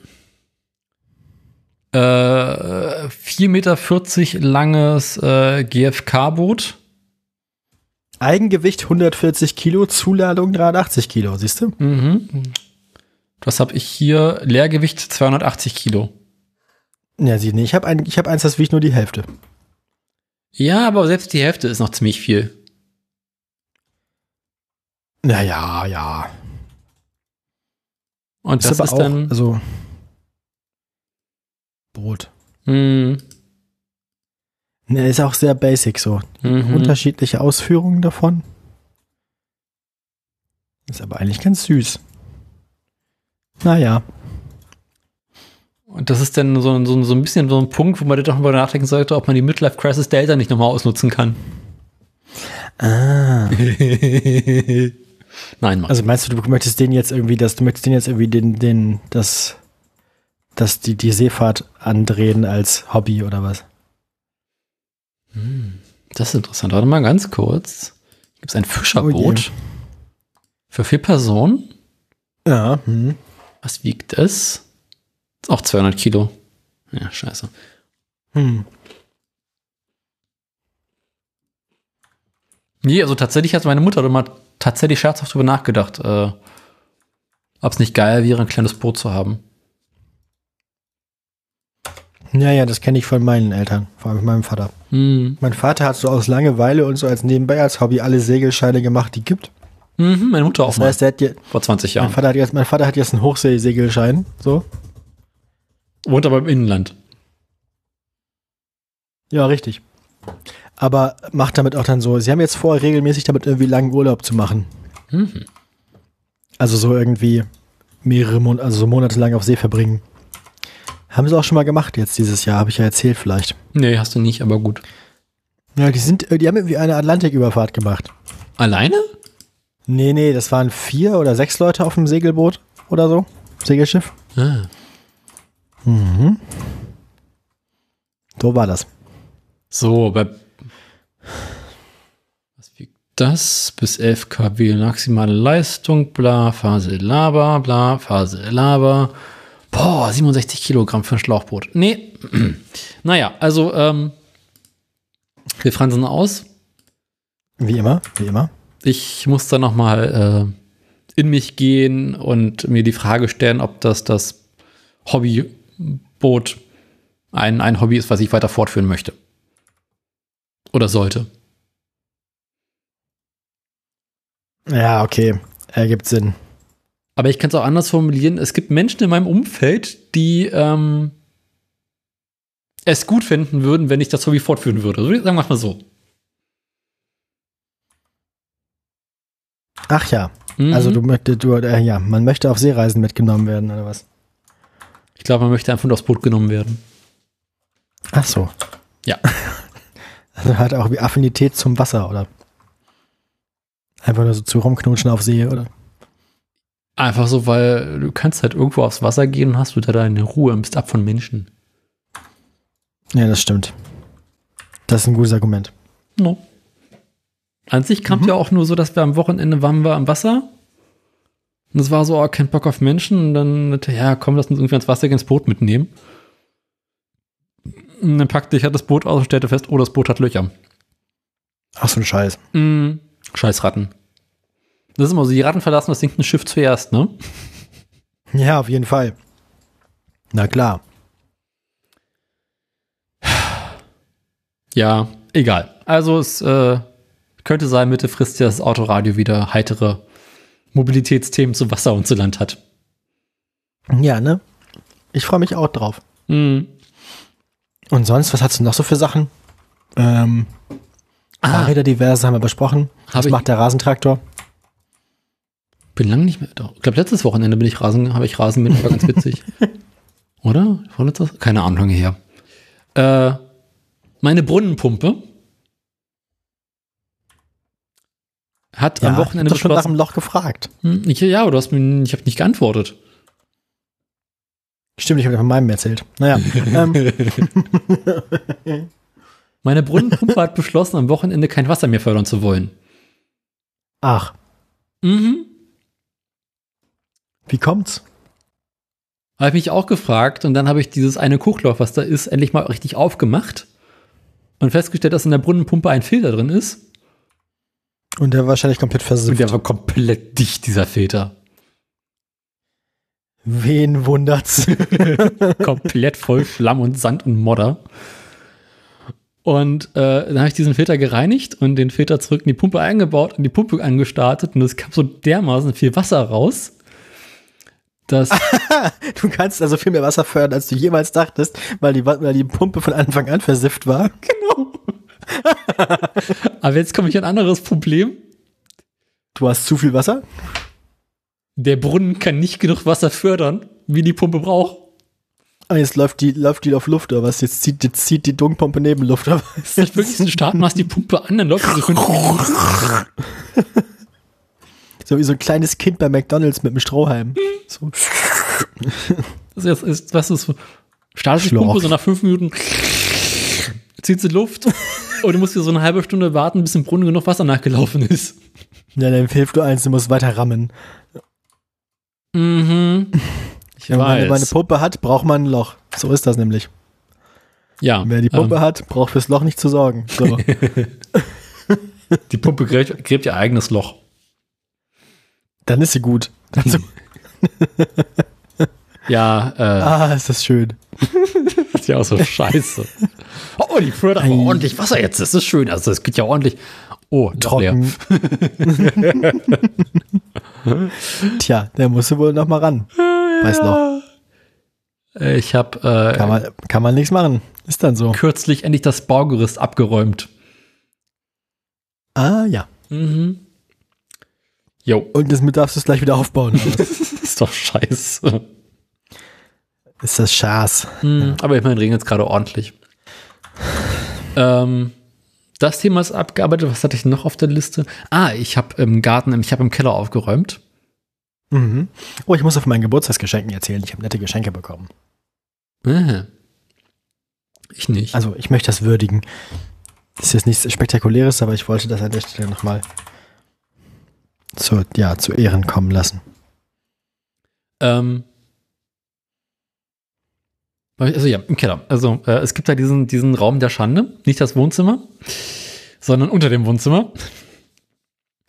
äh, 4,40 Meter langes äh, GFK-Boot. Eigengewicht 140 Kilo, Zuladung 83 Kilo, siehst du? Mhm. Das habe ich hier. Leergewicht 280 Kilo. Ja, sieh, nee, ich habe ein, ich hab eins, das wiegt nur die Hälfte. Ja, aber selbst die Hälfte ist noch ziemlich viel. Naja, ja. Und das aber ist auch, dann. also Boot. Mh, Ne, ist auch sehr basic so. mhm. Unterschiedliche Ausführungen davon. Ist aber eigentlich ganz süß. Naja. Und das ist dann so, so, so ein bisschen so ein Punkt, wo man doch mal nachdenken sollte, ob man die Midlife Crisis Delta nicht nochmal ausnutzen kann. Ah. [LAUGHS] Nein, Mann. Also meinst du, du möchtest den jetzt irgendwie, dass du möchtest den jetzt irgendwie den, den, das, das, die, die Seefahrt andrehen als Hobby oder was? das ist interessant. Warte mal ganz kurz. Gibt es ein Fischerboot Oh für vier Personen? Ja. Hm. Was wiegt es? Ist auch 200 Kilo. Ja, scheiße. Hm. Nee, also tatsächlich hat meine Mutter mal tatsächlich scherzhaft drüber nachgedacht, äh, ob es nicht geil wäre, ein kleines Boot zu haben. Ja, ja, das kenne ich von meinen Eltern, vor allem von meinem Vater. Hm. Mein Vater hat so aus Langeweile und so als nebenbei als Hobby alle Segelscheine gemacht, die gibt. Mhm, meine Mutter auch Das mal. heißt, der hat jetzt, Vor 20 mein Jahren. Vater hat jetzt, mein Vater hat jetzt einen Hochseesegelschein, so. Wohnt aber im Inland. Ja, richtig. Aber macht damit auch dann so, sie haben jetzt vor, regelmäßig damit irgendwie langen Urlaub zu machen. Mhm. Also so irgendwie mehrere Monate, also so monatelang auf See verbringen. Haben sie auch schon mal gemacht jetzt dieses Jahr, habe ich ja erzählt vielleicht. Nee, hast du nicht, aber gut. Ja, die sind, die haben irgendwie eine Atlantiküberfahrt gemacht. Alleine? Nee, nee, das waren vier oder sechs Leute auf dem Segelboot oder so. Segelschiff. Ah. Mhm. So war das. So, bei. Was wiegt das? Bis 11 kW maximale Leistung, bla, Phase Lava, bla, Phase Lava. Boah, 67 Kilogramm für ein Schlauchboot. Nee. [CLEARS THROAT] naja, also, ähm, wir fransen aus. Wie immer, wie immer. Ich muss da noch mal äh, in mich gehen und mir die Frage stellen, ob das das Hobbyboot ein, ein Hobby ist, was ich weiter fortführen möchte. Oder sollte. Ja, okay. Ergibt Sinn. Aber ich kann es auch anders formulieren. Es gibt Menschen in meinem Umfeld, die ähm, es gut finden würden, wenn ich das Hobby fortführen würde. So, Sagen wir mal so. Ach ja. Mhm. Also du möchtest, du, äh, ja, man möchte auf Seereisen mitgenommen werden, oder was? ich glaube, man möchte einfach nur aufs Boot genommen werden. Ach so. Ja. [LAUGHS] Also hat auch wie Affinität zum Wasser, oder? Einfach nur so zu rumknutschen auf See, oder? Einfach so, weil du kannst halt irgendwo aufs Wasser gehen und hast du da deine Ruhe und bist ab von Menschen. Ja, das stimmt. Das ist ein gutes Argument. No. An sich kam Mhm. ja auch nur so, dass wir am Wochenende waren wir am Wasser. Und es war so, oh, kein Bock auf Menschen. Und dann, ja, komm, lass uns irgendwie ans Wasser gehen, ins Boot mitnehmen. Und dann packte ich halt das Boot aus und stellte fest, oh, das Boot hat Löcher. Ach so ein Scheiß. Mm, scheiß Ratten. Das ist immer so, die Ratten verlassen das sinkende Schiff zuerst, ne? Ja, auf jeden Fall. Na klar. Ja, egal. Also es äh, könnte sein, mittelfristig, dass das Autoradio wieder heitere Mobilitätsthemen zu Wasser und zu Land hat. Ja, ne? Ich freue mich auch drauf. Mhm. Und sonst, was hast du noch so für Sachen? Ähm, Fahrräder diverse haben wir besprochen. Was macht der Rasentraktor? Bin lange nicht mehr. Doch. Ich glaube, letztes Wochenende bin ich Rasen, habe ich Rasen mit, war ganz witzig. [LAUGHS] Oder? Vorletztes? Keine Ahnung, lange her. Äh, meine Brunnenpumpe hat am ich Wochenende doch schon nach dem Loch gefragt. Hm, Ich, ja, aber du hast mir, ich habe nicht geantwortet. Stimmt, ich habe von meinem erzählt. Naja, [LAUGHS] ähm, [LAUGHS] Meine Brunnenpumpe hat beschlossen, am Wochenende kein Wasser mehr fördern zu wollen. ach, Mhm. Wie kommt's? Habe ich mich auch gefragt und dann habe ich dieses eine Kuchloch, was da ist, endlich mal richtig aufgemacht und festgestellt, dass in der Brunnenpumpe ein Filter drin ist. Und der war wahrscheinlich komplett Und versifft. der war komplett dicht, dieser Filter. Wen wundert's? [LAUGHS] komplett voll Schlamm und Sand und Modder. Und äh, dann habe ich diesen Filter gereinigt und den Filter zurück in die Pumpe eingebaut und die Pumpe angestartet und es kam so dermaßen viel Wasser raus, dass [LAUGHS] Du kannst also viel mehr Wasser fördern, als du jemals dachtest, weil die, weil die Pumpe von Anfang an versifft war. [LAUGHS] aber jetzt komme ich an ein anderes Problem. Du hast zu viel Wasser? Der Brunnen kann nicht genug Wasser fördern, wie die Pumpe braucht. Ah, jetzt läuft die, läuft die auf Luft oder was? Jetzt zieht, jetzt zieht die Dunkpumpe neben Luft oder was? Ich wirklich so starten, machst die Pumpe an, dann läuft sie so fünf Minuten. [LAUGHS] So wie so ein kleines Kind bei McDonalds mit einem Strohhalm. So. [LAUGHS] Das ist, ist, was ist, startet die. Pumpe so nach fünf Minuten, zieht sie Luft und du musst hier so eine halbe Stunde warten, bis im Brunnen genug Wasser nachgelaufen ist. Ja, dann hilft du eins, du musst weiter rammen. Mhm. [LAUGHS] Ich Ja, wenn man eine weiß. Pumpe hat, braucht man ein Loch. So ist das nämlich. ja, Wer die Pumpe ähm, hat, braucht fürs Loch nicht zu sorgen. So. [LAUGHS] die Pumpe gräbt, gräbt ihr eigenes Loch. Dann ist sie gut. Also, [LAUGHS] Ja, äh, ah, ist das schön. [LAUGHS] ist ja auch so scheiße. Oh, die fördert aber ordentlich Wasser jetzt. Das ist schön. Also, es geht ja ordentlich. Oh. Trocken. [LAUGHS] Tja, der musste wohl noch mal ran. Weiß noch. Ich habe äh, Kann man, kann man nichts machen. Ist dann so. kürzlich endlich das Baugerüst abgeräumt. Ah, ja. Mhm. Jo, Und das mit darfst du es gleich wieder aufbauen. [LAUGHS] ist doch scheiße. ist das Schaß. Hm, Aber immerhin regnet es gerade ordentlich. Ähm, das Thema ist abgearbeitet. Was hatte ich noch auf der Liste? Ah, ich habe im Garten, ich habe im Keller aufgeräumt. Mhm. Oh, ich muss auf meinen Geburtstagsgeschenken erzählen. Ich habe nette Geschenke bekommen. Ah. Ich nicht. Also, ich möchte das würdigen. Das ist jetzt nichts Spektakuläres, aber ich wollte das an der Stelle nochmal zu, ja, zu Ehren kommen lassen. Ähm, also ja, im Keller. Also äh, es gibt da diesen, diesen Raum der Schande, nicht das Wohnzimmer, sondern unter dem Wohnzimmer.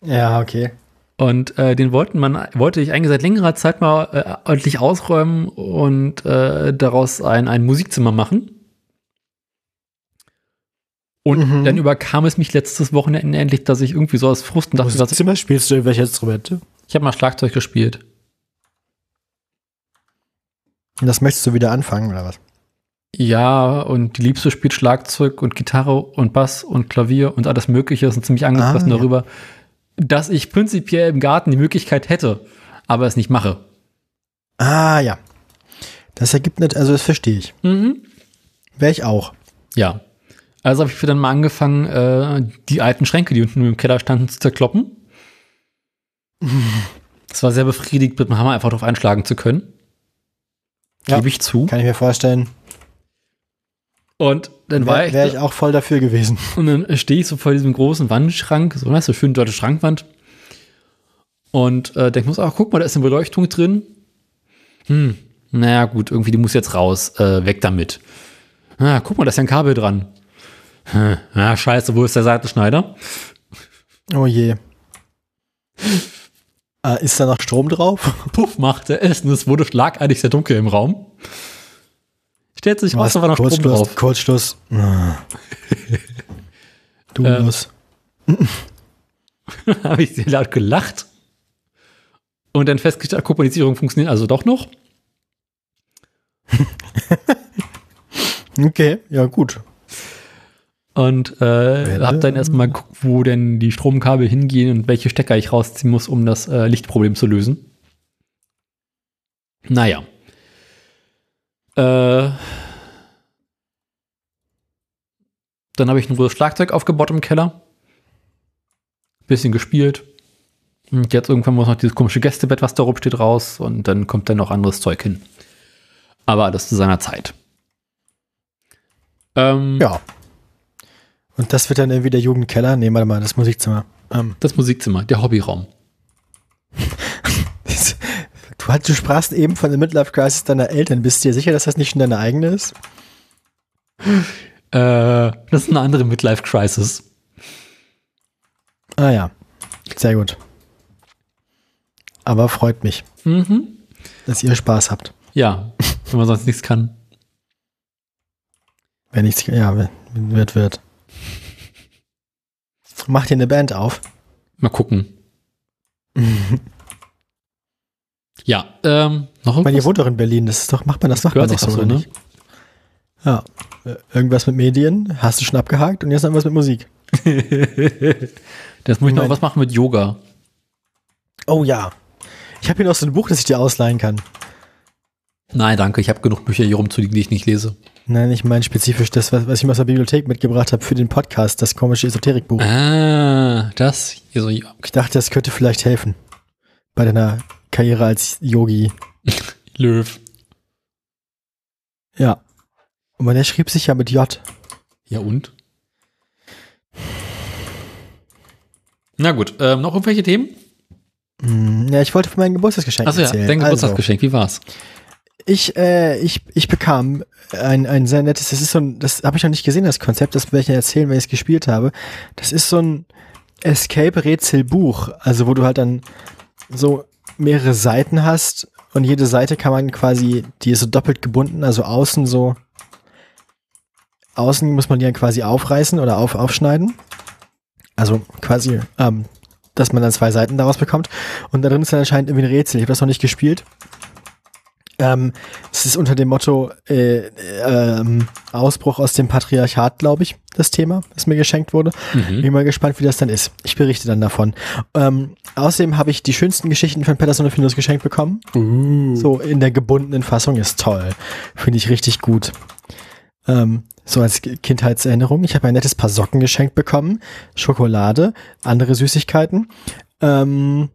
Ja, okay. Und äh, den wollten man, wollte ich eigentlich seit längerer Zeit mal äh, ordentlich ausräumen und äh, daraus ein, ein Musikzimmer machen. Und Mhm. dann überkam es mich letztes Wochenende endlich, dass ich irgendwie so aus Frust und dachte, ich, Zimmer spielst du irgendwelche Instrumente? ich habe mal Schlagzeug gespielt. Und das möchtest du wieder anfangen, oder was? Ja, und die Liebste spielt Schlagzeug und Gitarre und Bass und Klavier und alles Mögliche sind ziemlich angefressen Ah, ja. darüber, dass ich prinzipiell im Garten die Möglichkeit hätte, aber es nicht mache. Ah, ja. Das ergibt nicht, also das verstehe ich. Mhm. Wäre ich auch. Ja. Also habe ich dann mal angefangen, äh, die alten Schränke, die unten im Keller standen, zu zerkloppen. Das war sehr befriedigt, mit dem Hammer einfach drauf einschlagen zu können. Ja. Gebe ich zu. Kann ich mir vorstellen. Und dann war Wäre ich, wär ich auch voll dafür gewesen. [LAUGHS] Und dann stehe ich so vor diesem großen Wandschrank, so weißt du, schön dort Schrankwand. Und äh, denke mir so, ach, guck mal, da ist eine Beleuchtung drin. Hm, naja, gut, irgendwie, die muss jetzt raus. Äh, weg damit. Ah, guck mal, da ist ja ein Kabel dran. Hm, ah, scheiße, wo ist der Seitenschneider? Oh je. Äh, ist da noch Strom drauf? Puff machte es und es wurde schlagartig sehr dunkel im Raum. Stellt sich raus, Was? da war noch Strom Kurzschluss. drauf. Kurzschluss. Ah. Du Ähm. musst. [LAUGHS] habe ich sehr laut gelacht. Und dann festgestellt, Sicherung funktioniert also doch noch. [LAUGHS] Okay, ja gut. Und äh, Werde- hab dann erstmal geguckt, wo denn die Stromkabel hingehen und welche Stecker ich rausziehen muss, um das äh, Lichtproblem zu lösen. Naja. Äh, dann habe ich ein großes Schlagzeug aufgebaut im Keller. Bisschen gespielt. Und jetzt irgendwann muss noch dieses komische Gästebett, was da rumsteht, raus. Und dann kommt dann noch anderes Zeug hin. Aber alles zu seiner Zeit. Ähm, Ja. Und das wird dann irgendwie der Jugendkeller? Nee, warte mal, das Musikzimmer. Ähm, Das Musikzimmer, der Hobbyraum. [LAUGHS] du, halt, du sprachst eben von der Midlife Crisis deiner Eltern. Bist du dir sicher, dass das nicht schon deine eigene ist? Äh, das ist eine andere Midlife Crisis. Ah ja, sehr gut. Aber freut mich, Mhm. dass ihr Spaß habt. Ja, wenn man sonst nichts kann. Wenn nichts, ja, wird, wird. Macht ihr eine Band auf? Mal gucken. [LAUGHS] ja, ähm, noch Ich meine, ihr irgendwas? wohnt doch in Berlin, das ist doch, macht man das, man doch so, doch so, oder ne? nicht? Ja. Äh, Irgendwas mit Medien, hast du schon abgehakt und jetzt noch irgendwas mit Musik. [LAUGHS] Das muss ich noch was machen mit Yoga. Oh ja. Ich habe hier noch so ein Buch, das ich dir ausleihen kann. Nein, danke, ich habe genug Bücher hier rumzuliegen, die ich nicht lese. Nein, ich meine spezifisch das, was, was ich mir aus der Bibliothek mitgebracht habe für den Podcast, das komische Esoterikbuch. Ah, das hier so. Ich dachte, das könnte vielleicht helfen. Bei deiner Karriere als Yogi. [LAUGHS] Löw. Ja. Aber der schrieb sich ja mit J. Ja und? Na gut, ähm, noch irgendwelche Themen? Hm, Ja, ich wollte von meinem Geburtstagsgeschenk Achso ja, erzählen. dein Also, Geburtstagsgeschenk, wie war's? Ich, äh, ich, ich bekam ein, ein sehr nettes, das ist so ein, das habe ich noch nicht gesehen, das Konzept, das werde ich dir erzählen, wenn ich es gespielt habe. Das ist so ein Escape-Rätsel-Buch, also wo du halt dann so mehrere Seiten hast und jede Seite kann man quasi, die ist so doppelt gebunden, also außen so, außen muss man die dann quasi aufreißen oder auf, aufschneiden. Also quasi, ähm, dass man dann zwei Seiten daraus bekommt. Und da drin ist dann anscheinend irgendwie ein Rätsel. Ich habe das noch nicht gespielt. Ähm, es ist unter dem Motto äh, ähm, Ausbruch aus dem Patriarchat, glaube ich, das Thema, das mir geschenkt wurde. Bin mal gespannt, wie das dann ist. Ich berichte dann davon. Ähm, außerdem habe ich die schönsten Geschichten von Patterson und Findus geschenkt bekommen. So in der gebundenen Fassung ist toll. Finde ich richtig gut. Ähm, so als Ki- Kindheitserinnerung. Ich habe ein nettes Paar Socken geschenkt bekommen, Schokolade, andere Süßigkeiten, ähm,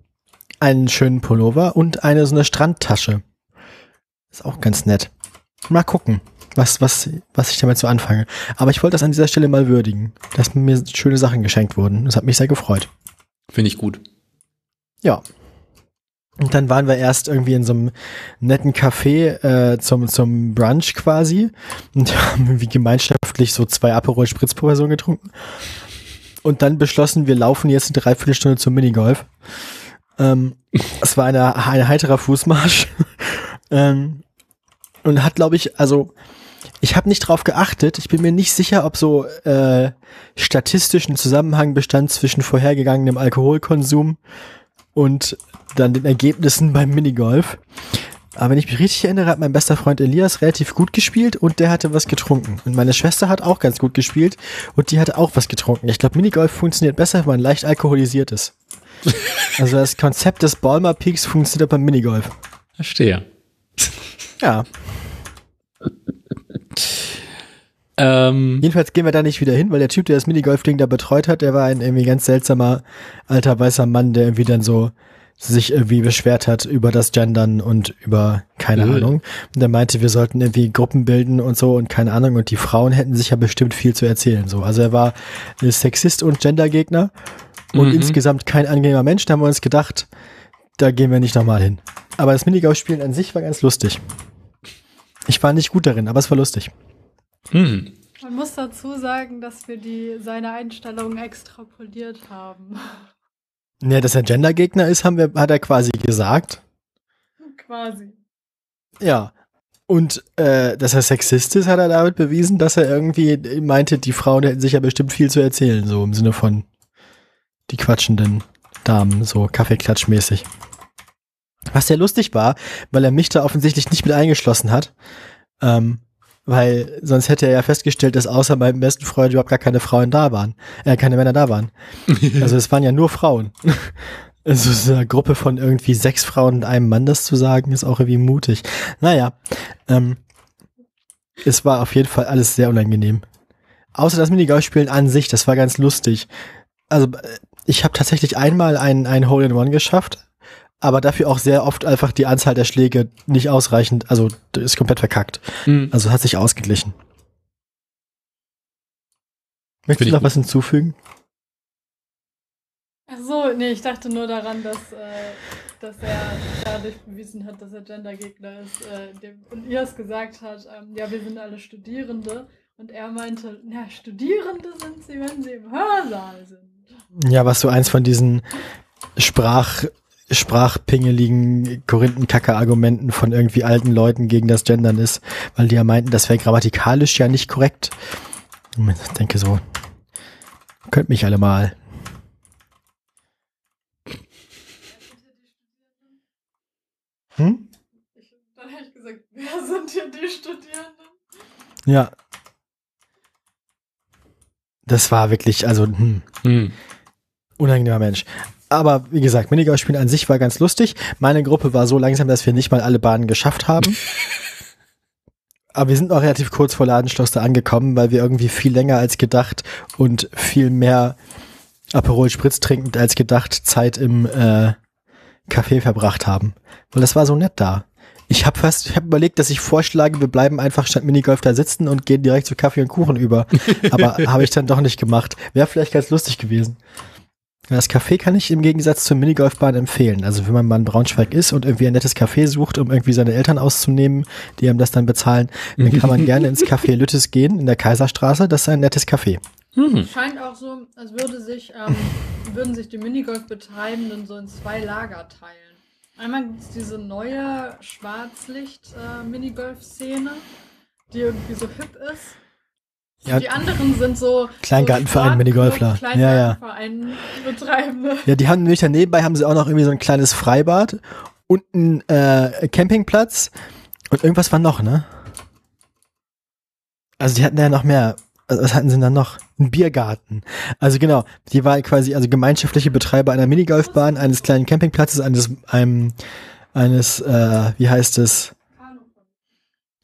einen schönen Pullover und eine so eine Strandtasche. Ist auch ganz nett. Mal gucken, was, was, was ich damit so anfange. Aber ich wollte das an dieser Stelle mal würdigen, dass mir schöne Sachen geschenkt wurden. Das hat mich sehr gefreut. Finde ich gut. Ja. Und dann waren wir erst irgendwie in so einem netten Café äh, zum, zum Brunch quasi und [LAUGHS] haben irgendwie gemeinschaftlich so zwei Aperol Spritz pro Person getrunken. Und dann beschlossen, wir laufen jetzt eine Dreiviertelstunde zum Minigolf. Ähm, es war eine, ein heiterer Fußmarsch. [LAUGHS] ähm, und hat, glaube ich, also ich habe nicht drauf geachtet. Ich bin mir nicht sicher, ob so äh, statistischen Zusammenhang bestand zwischen vorhergegangenem Alkoholkonsum und dann den Ergebnissen beim Minigolf. Aber wenn ich mich richtig erinnere, hat mein bester Freund Elias relativ gut gespielt und der hatte was getrunken. Und meine Schwester hat auch ganz gut gespielt und die hatte auch was getrunken. Ich glaube, Minigolf funktioniert besser, wenn man leicht alkoholisiert ist. [LAUGHS] Also das Konzept des Balmer Peaks funktioniert beim Minigolf. Verstehe. Ja. [LAUGHS] Ähm, Jedenfalls gehen wir da nicht wieder hin, weil der Typ, der das Minigolf-Ding da betreut hat, der war ein irgendwie ganz seltsamer alter weißer Mann, der irgendwie dann so sich irgendwie beschwert hat über das Gendern und über keine Äh. Ahnung. Und der meinte, wir sollten irgendwie Gruppen bilden und so und keine Ahnung und die Frauen hätten sich ja bestimmt viel zu erzählen. So, also er war Sexist und Gendergegner und Mhm. insgesamt kein angenehmer Mensch. Da haben wir uns gedacht, da gehen wir nicht nochmal hin. Aber das Minigolf-Spielen an sich war ganz lustig. Ich war nicht gut darin, aber es war lustig. hm. Man muss dazu sagen, dass wir die, seine Einstellungen extrapoliert haben. Ja, dass er Gendergegner ist, haben wir, hat er quasi gesagt. Quasi. Ja. Und äh, dass er Sexist ist, hat er damit bewiesen, dass er irgendwie meinte, die Frauen hätten sich ja bestimmt viel zu erzählen, so im Sinne von die quatschenden Damen, so Kaffeeklatschmäßig. Was sehr lustig war, weil er mich da offensichtlich nicht mit eingeschlossen hat, Ähm, weil sonst hätte er ja festgestellt, dass außer meinem besten Freund überhaupt gar keine Frauen da waren. Äh, keine Männer da waren. [LAUGHS] Also es waren ja nur Frauen. Also so eine Gruppe von irgendwie sechs Frauen und einem Mann das zu sagen, ist auch irgendwie mutig. Naja, ähm, es war auf jeden Fall alles sehr unangenehm. Außer das Minigolfspielen an sich, das war ganz lustig. Also äh, ich habe tatsächlich einmal ein, ein Hole-in-One geschafft, aber dafür auch sehr oft einfach die Anzahl der Schläge nicht ausreichend, also ist komplett verkackt. Mhm. Also hat sich ausgeglichen. Möchtest du noch was hinzufügen? Ach so, nee, ich dachte nur daran, dass, äh, dass er dadurch bewiesen hat, dass er Gendergegner ist. Äh, dem, und ihr es gesagt hat, ähm, ja, wir sind alle Studierende. Und er meinte, na, Studierende sind sie, wenn sie im Hörsaal sind. Ja, was so eins von diesen Sprach, sprachpingeligen Korinthenkacker-Argumenten von irgendwie alten Leuten gegen das Gendern ist, weil die ja meinten, das wäre grammatikalisch ja nicht korrekt. Und ich denke so, könnt mich alle mal. Hm? Dann habe ich gesagt, wer sind hier die Studierenden? Ja. Das war wirklich, also, hm. Mhm. unangenehmer Mensch. Aber wie gesagt, Minigolfspielen an sich war ganz lustig. Meine Gruppe war so langsam, dass wir nicht mal alle Bahnen geschafft haben. [LAUGHS] Aber wir sind auch relativ kurz vor Ladenschluss da angekommen, weil wir irgendwie viel länger als gedacht und viel mehr Aperol Spritz trinkend als gedacht Zeit im äh, Café verbracht haben. Weil das war so nett da. Ich habe fast, ich habe überlegt, dass ich vorschlage, wir bleiben einfach statt Minigolf da sitzen und gehen direkt zu Kaffee und Kuchen über. [LAUGHS] Aber habe ich dann doch nicht gemacht. Wäre vielleicht ganz lustig gewesen. Das Café kann ich im Gegensatz zur Minigolfbahn empfehlen. Also wenn man mal in Braunschweig ist und irgendwie ein nettes Café sucht, um irgendwie seine Eltern auszunehmen, die einem das dann bezahlen, dann kann man [LAUGHS] gerne ins Café Lüttes gehen, in der Kaiserstraße. Das ist ein nettes Café. Mhm. Scheint auch so, als würde sich, ähm, würden sich die Minigolf-Betreibenden so in zwei Lager teilen. Einmal gibt es diese neue Schwarzlicht-Minigolf-Szene, die irgendwie so hip ist. Ja, die anderen sind so Kleingartenverein, so Minigolfler. Ja, ja. Betreibende. Ja, die haben nämlich daneben haben sie auch noch irgendwie so ein kleines Freibad und einen äh, Campingplatz und irgendwas war noch, ne? Also die hatten ja noch mehr. Also Was hatten sie denn noch? Ein Biergarten. Also genau, die war quasi also gemeinschaftliche Betreiber einer Minigolfbahn, eines kleinen Campingplatzes, eines einem, eines äh, wie heißt es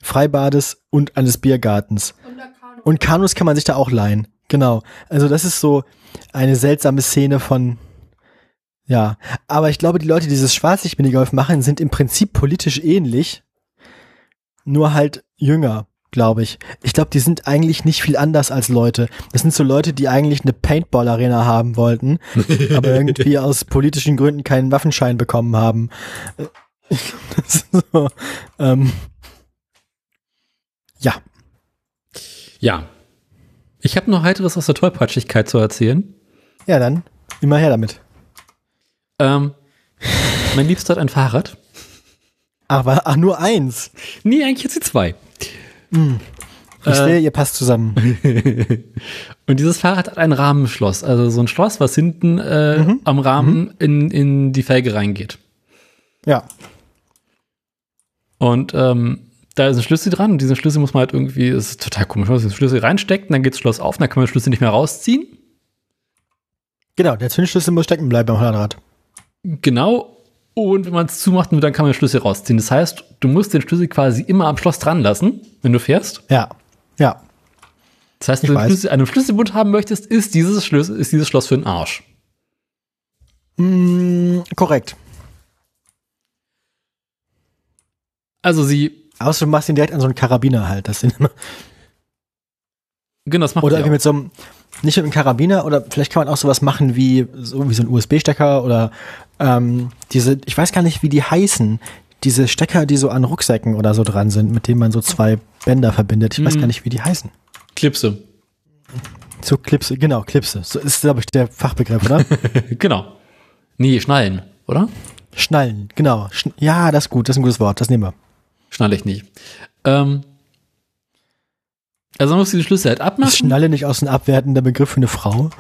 Freibades und eines Biergartens. Und Kanus kann man sich da auch leihen. Genau. Also das ist so eine seltsame Szene von, ja. Aber ich glaube, die Leute, die dieses Schwarzlicht-Minigolf machen, sind im Prinzip politisch ähnlich. Nur halt jünger, glaube ich. Ich glaube, die sind eigentlich nicht viel anders als Leute. Das sind so Leute, die eigentlich eine Paintball-Arena haben wollten, [LAUGHS] aber irgendwie aus politischen Gründen keinen Waffenschein bekommen haben. Ich glaube, das ist so. Ähm, ja. Ja. Ich habe noch heiteres aus der Tollpatschigkeit zu erzählen. Ja, dann immer her damit. Ähm, mein Liebster hat ein Fahrrad. Aber ach, nur eins. Nee, eigentlich jetzt die zwei. Ich Äh. sehe, ihr passt zusammen. [LAUGHS] Und dieses Fahrrad hat ein Rahmenschloss, also so ein Schloss, was hinten äh, Mhm. am Rahmen in, in die Felge reingeht. Ja. Und ähm, da ist ein Schlüssel dran und diesen Schlüssel muss man halt irgendwie, das ist total komisch, man muss den Schlüssel reinstecken, dann geht das Schloss auf, dann kann man den Schlüssel nicht mehr rausziehen. Genau, der Zündschlüssel muss stecken bleiben beim Hollandrad. Genau. Und wenn man es zumacht, dann kann man den Schlüssel rausziehen. Das heißt, du musst den Schlüssel quasi immer am Schloss dran lassen, wenn du fährst. Ja. Ja. Das heißt, wenn du. Schlüssel, einen Schlüsselbund haben möchtest, ist dieses, Schlüssel, ist dieses Schloss für den Arsch. Mm, korrekt. Also sie, Außer du machst ihn direkt an so einen Karabiner halt. Das sind immer, genau, das macht oder irgendwie auch. mit so einem, nicht mit einem Karabiner, oder vielleicht kann man auch sowas machen wie so, wie so ein USB-Stecker oder ähm, diese, ich weiß gar nicht, wie die heißen. Diese Stecker, die so an Rucksäcken oder so dran sind, mit denen man so zwei Bänder verbindet. Ich weiß Mhm. gar nicht, wie die heißen. Klipse. So Klipse, genau, Klipse. So ist, glaube ich, der Fachbegriff, oder? [LAUGHS] genau. Nee, schnallen, oder? Schnallen, genau. Schn ja, das ist gut, das ist ein gutes Wort, das nehmen wir. Schnalle ich nicht. Ähm, also man muss die Schlüssel halt Ist abmachen. Schnalle nicht aus ein abwertender Begriff für eine Frau?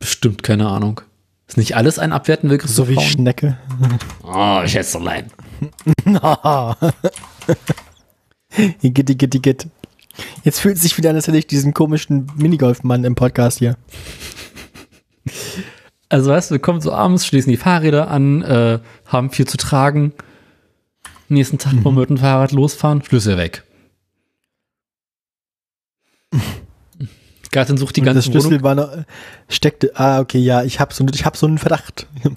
Bestimmt, keine Ahnung. Ist nicht alles ein abwertender Begriff So für wie Frauen? Schnecke. Oh, Schätzelein. Igitt, igitt, igitt. Jetzt fühlt es sich wieder an, als hätte ich diesen komischen Minigolfmann im Podcast hier. Also weißt du, wir kommen so abends, schließen die Fahrräder an, äh, haben viel zu tragen. Nächsten Tag wollen wir mit dem Fahrrad losfahren, Schlüssel weg. [LAUGHS] Gattin sucht die Und ganze das Schlüssel Wohnung. war noch, steckte, ah, okay, ja, ich habe so, ich hab so einen Verdacht. [LAUGHS]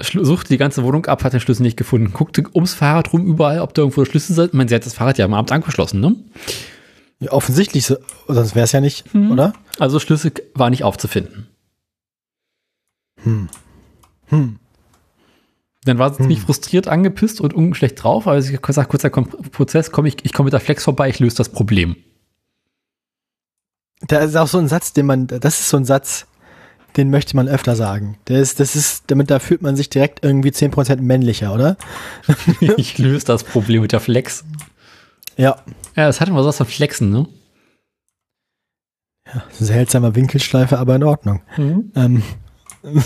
Suchte die ganze Wohnung ab, hat den Schlüssel nicht gefunden. Guckte ums Fahrrad rum überall, ob da irgendwo der Schlüssel ist. Ich meine, sie hat das Fahrrad ja am Abend angeschlossen, ne? Ja, offensichtlich, so, sonst wäre es ja nicht, Mhm. oder? Also Schlüssel war nicht aufzufinden. Hm. Hm. Dann war sie ziemlich Hm. frustriert, angepisst und un- schlecht drauf. Also ich gesagt, kurzer Prozess, komm, ich, ich komme mit der Flex vorbei, ich löse das Problem. Da ist auch so ein Satz, den man, das ist so ein Satz, den möchte man öfter sagen. Der ist, das ist, damit da fühlt man sich direkt irgendwie 10% männlicher, oder? [LAUGHS] ich löse das Problem mit der Flex. Ja. Ja, das hatten wir was von Flexen, ne? Seltsamer Winkelschleife, aber in Ordnung. Ähm. [LAUGHS]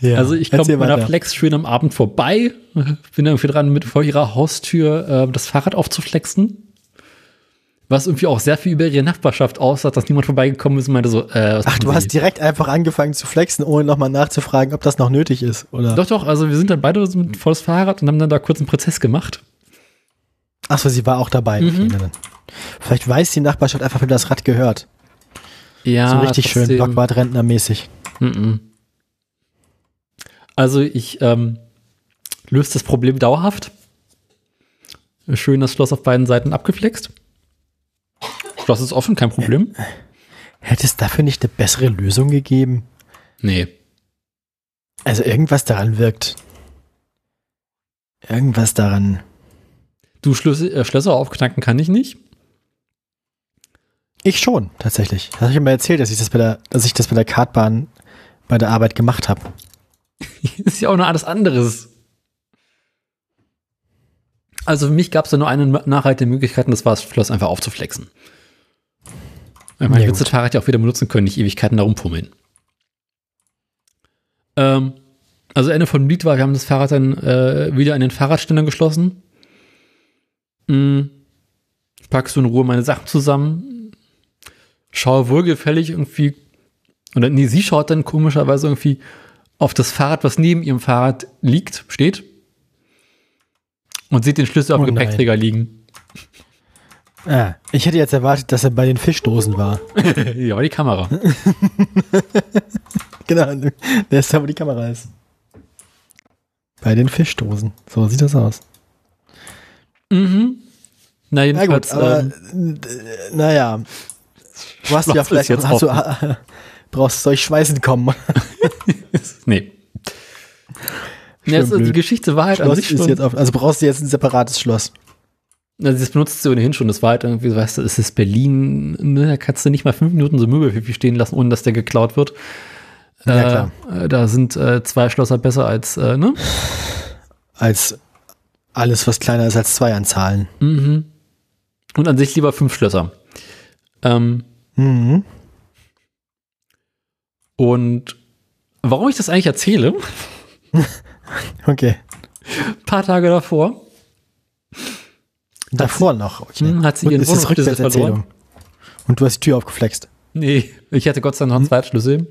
ja, Also ich komme meiner. Flex schön am Abend vorbei, bin irgendwie dran, mit vor ihrer Haustür äh, das Fahrrad aufzuflexen. Was irgendwie auch sehr viel über ihre Nachbarschaft aussah, dass niemand vorbeigekommen ist und meinte so, äh, Ach, du Sie? hast direkt einfach angefangen zu flexen, ohne nochmal nachzufragen, ob das noch nötig ist, oder? Doch, doch, also wir sind dann beide mit volles Fahrrad und haben dann da kurz einen Prozess gemacht. Ach so, sie war auch dabei. Mhm. Vielleicht weiß die Nachbarschaft einfach, wie das Rad gehört. Ja, so richtig schön, trotzdem. Blockwart-Rentner-mäßig. Mhm. Also ich ähm, löse das Problem dauerhaft. Schön das Schloss auf beiden Seiten abgeflext. Schloss ist offen, kein Problem. Hätte es dafür nicht eine bessere Lösung gegeben? Nee. Also irgendwas daran wirkt. Irgendwas daran. Du Schlüssel, äh, Schlösser aufknacken kann ich nicht. Ich schon, tatsächlich. Das habe ich mir erzählt, dass ich das bei der, dass ich das bei der Kartbahn bei der Arbeit gemacht habe. [LAUGHS] ist ja auch noch alles anderes. Also für mich gab es da nur eine nachhaltige Möglichkeit und das war das Schloss einfach aufzuflexen. Ich meine, Ja, ich das Fahrrad ja auch wieder benutzen können, nicht Ewigkeiten da rumpummeln. Ähm, also Ende von Lied war, wir haben das Fahrrad dann äh, wieder an den Fahrradständer geschlossen. Hm. Packst du in Ruhe meine Sachen zusammen. Schaue wohlgefällig irgendwie, oder nee, sie schaut dann komischerweise irgendwie auf das Fahrrad, was neben ihrem Fahrrad liegt, steht. Und sieht den Schlüssel auf Oh dem nein. Gepäckträger liegen. Ah, ich hätte jetzt erwartet, dass er bei den Fischdosen war. [LAUGHS] ja, die Kamera. [LAUGHS] genau, der ist da, wo die Kamera ist. Bei den Fischdosen. So sieht das aus. Mhm. Na, Na jedenfalls, gut, aber ähm, äh, naja. Du hast ja vielleicht jetzt hast [LAUGHS] du, brauchst soll ich schweißen kommen. [LAUGHS] nee. Ja, also die. Geschichte war halt an Schloss sich ist schon, jetzt auf, also brauchst du jetzt ein separates Schloss. also das benutzt sie ohnehin schon, das war halt irgendwie, weißt du, es ist Berlin, ne, da kannst du nicht mal fünf Minuten so Möbelpipi stehen lassen, ohne dass der geklaut wird. Ja, Äh, klar. äh, da sind äh, zwei Schlosser besser als, äh, ne? Als alles, was kleiner ist als zwei an Zahlen. Mhm. Und an sich lieber fünf Schlösser. Ähm, Mhm. und warum ich das eigentlich erzähle, [LAUGHS] Okay. ein paar Tage davor, Davor noch. Okay. hm, hat sie Und ihren ist das Wohnungsschlüssel Rückwärtserzählung. Und du hast die Tür aufgeflext. Nee, ich hatte Gott sei Dank noch einen Zweitschlüssel.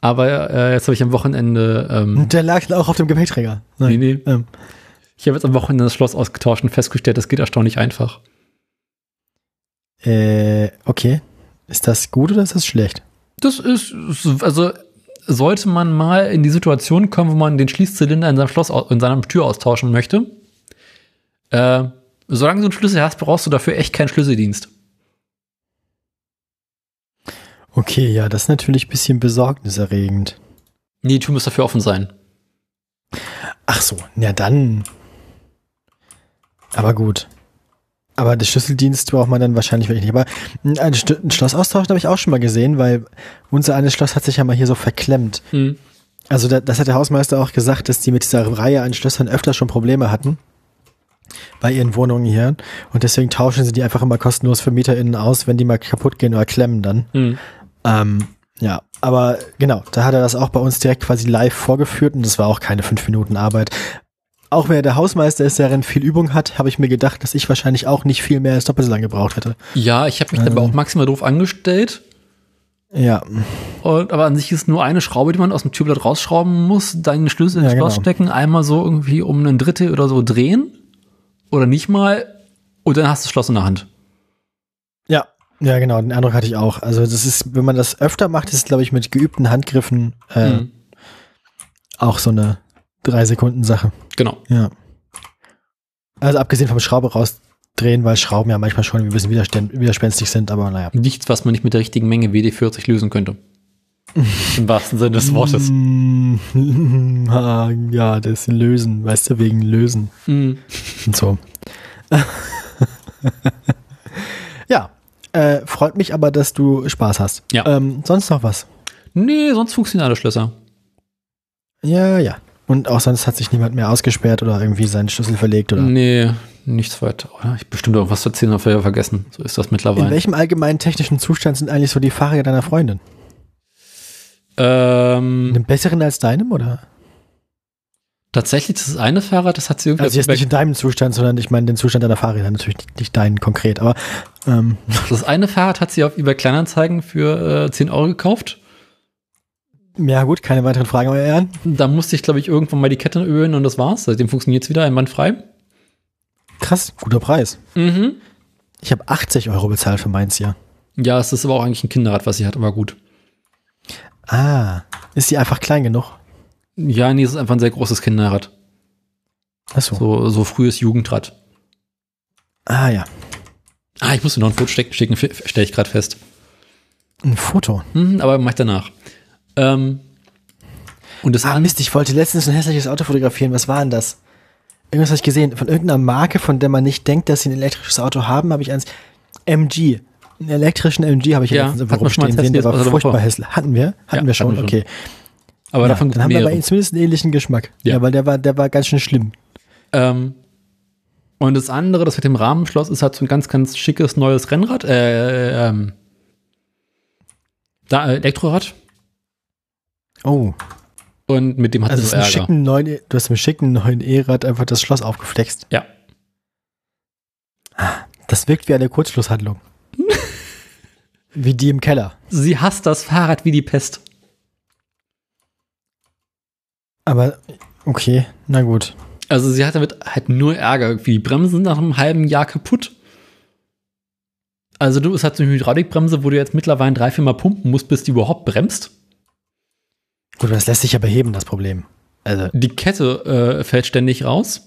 Aber äh, jetzt habe ich am Wochenende, ähm, Und der lag auch auf dem Gepäckträger. nee, nee, Ähm, ich habe jetzt am Wochenende das Schloss ausgetauscht und festgestellt, das geht erstaunlich einfach. äh, okay. Ist das gut oder ist das schlecht? Das ist, also sollte man mal in die Situation kommen, wo man den Schließzylinder in seinem Schloss, in seiner Tür austauschen möchte, äh, solange du einen Schlüssel hast, brauchst du dafür echt keinen Schlüsseldienst. Okay, ja, das ist natürlich ein bisschen besorgniserregend. Nee, die Tür muss dafür offen sein. Ach so, ja dann. Aber gut. Aber den Schlüsseldienst braucht man dann wahrscheinlich wirklich nicht. Aber ein, St- ein Schloss austauschen habe ich auch schon mal gesehen, weil unser eines Schloss hat sich ja mal hier so verklemmt. Hm. Also da, das hat der Hausmeister auch gesagt, dass die mit dieser Reihe an Schlössern öfter schon Probleme hatten bei ihren Wohnungen hier. Und deswegen tauschen sie die einfach immer kostenlos für MieterInnen aus, wenn die mal kaputt gehen oder klemmen dann. Hm. Ähm, Ja, aber genau, da hat er das auch bei uns direkt quasi live vorgeführt und das war auch keine fünf Minuten Arbeit. Auch wenn er der Hausmeister ist, der darin viel Übung hat, habe ich mir gedacht, dass ich wahrscheinlich auch nicht viel mehr als doppelt so lange gebraucht hätte. Ja, ich habe mich dabei auch maximal doof angestellt. Ja, Und, aber an sich ist nur eine Schraube, die man aus dem Türblatt rausschrauben muss, deinen Schlüssel ins Ja, Schloss genau. stecken, einmal so irgendwie um ein Drittel oder so drehen. Oder nicht mal. Und dann hast du das Schloss in der Hand. ja, ja, genau, den Eindruck hatte ich auch. Also das ist, wenn man das öfter macht, ist es, glaube ich, mit geübten Handgriffen äh, Mhm. auch so eine drei Sekunden Sache. Genau. Ja. Also abgesehen vom Schraube rausdrehen, weil Schrauben ja manchmal schon ein bisschen widerspenstig sind, aber naja. Nichts, was man nicht mit der richtigen Menge WD-40 lösen könnte. [LAUGHS] Im wahrsten Sinne des Wortes. Mm, [LAUGHS] ja, das Lösen, weißt du, wegen Lösen Mhm. und so. [LAUGHS] ja, äh, freut mich aber, dass du Spaß hast. Ja. Ähm, sonst noch was? Nee, sonst funktionieren alle Schlösser. Ja, ja. Und auch sonst hat sich niemand mehr ausgesperrt oder irgendwie seinen Schlüssel verlegt oder. Nee, nichts weiter. Oder? Ich bestimmt irgendwas zu erzählen, habe ich vergessen. So ist das In mittlerweile. welchem allgemeinen technischen Zustand sind eigentlich so die Fahrräder deiner Freundin? In Ähm, einem besseren als deinem oder? tatsächlich, das eine Fahrrad, das hat sie irgendwie Also jetzt nicht in deinem Zustand, sondern ich meine den Zustand deiner Fahrräder, natürlich nicht, nicht deinen konkret, aber ähm, Das eine Fahrrad hat sie auf eBay Kleinanzeigen für äh, 10 Euro gekauft. Ja gut, keine weiteren Fragen, euer Ehren. Da musste ich, glaube ich, irgendwann mal die Kette ölen und das war's. Seitdem funktioniert es wieder einwandfrei. Krass, guter Preis. Mhm. Ich habe 80 Euro bezahlt für meins hier. Ja, es ist aber auch eigentlich ein Kinderrad, was sie hat, aber gut. Ah, ist die einfach klein genug? Ja, nee, es ist einfach ein sehr großes Kinderrad. Achso. So, so frühes Jugendrad. Ah ja, Ah, ich muss dir noch ein Foto stecken, schicken, stelle ich gerade fest. ein Foto. Mhm, aber mach ich danach. Ähm, und das Ah Mist, ich wollte letztens ein hässliches Auto fotografieren. Was war denn das? Irgendwas habe ich gesehen. Von irgendeiner Marke, von der man nicht denkt, dass sie ein elektrisches Auto haben, habe ich eins. MG. Einen elektrischen MG habe ich Ja, letztens mal rumstehen sehen. Der war der furchtbar hässlich. Hatten wir? Hatten Ja, wir schon, hatten wir schon. okay. aber ja, davon dann haben wir ihm zumindest einen ähnlichen Geschmack. Ja. Ja, weil der war, der war ganz schön schlimm. Ähm, und das andere, das mit dem Rahmenschloss, ist halt so ein ganz, ganz schickes neues Rennrad. Äh, ähm, da, äh, Elektrorad. Oh, Und mit dem hat also sie so Ärger. schicken neuen, du hast mit schicken neuen E-Rad einfach das Schloss aufgeflext. Ja. Das wirkt wie eine Kurzschlusshandlung. [LAUGHS] wie die im Keller. Sie hasst das Fahrrad wie die Pest. Aber okay, na gut. Also sie hat damit halt nur Ärger. Irgendwie die Bremsen sind nach einem halben Jahr kaputt. Also du, es hat so eine Hydraulikbremse, wo du jetzt mittlerweile drei, vier Mal pumpen musst, bis die überhaupt bremst. Gut, das lässt sich ja beheben, das Problem. Also Die Kette äh, fällt ständig raus.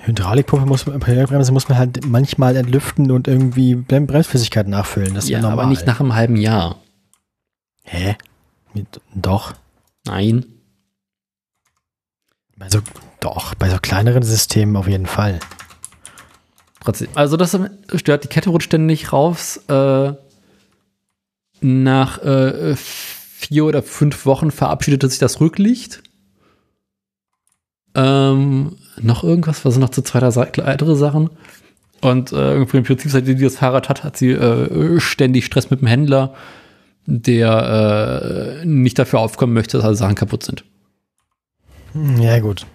Hydraulikpumpe muss man, Hydraulikbremse muss man halt manchmal entlüften und irgendwie Brem- Bremsflüssigkeit nachfüllen. Das ist ja, Ja, normal. aber nicht nach einem halben Jahr. Hä? Mit, doch. Nein. Also doch, bei so kleineren Systemen auf jeden Fall. Trotzdem. Also das stört, die Kette rutscht ständig raus. Äh, nach äh, vier oder fünf Wochen verabschiedete sich das Rücklicht. Ähm, noch irgendwas, was sind noch zu zweiter Seite, weitere Sachen. Und äh, im Prinzip, seitdem die das Fahrrad hat, hat sie äh, ständig Stress mit dem Händler, der äh, nicht dafür aufkommen möchte, dass alle Sachen kaputt sind. Hm, Ja, gut.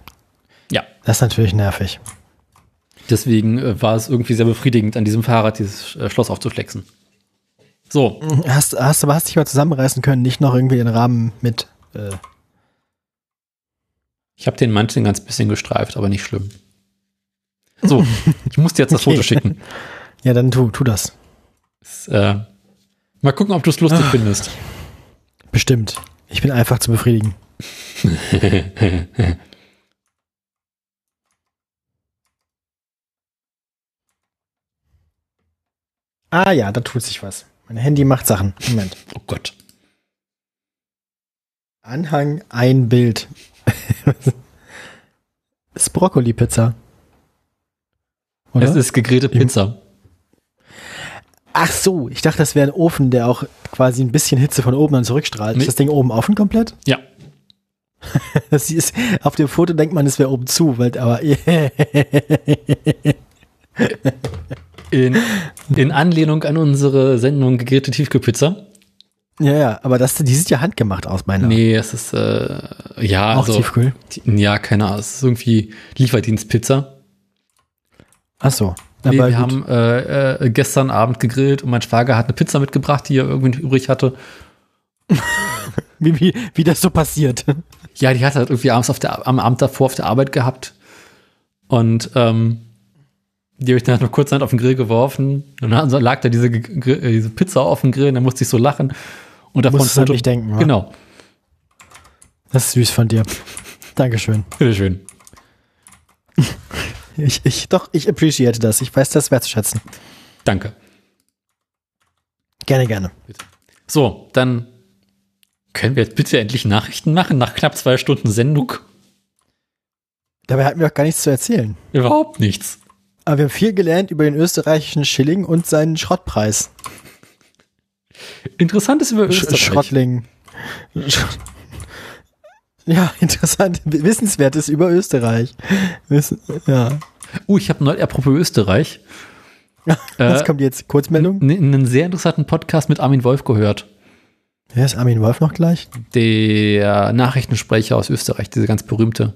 Ja. Das ist natürlich nervig. Deswegen äh, war es irgendwie sehr befriedigend, an diesem Fahrrad dieses äh, Schloss aufzuflexen. So, Hast, hast, aber hast dich mal zusammenreißen können, nicht noch irgendwie den Rahmen mit. Äh, Ich habe den Mantel ein ganz bisschen gestreift, aber nicht schlimm. So, [LAUGHS] ich muss dir jetzt das Okay. Foto schicken. ja, dann tu, tu das. Das, äh, mal gucken, ob du es lustig Ah. findest. Bestimmt. Ich bin einfach zu befriedigen. [LAUGHS] Ah ja, da tut sich was. Mein Handy macht Sachen. Moment. oh Gott. Anhang ein Bild. [LAUGHS] ist Brokkoli-Pizza. Oder? Es ist gegrillte Pizza. Ach so, ich dachte, das wäre ein Ofen, der auch quasi ein bisschen Hitze von oben dann zurückstrahlt. Nee. Ist das Ding oben offen komplett? Ja. [LAUGHS] Das ist, auf dem Foto denkt man, es wäre oben zu, weil, aber [LAUGHS] In, in Anlehnung an unsere Sendung gegrillte Tiefkühlpizza Ja, ja, aber das, die sieht ja handgemacht aus, meiner. Nee, es ist, äh, ja, Auch also, Tiefkühl. ja, keine Ahnung, es ist irgendwie Lieferdienstpizza. Ach so. Nee, wir gut. haben äh, äh, gestern Abend gegrillt und mein Schwager hat eine Pizza mitgebracht, die er irgendwie übrig hatte. [LAUGHS] wie, wie, wie das so passiert. Ja, die hat er halt irgendwie abends auf der, am Abend davor auf der Arbeit gehabt. Und ähm, die habe ich dann halt noch kurz auf den Grill geworfen. Und dann lag da diese, äh, diese Pizza auf dem Grill und dann musste ich so lachen. Und davon Musstest du an mich denken, wa? Genau. Das ist süß von dir. Dankeschön. Bitteschön. [LAUGHS] Ich, ich, doch, ich appreciate das. Ich weiß das wertzuschätzen. Danke. Gerne, gerne. So, dann können wir jetzt bitte endlich Nachrichten machen nach knapp zwei Stunden Sendung. Dabei hatten wir auch gar nichts zu erzählen. Überhaupt nichts. Aber wir haben viel gelernt über den österreichischen Schilling und seinen Schrottpreis. Interessantes über Sch Österreich. Schrottling. Sch ja, interessant. Wissenswertes über Österreich. Wissen, ja. Uh, ich habe neu, apropos Österreich, [LAUGHS] Was Äh, kommt jetzt? Kurzmeldung? einen sehr interessanten Podcast mit Armin Wolf gehört. Wer ist Armin Wolf noch gleich? Der Nachrichtensprecher aus Österreich, diese ganz berühmte.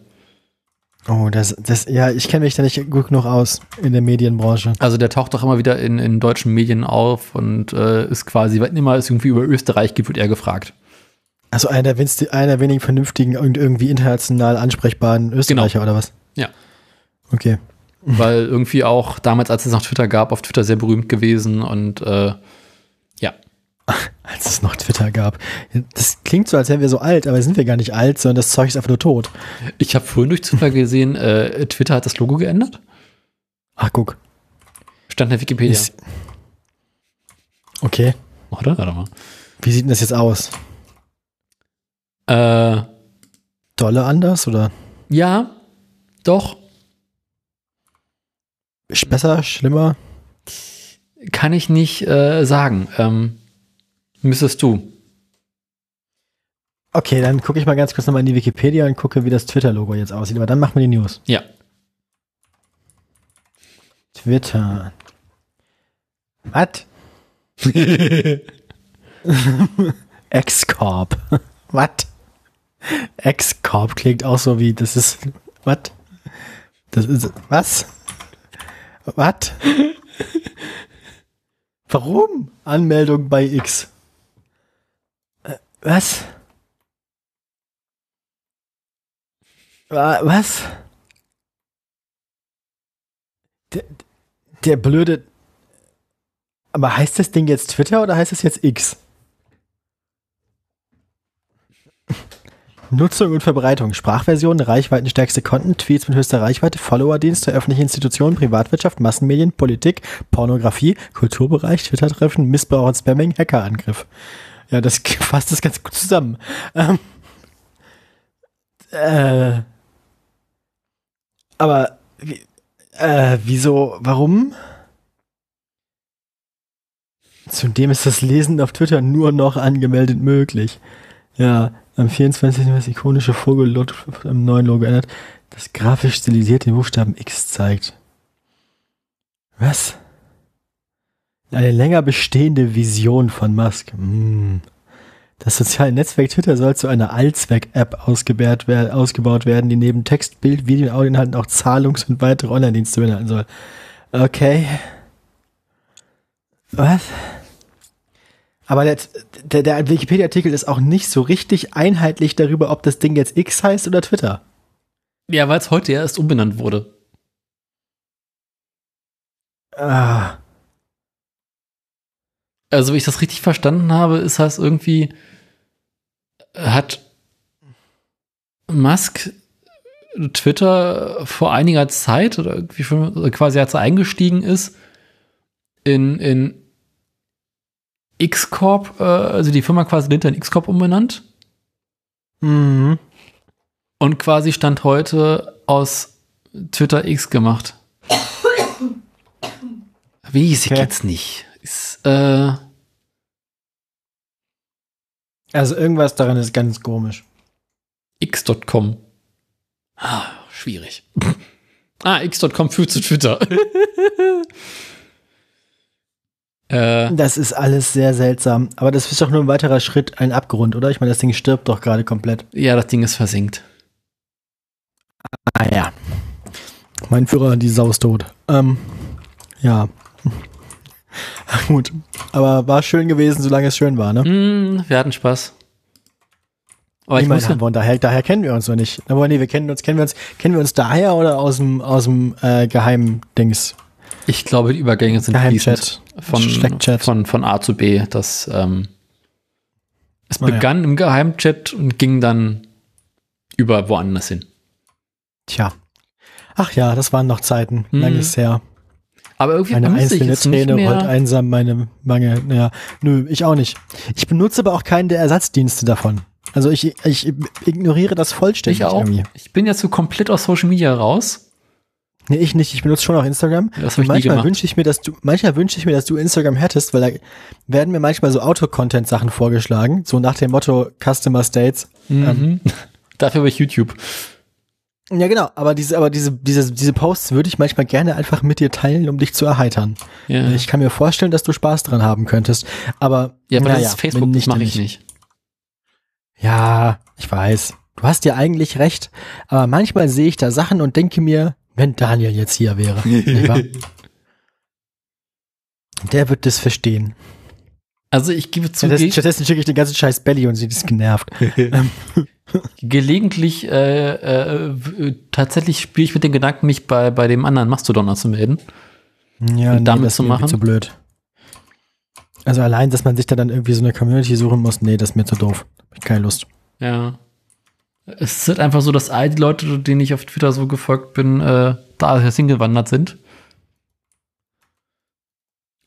Oh, das, das, ja, ich kenne mich da nicht gut genug aus in der Medienbranche. Also der taucht doch immer wieder in, in deutschen Medien auf und äh, ist quasi, wenn immer es irgendwie über Österreich gibt, wird er gefragt. Also einer der, einer der wenigen vernünftigen irgendwie international ansprechbaren Österreicher oder was? Ja. Okay. Weil irgendwie auch damals, als es noch Twitter gab, auf Twitter sehr berühmt gewesen und äh. [LAUGHS] Als es noch Twitter gab. Das klingt so, als wären wir so alt, aber sind wir gar nicht alt, sondern das Zeug ist einfach nur tot. Ich habe vorhin durch Zufall gesehen, äh, Twitter hat das Logo geändert. Ach, guck. Stand in der Wikipedia. Ist- Okay. Oder? Warte mal. Wie sieht denn das jetzt aus? Äh, Dolle anders oder ja, doch. besser, schlimmer? Kann ich nicht äh, sagen. Ähm, müsstest du. Okay, dann gucke ich mal ganz kurz nochmal in die Wikipedia und gucke, wie das Twitter-Logo jetzt aussieht. Aber dann machen wir die News. Ja. Twitter. Was? [LAUGHS] X-Corp. Was? X-Corp klingt auch so wie, das ist, was? Das ist, was? Was? [LAUGHS] Warum? Anmeldung bei X. Was? Wa- Was? Der, der blöde. Aber heißt das Ding jetzt Twitter oder heißt es jetzt X? [LAUGHS] Nutzung und Verbreitung, Sprachversion, reichweitenstärkste Content, Tweets mit höchster Reichweite, Followerdienste, öffentliche Institutionen, Privatwirtschaft, Massenmedien, Politik, Pornografie, Kulturbereich, Twitter-Treffen, Missbrauch und Spamming, Hackerangriff. Ja, das [LAUGHS] fasst das ganz gut zusammen. Ähm, äh, aber äh, wieso, warum? Zudem ist das Lesen auf Twitter nur noch angemeldet möglich. Ja, am 24. wird das ikonische Vogel am neuen Logo geändert, das grafisch stilisiert den Buchstaben X zeigt. Was? Eine länger bestehende Vision von Musk. Hm. Das soziale Netzwerk Twitter soll zu einer Allzweck-App ausgebaut, wer- ausgebaut werden, die neben Text, Bild, Video und Audioinhalten auch Zahlungs- und weitere Online-Dienste beinhalten soll. Okay. Was? Aber der, der, der Wikipedia-Artikel ist auch nicht so richtig einheitlich darüber, ob das Ding jetzt X heißt oder Twitter. Ja, weil es heute erst umbenannt wurde. Ah, Also, wenn ich das richtig verstanden habe, ist das irgendwie, hat Musk Twitter vor einiger Zeit oder irgendwie schon, quasi als er eingestiegen ist, in, in X-Corp, äh, also die Firma quasi hinter in X-Corp umbenannt mhm. und quasi Stand heute aus Twitter X gemacht. [COUGHS] Weiß ich Okay. jetzt nicht. Ist, äh, Also irgendwas daran ist ganz komisch. x.com. Ah, schwierig. [LAUGHS] ah, x.com führt zu Twitter. [LAUGHS] Äh, Das ist alles sehr seltsam. Aber das ist doch nur ein weiterer Schritt, ein Abgrund, oder? Ich meine, das Ding stirbt doch gerade komplett. ja, das Ding ist versinkt. Ah ja. Mein Führer, die Sau ist tot. Ähm, ja. [LAUGHS] Gut. Aber war schön gewesen, solange es schön war, ne? Hm, wir hatten Spaß. Aber ich meine, daher, daher kennen wir uns noch nicht. Aber nee, wir kennen uns, kennen wir uns, kennen wir uns daher oder aus dem, aus dem äh, Geheimdings? ich glaube, die Übergänge sind. Geheimchat. Von, Steckchat. von, von A zu B. Das, ähm, es Ah, ja. begann im Geheimchat und ging dann über woanders hin. Tja. Ach ja, das waren noch Zeiten. Mhm. Lang ist her. Aber irgendwie Eine vermisse ich einzelne jetzt nicht Träne rollt mehr. einsam meine Wange. Ja, nö, ich auch nicht. Ich benutze aber auch keinen der Ersatzdienste davon. Also ich, ich ignoriere das vollständig Ich auch. irgendwie. Ich bin jetzt so komplett aus Social Media raus. Nee, ich nicht. Ich benutze schon auch Instagram. Das ich manchmal wünsche ich mir, dass du, manchmal wünsche ich mir, dass du Instagram hättest, weil da werden mir manchmal so Auto-Content-Sachen vorgeschlagen, so nach dem Motto Customer States. Mhm. [LAUGHS] Dafür habe ich YouTube. Ja, genau. Aber diese, aber diese, diese, diese Posts würde ich manchmal gerne einfach mit dir teilen, um dich zu erheitern. Ja, Ich kann mir vorstellen, dass du Spaß dran haben könntest. Aber, ja aber naja, das ist Facebook, das mache ich nicht. Ja, ich weiß. Du hast ja eigentlich recht. Aber manchmal sehe ich da Sachen und denke mir, wenn Daniel jetzt hier wäre. nicht? [LAUGHS] Der wird das verstehen. Also ich gebe zu, Stattdessen, stattdessen schicke ich den ganzen Scheiß Belly und sie ist genervt. [LAUGHS] gelegentlich äh, äh, tatsächlich spiele ich mit den Gedanken, mich bei, bei dem anderen Mastodon anzumelden. Ja, Und damit das zu ist mir irgendwie machen? zu blöd. Also allein, dass man sich da dann irgendwie so eine Community suchen muss, nee, das ist mir zu doof. Hab ich keine Lust. Ja. Es ist halt einfach so, dass all die Leute, denen ich auf Twitter so gefolgt bin, äh, da hingewandert sind.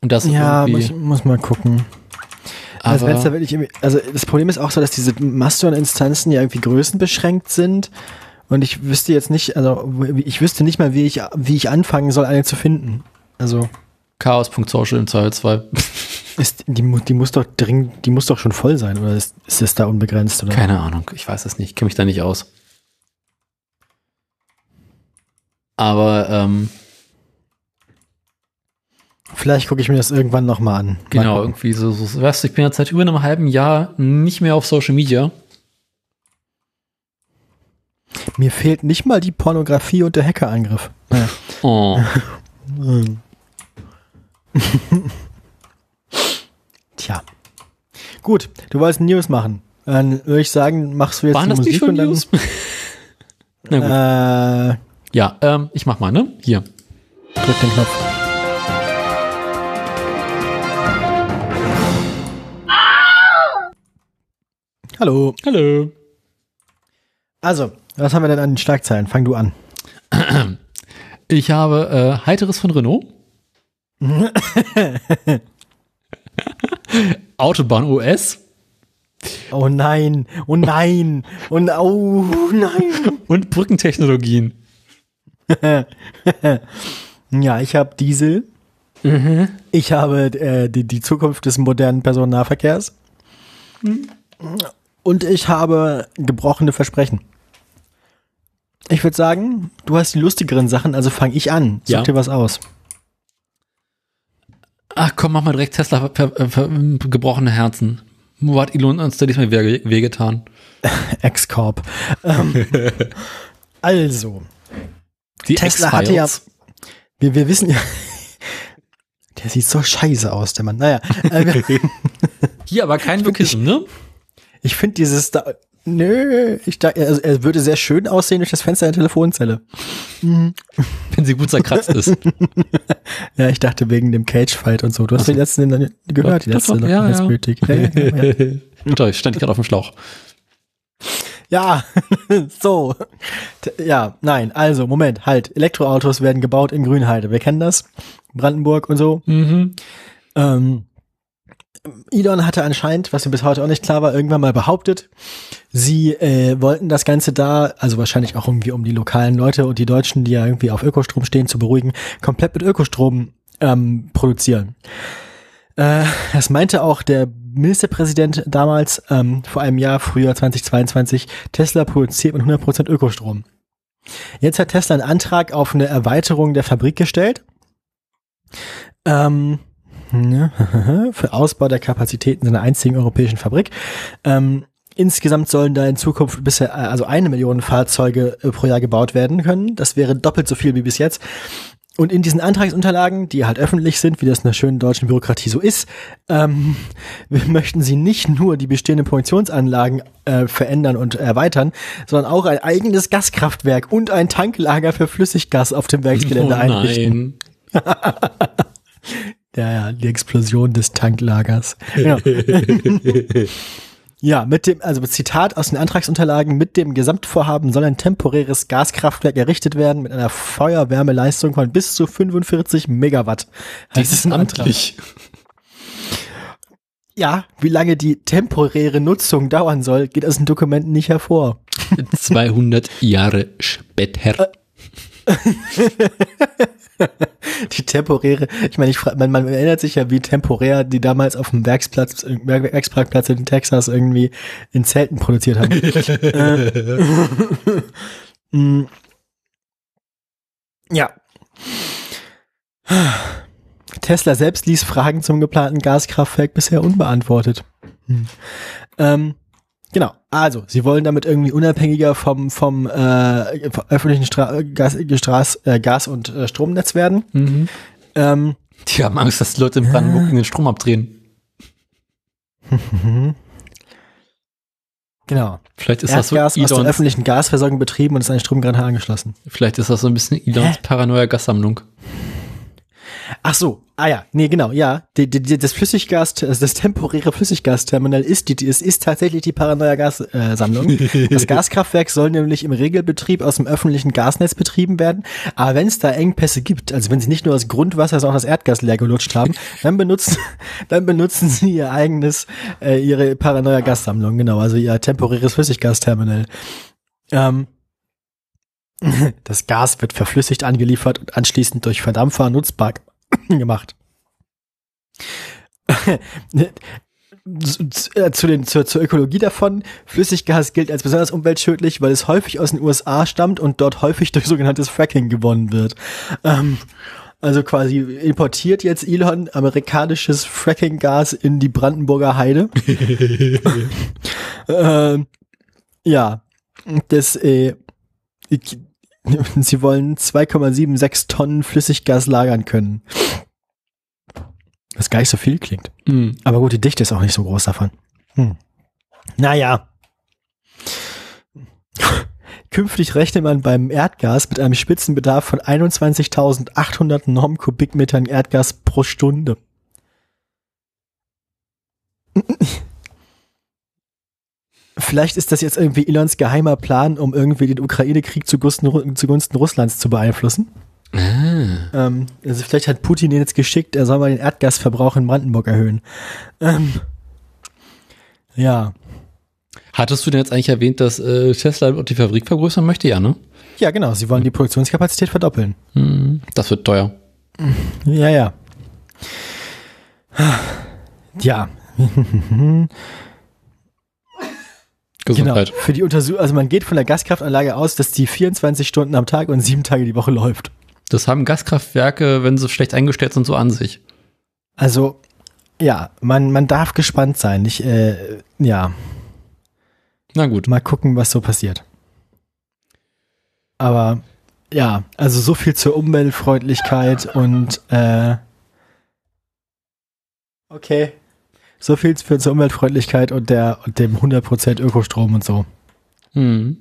Und das Ja, irgendwie, ich muss mal gucken. Also, wenn's da wirklich also das Problem ist auch so, dass diese Mastodon-Instanzen ja irgendwie größenbeschränkt sind. Und ich wüsste jetzt nicht, also ich wüsste nicht mal, wie ich, wie ich anfangen soll, eine zu finden. Also Chaos.social im Zweifelsfall. [LAUGHS] ist, die, die muss doch dringend, die muss doch schon voll sein, oder ist, ist es da unbegrenzt, oder? Keine Ahnung, ich weiß es nicht, kenne mich da nicht aus. Aber ähm, Vielleicht gucke ich mir das irgendwann nochmal an. Mal genau, gucken. irgendwie so, so, weißt du, ich bin jetzt seit über einem halben Jahr nicht mehr auf Social Media. Mir fehlt nicht mal die Pornografie und der Hackerangriff. Naja. Oh. [LAUGHS] Tja. Gut, du wolltest News machen. Dann würde ich sagen, machst du jetzt Waren die das nicht Musik schon und dann. News? [LAUGHS] Na gut. Äh, Ja, ähm, ich mach mal, ne? Hier. drück den Knopf. Hallo. Hallo. Also, was haben wir denn an den Schlagzeilen? Fang du an. [CLEARS THROAT] Ich habe äh, Heiteres von Renault. [LAUGHS] Autobahn OS Oh nein, oh nein, und oh nein. [LAUGHS] und Brückentechnologien. [LAUGHS] Ja, ich habe Diesel. Ich habe äh, die, die Zukunft des modernen Personennahverkehrs. Und ich habe gebrochene Versprechen. Ich würde sagen, du hast die lustigeren Sachen, also fange ich an. Such Ja. dir was aus. Ach komm, mach mal direkt Tesla gebrochene Herzen. Wo hat Elon uns da diesmal weh- wehgetan? [LAUGHS] X-Corp. Ähm, [LAUGHS] also, Die Tesla hatte ja, wir, wir wissen ja, [LAUGHS] der sieht so scheiße aus, der Mann. Naja, äh, Hier aber kein Lokism, ne? Ich finde dieses, da, nö, ich da, also er würde sehr schön aussehen durch das Fenster der Telefonzelle. [LAUGHS] Wenn sie gut zerkratzt ist. [LAUGHS] Ja, ich dachte wegen dem Cage-Fight und so. Du hast den letzten dann gehört, die letzte doch, ja, ja. Kritik. Ja, ja, ja. Toll, ich stand gerade auf dem Schlauch. ja. [LAUGHS] so. Ja, nein, also, Moment, halt. Elektroautos werden gebaut in Grünheide. Wir kennen das. Brandenburg und so. Mhm. Ähm, Elon hatte anscheinend, was mir bis heute auch nicht klar war, irgendwann mal behauptet, sie äh, wollten das Ganze da, also wahrscheinlich auch irgendwie um die lokalen Leute und die Deutschen, die ja irgendwie auf Ökostrom stehen, zu beruhigen, komplett mit Ökostrom ähm, produzieren. Äh, das meinte auch der Ministerpräsident damals, ähm, vor einem Jahr, Frühjahr 2022, Tesla produziert mit 100% Ökostrom. Jetzt hat Tesla einen Antrag auf eine Erweiterung der Fabrik gestellt. Ähm, [LAUGHS] für Ausbau der Kapazitäten seiner einzigen europäischen Fabrik. Ähm, insgesamt sollen da in Zukunft bisher äh, also eine Million Fahrzeuge äh, pro Jahr gebaut werden können. Das wäre doppelt so viel wie bis jetzt. Und in diesen Antragsunterlagen, die halt öffentlich sind, wie das in der schönen deutschen Bürokratie so ist, ähm, [LAUGHS] möchten sie nicht nur die bestehenden Produktionsanlagen äh, verändern und erweitern, sondern auch ein eigenes Gaskraftwerk und ein Tanklager für Flüssiggas auf dem Werksgelände oh einrichten. [LAUGHS] Ja, ja, die Explosion des Tanklagers. Ja. [LAUGHS] ja, mit dem, also Zitat aus den Antragsunterlagen, mit dem Gesamtvorhaben soll ein temporäres Gaskraftwerk errichtet werden mit einer Feuerwärmeleistung von bis zu 45 Megawatt. Das ist ein Antrag. amtlich. Ja, wie lange die temporäre Nutzung dauern soll, geht aus den Dokumenten nicht hervor. [LAUGHS] 200 Jahre später. [LAUGHS] Die temporäre, ich meine, ich man, man erinnert sich ja, wie temporär die damals auf dem Werksplatz, äh, Werk- Werksparkplatz in Texas irgendwie in Zelten produziert haben. [LAUGHS] äh, [LAUGHS] mm. ja. Tesla selbst ließ Fragen zum geplanten Gaskraftwerk bisher unbeantwortet. Hm. Ähm, genau, also, sie wollen damit irgendwie unabhängiger vom, vom äh, öffentlichen Stra Gas, Straß, äh, Gas- und äh, Stromnetz werden. Mhm. Ähm, Die haben Angst, dass die Leute in Brandenburg in den Strom abdrehen. [LAUGHS] genau. Vielleicht ist das so Erdgas aus der Elons, öffentlichen Gasversorgung betrieben und ist an den Stromgranate angeschlossen. vielleicht ist das so ein bisschen Elons paranoia Gassammlung. Ach so, ah ja, nee, genau, ja. Die, die, die, das Flüssiggas, also das temporäre Flüssiggasterminal ist die, die es ist tatsächlich die Paranoia Gassammlung. Äh, [LAUGHS] das Gaskraftwerk soll nämlich im Regelbetrieb aus dem öffentlichen Gasnetz betrieben werden. Aber wenn es da Engpässe gibt, also wenn sie nicht nur das Grundwasser, sondern auch das Erdgas leer gelutscht haben, [LAUGHS] dann benutzen, dann benutzen sie ihr eigenes, äh, ihre Paranoia Gassammlung, genau, also ihr temporäres Flüssiggasterminal. Ähm, [LAUGHS] das Gas wird verflüssigt angeliefert und anschließend durch Verdampfer nutzbar [COUGHS] gemacht. Zu, den, zur, zur Ökologie davon. Flüssiggas gilt als besonders umweltschädlich, weil es häufig aus den USA stammt und dort häufig durch sogenanntes Fracking gewonnen wird. Ähm, also quasi importiert jetzt Elon amerikanisches Fracking-Gas in die Brandenburger Heide. [LAUGHS] ähm, ja, das, äh, ich, [LAUGHS] sie wollen 2,76 Tonnen Flüssiggas lagern können. Was gar nicht so viel klingt. Mhm. Aber gut, die Dichte ist auch nicht so groß davon. Hm. Naja. [LAUGHS] Künftig rechnet man beim Erdgas mit einem Spitzenbedarf von 21.800 Normkubikmetern Erdgas pro Stunde. [LAUGHS] Vielleicht ist das jetzt irgendwie Elons geheimer Plan, um irgendwie den Ukraine-Krieg zugunsten, zugunsten Russlands zu beeinflussen. Ah. Ähm, also vielleicht hat Putin den jetzt geschickt, er soll mal den Erdgasverbrauch in Brandenburg erhöhen. Ähm, ja. Hattest du denn jetzt eigentlich erwähnt, dass äh, Tesla die Fabrik vergrößern möchte? Ja, ne? Ja, genau. Sie wollen die Produktionskapazität verdoppeln. Mhm. Das wird teuer. Ja, ja. Ja. [LAUGHS] genau. Gesundheit. Für die Untersuchung, also man geht von der Gaskraftanlage aus, dass die 24 Stunden am Tag und sieben Tage die Woche läuft. Das haben Gaskraftwerke, wenn sie schlecht eingestellt sind, so an sich. Also, ja, man, man darf gespannt sein. Ich, äh, ja, Na gut. mal gucken, was so passiert. Aber ja, also so viel zur Umweltfreundlichkeit und äh, okay. So viel für zur Umweltfreundlichkeit und der und dem 100% Ökostrom und so. Mhm.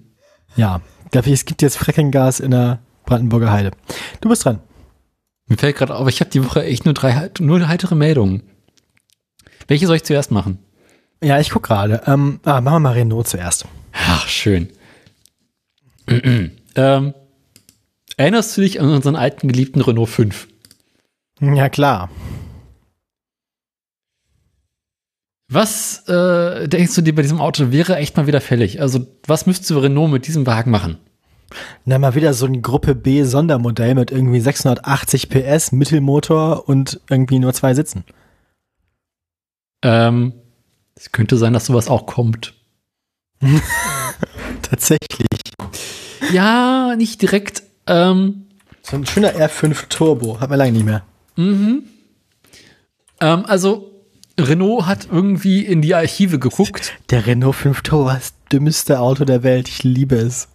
Ja, dafür es gibt jetzt Frackinggas in der Brandenburger Heide. Du bist dran. Mir fällt gerade auf, ich habe die Woche echt nur drei nur heitere Meldungen. Welche soll ich zuerst machen? Ja, ich guck gerade. Ähm, ah, machen wir mal Renault zuerst. Ach, schön. [CLEARS THROAT] ähm, erinnerst du dich an unseren alten geliebten Renault 5? Ja, klar. Was äh, denkst du dir bei diesem Auto wäre echt mal wieder fällig? Also, was müsste Renault mit diesem Wagen machen? Na, mal wieder so ein Gruppe B Sondermodell mit irgendwie 680 PS, Mittelmotor und irgendwie nur zwei Sitzen. Ähm, es könnte sein, dass sowas auch kommt. [LAUGHS] Tatsächlich. Ja, nicht direkt. Ähm, So ein schöner R5 Turbo. Hat man lange nicht mehr. mhm. Ähm, also, Renault hat irgendwie in die Archive geguckt. Der Renault 5 Turbo war das dümmste Auto der Welt. Ich liebe es.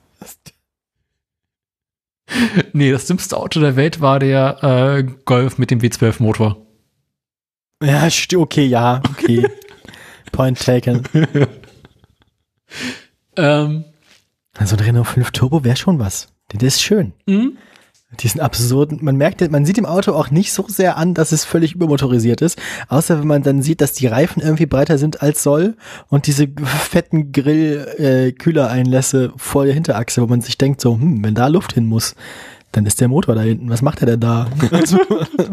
Nee, das dümmste Auto der Welt war der äh, Golf mit dem W12-Motor. Ja, okay, ja, okay. [LAUGHS] Point taken. Ähm, Also ein Renault 5 Turbo wäre schon was. Der ist schön. mh, Diesen absurden, man merkt, man sieht im Auto auch nicht so sehr an, dass es völlig übermotorisiert ist, außer wenn man dann sieht, dass die Reifen irgendwie breiter sind als soll und diese fetten Grill-Kühlereinlässe vor der Hinterachse, wo man sich denkt so, hm, wenn da Luft hin muss, dann ist der Motor da hinten. Was macht er denn da? [LAUGHS] Also,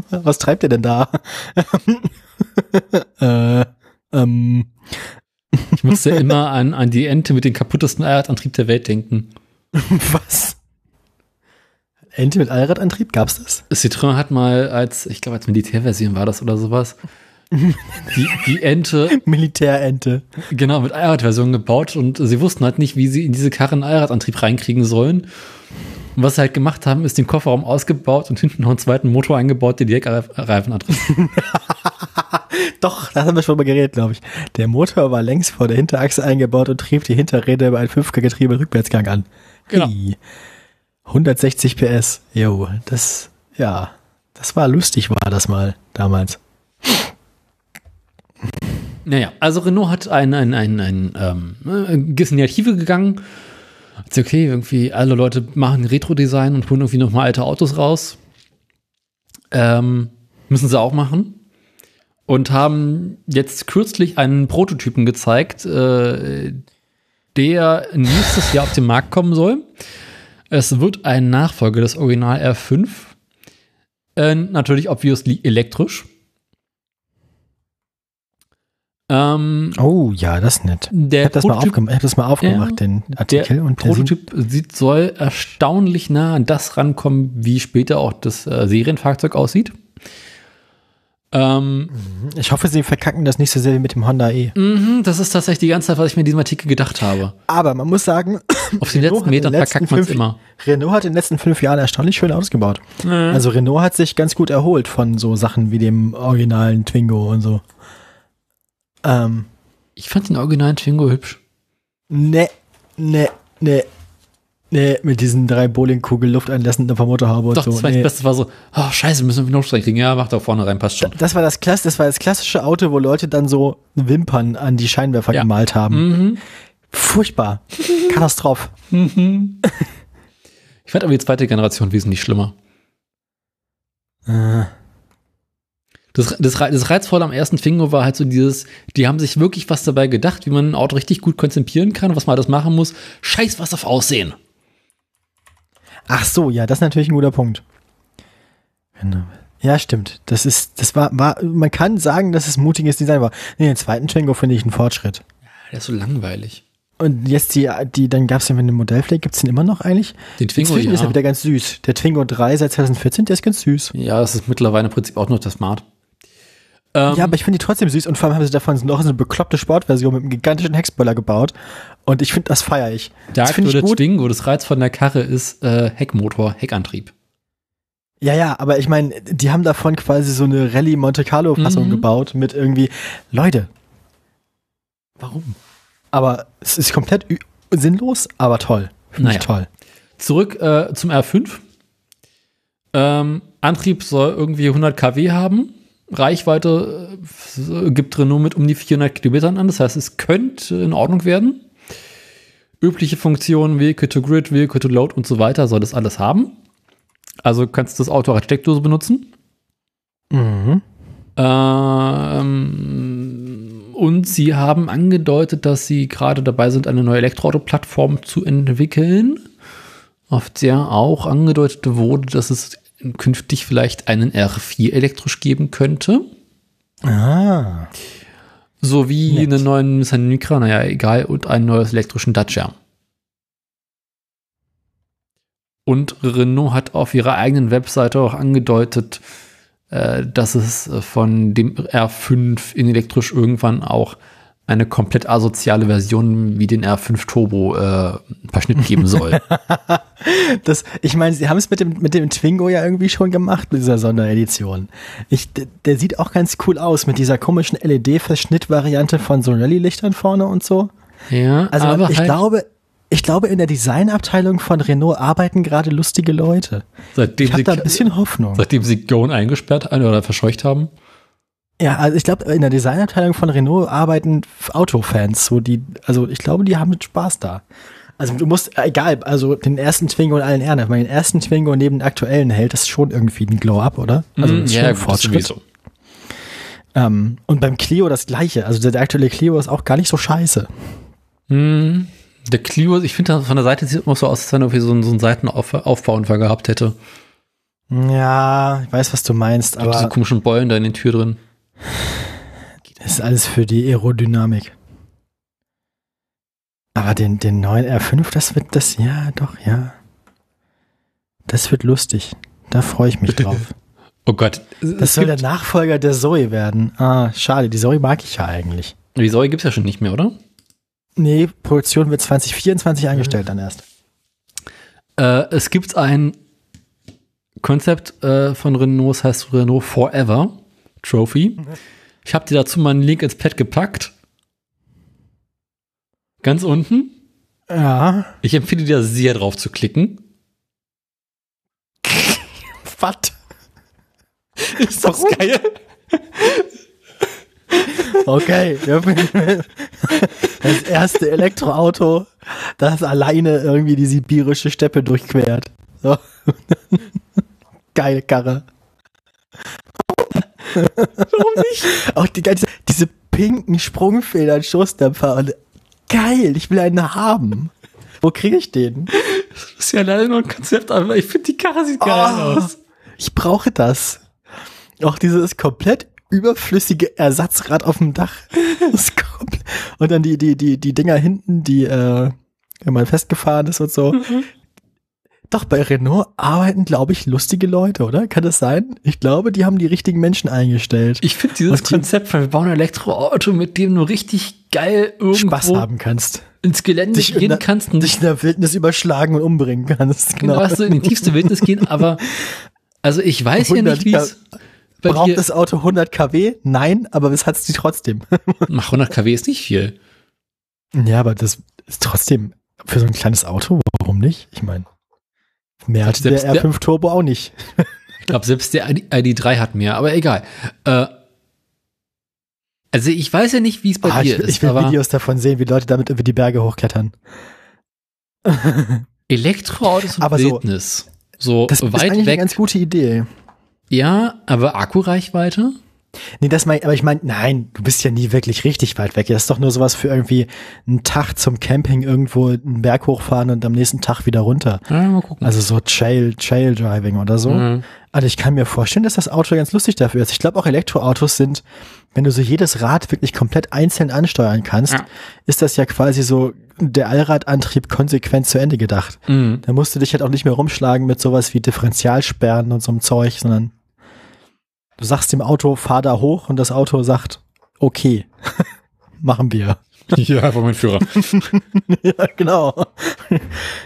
was treibt er denn da? [LAUGHS] äh, ähm, ich musste immer an, an die Ente mit dem kaputtesten Allradantrieb der Welt denken. [LAUGHS] was? Ente mit Allradantrieb, gab's das? Citroën hat mal als, ich glaube als Militärversion war das oder sowas, [LAUGHS] die, die Ente Militärente. genau mit Allradversion gebaut und sie wussten halt nicht, wie sie in diese Karre einen Allradantrieb reinkriegen sollen. Und was sie halt gemacht haben, ist den Kofferraum ausgebaut und hinten noch einen zweiten Motor eingebaut, der direkt Reifen hat. [LAUGHS] Doch, da haben wir schon mal geredet, glaube ich. Der Motor war längs vor der Hinterachse eingebaut und trieb die Hinterräder über ein 5K-Getriebe Rückwärtsgang an. Genau. Hey. 160 PS. Jo, das, ja, das war lustig, war das mal damals. Naja, also Renault hat ein, ein, ein, ein ähm, äh, ist in die Archive gegangen. Gesagt, okay, irgendwie alle Leute machen Retro-Design und holen irgendwie nochmal alte Autos raus. Ähm, müssen sie auch machen. Und haben jetzt kürzlich einen Prototypen gezeigt, äh, der nächstes Jahr auf den Markt kommen soll. Es wird ein Nachfolger des Original R5. Äh, natürlich obviously elektrisch. Ähm, Oh, ja, das ist nett. Ich habe das, mal Prototyp- aufgem- ich hab das mal aufgemacht, Ja, den Artikel. und der sieht, Prototyp sieht, soll erstaunlich nah an das rankommen, wie später auch das äh, Serienfahrzeug aussieht. Ähm, ich hoffe, sie verkacken das nicht so sehr wie mit dem Honda E. mhm, das ist tatsächlich die ganze Zeit, was ich mir in diesem Artikel gedacht habe. Aber man muss sagen, Auf den Renault letzten hat in Metern den letzten verkackt man es immer. Renault hat in den letzten fünf Jahren erstaunlich schöne Autos gebaut. Also Renault hat sich ganz gut erholt von so Sachen wie dem originalen Twingo und so. Ähm, Ich fand den originalen Twingo hübsch. ne, ne, ne, ne, mit diesen drei Bowlingkugel Lufteinlässen auf der Motorhaube und Doch, so. das, war nee. das Beste war so, oh, scheiße, müssen wir noch kriegen. Ja, mach da vorne rein, passt schon. Das war das, Klass das war das klassische Auto, wo Leute dann so Wimpern an die Scheinwerfer Ja. gemalt haben. Mhm. Furchtbar. Katastrophe. [LAUGHS] Ich fand aber die zweite Generation wesentlich schlimmer. Äh, Das, das, das Reizvolle am ersten Twingo war halt so dieses, die haben sich wirklich was dabei gedacht, wie man ein Auto richtig gut konzipieren kann, was man alles machen muss. Scheiß was auf Aussehen. Ach so, ja, das ist natürlich ein guter Punkt. Ja, stimmt. Das ist, das war, war, man kann sagen, dass es mutiges Design war. Nee, den zweiten Twingo finde ich einen Fortschritt. Der ist so langweilig. Und jetzt die, die, dann gab es ja mit dem Modellpflege, gibt es den immer noch eigentlich? Den Twingo, Inzwischen ist er ja. wieder ganz süß. Der Twingo 3 seit 2014, der ist ganz süß. Ja, das ist mittlerweile im Prinzip auch noch das Smart. Ähm, Ja, aber ich finde die trotzdem süß und vor allem haben sie davon noch so eine bekloppte Sportversion mit einem gigantischen Heckspoiler gebaut. Und ich finde, das feiere ich. das finde ich gut. Twingo, das Reiz von der Karre ist äh, Heckmotor, Heckantrieb. Ja, ja, aber ich meine, die haben davon quasi so eine Rallye Monte Carlo Fassung Mhm. gebaut mit irgendwie, Leute, warum? Aber es ist komplett sinnlos, aber toll. Finde Naja. ich toll. Zurück äh, zum R5. Ähm, Antrieb soll irgendwie 100 kW haben. Reichweite äh, gibt Renault mit um die 400 Kilometern an. Das heißt, es könnte in Ordnung werden. Übliche Funktionen, Vehicle to Grid, Vehicle to Load und so weiter soll das alles haben. Also kannst du das Auto als Steckdose benutzen. Mhm. Ähm, und sie haben angedeutet, dass sie gerade dabei sind, eine neue Elektroauto-Plattform zu entwickeln, auf der auch angedeutet wurde, dass es künftig vielleicht einen R4 elektrisch geben könnte. Ah. Sowie Nett. einen neuen Nissan Micra, naja, egal, und einen neues elektrischen Dacia. Und Renault hat auf ihrer eigenen Webseite auch angedeutet, äh, dass es von dem R5 in elektrisch irgendwann auch eine komplett asoziale Version wie den R5 Turbo äh, Verschnitt geben soll. [LAUGHS] Das, ich meine, sie haben es mit dem, mit dem Twingo ja irgendwie schon gemacht, mit dieser Sonderedition. Ich, der sieht auch ganz cool aus, mit dieser komischen LED-Verschnitt-Variante von so Rallye-Lichtern vorne und so. ja, Also aber ich halt, glaube, ich glaube, in der Designabteilung von Renault arbeiten gerade lustige Leute. seitdem, Ich habe sie, da ein bisschen Hoffnung. seitdem sie Gone eingesperrt haben oder verscheucht haben. Ja, also ich glaube, in der Designabteilung von Renault arbeiten Autofans, so die, also ich glaube, die haben Spaß da. Also du musst, äh, egal, also den ersten Twingo in allen Ehren, wenn man den ersten Twingo neben den aktuellen hält, das ist schon irgendwie ein Glow-Up, oder? Also Mm, ist ja, schon ein gut, das Fortschritt. sowieso. Ähm, und beim Clio das gleiche, also der, der aktuelle Clio ist auch gar nicht so scheiße. Hm, der Clio, ich finde, von der Seite sieht immer so aus, als wenn er so einen, so einen Seitenaufbauunfall gehabt hätte. Ja, ich weiß, was du meinst, Aber diese komischen Beulen da in den Tür drin. Das ist alles für die Aerodynamik. Aber den, den neuen R5, das wird das, ja, doch, ja. Das wird lustig. Da freue ich mich drauf. [LAUGHS] Oh Gott. Das soll der Nachfolger der Zoe werden. Ah, schade. Die Zoe mag ich ja eigentlich. die Säule gibt es ja schon nicht mehr, oder? Nee, Produktion wird 2024 eingestellt dann erst. Äh, es gibt ein Konzept äh, von Renault, das heißt Renault Forever Trophy. Ich habe dir dazu mal einen Link ins Pad gepackt. Ganz unten. Ja. Ich empfehle dir sehr drauf zu klicken. [LAUGHS] Was? Ist das geil? Okay. [LAUGHS] Das erste Elektroauto, das alleine irgendwie die sibirische Steppe durchquert. So. [LAUGHS] Geile Karre. [LAUGHS] Warum nicht? Auch die ganze, diese pinken Sprungfedern, Stoßdämpfer. Und geil, ich will einen haben. Wo kriege ich den? Das ist ja leider nur ein Konzept, aber ich finde die Karre sieht geil Ah, aus. Ich brauche das. Auch dieses komplett überflüssige Ersatzrad auf dem Dach. Und dann die, die, die, die Dinger hinten, die, äh, wenn man festgefahren ist und so. Doch, bei Renault arbeiten, glaube ich, lustige Leute, oder? Kann das sein? Ich glaube, die haben die richtigen Menschen eingestellt. Ich finde dieses Konzept von wir bauen ein Elektroauto, mit dem du richtig geil irgendwo Spaß haben kannst. ins Gelände Dich gehen der- kannst und Dich in der Wildnis überschlagen und umbringen kannst. genau. Genau. weißt du, in die tiefste Wildnis gehen, [LAUGHS] aber also ich weiß ja 100 nicht, wie es bei Braucht das Auto 100 kW? Nein, aber es hat sie trotzdem. [LAUGHS] Mach 100 kW ist nicht viel. Ja, aber das ist trotzdem für so ein kleines Auto, warum nicht? Ich meine, mehr hat der Selbst der- R5 Turbo auch nicht. [LAUGHS] Ich glaube, selbst der ID, ID3 hat mehr, aber egal. Äh, also ich weiß ja nicht, wie es bei Ah, dir ich, ist, ich will Videos davon sehen, wie Leute damit über die Berge hochklettern. [LAUGHS] Elektroautos und Aber so- Wildnis. So, Das ist weit eigentlich eine weg. ganz gute Idee. Ja, aber Akkureichweite? Nee, das mein, aber ich meine, nein, du bist ja nie wirklich richtig weit weg. Das ist doch nur sowas für irgendwie einen Tag zum Camping irgendwo einen Berg hochfahren und am nächsten Tag wieder runter. Ja, mal gucken. Also so Trail, Trail Driving oder so. Mhm. Also ich kann mir vorstellen, dass das Auto ganz lustig dafür ist. Ich glaube auch Elektroautos sind, wenn du so jedes Rad wirklich komplett einzeln ansteuern kannst, Ja. ist das ja quasi so der Allradantrieb konsequent zu Ende gedacht. Mhm. Da musst du dich halt auch nicht mehr rumschlagen mit sowas wie Differentialsperren und so einem Zeug, sondern du sagst dem Auto, fahr da hoch und das Auto sagt, okay, [LAUGHS] machen wir. [LAUGHS] Ja, einfach mein Führer. [LAUGHS] ja, genau.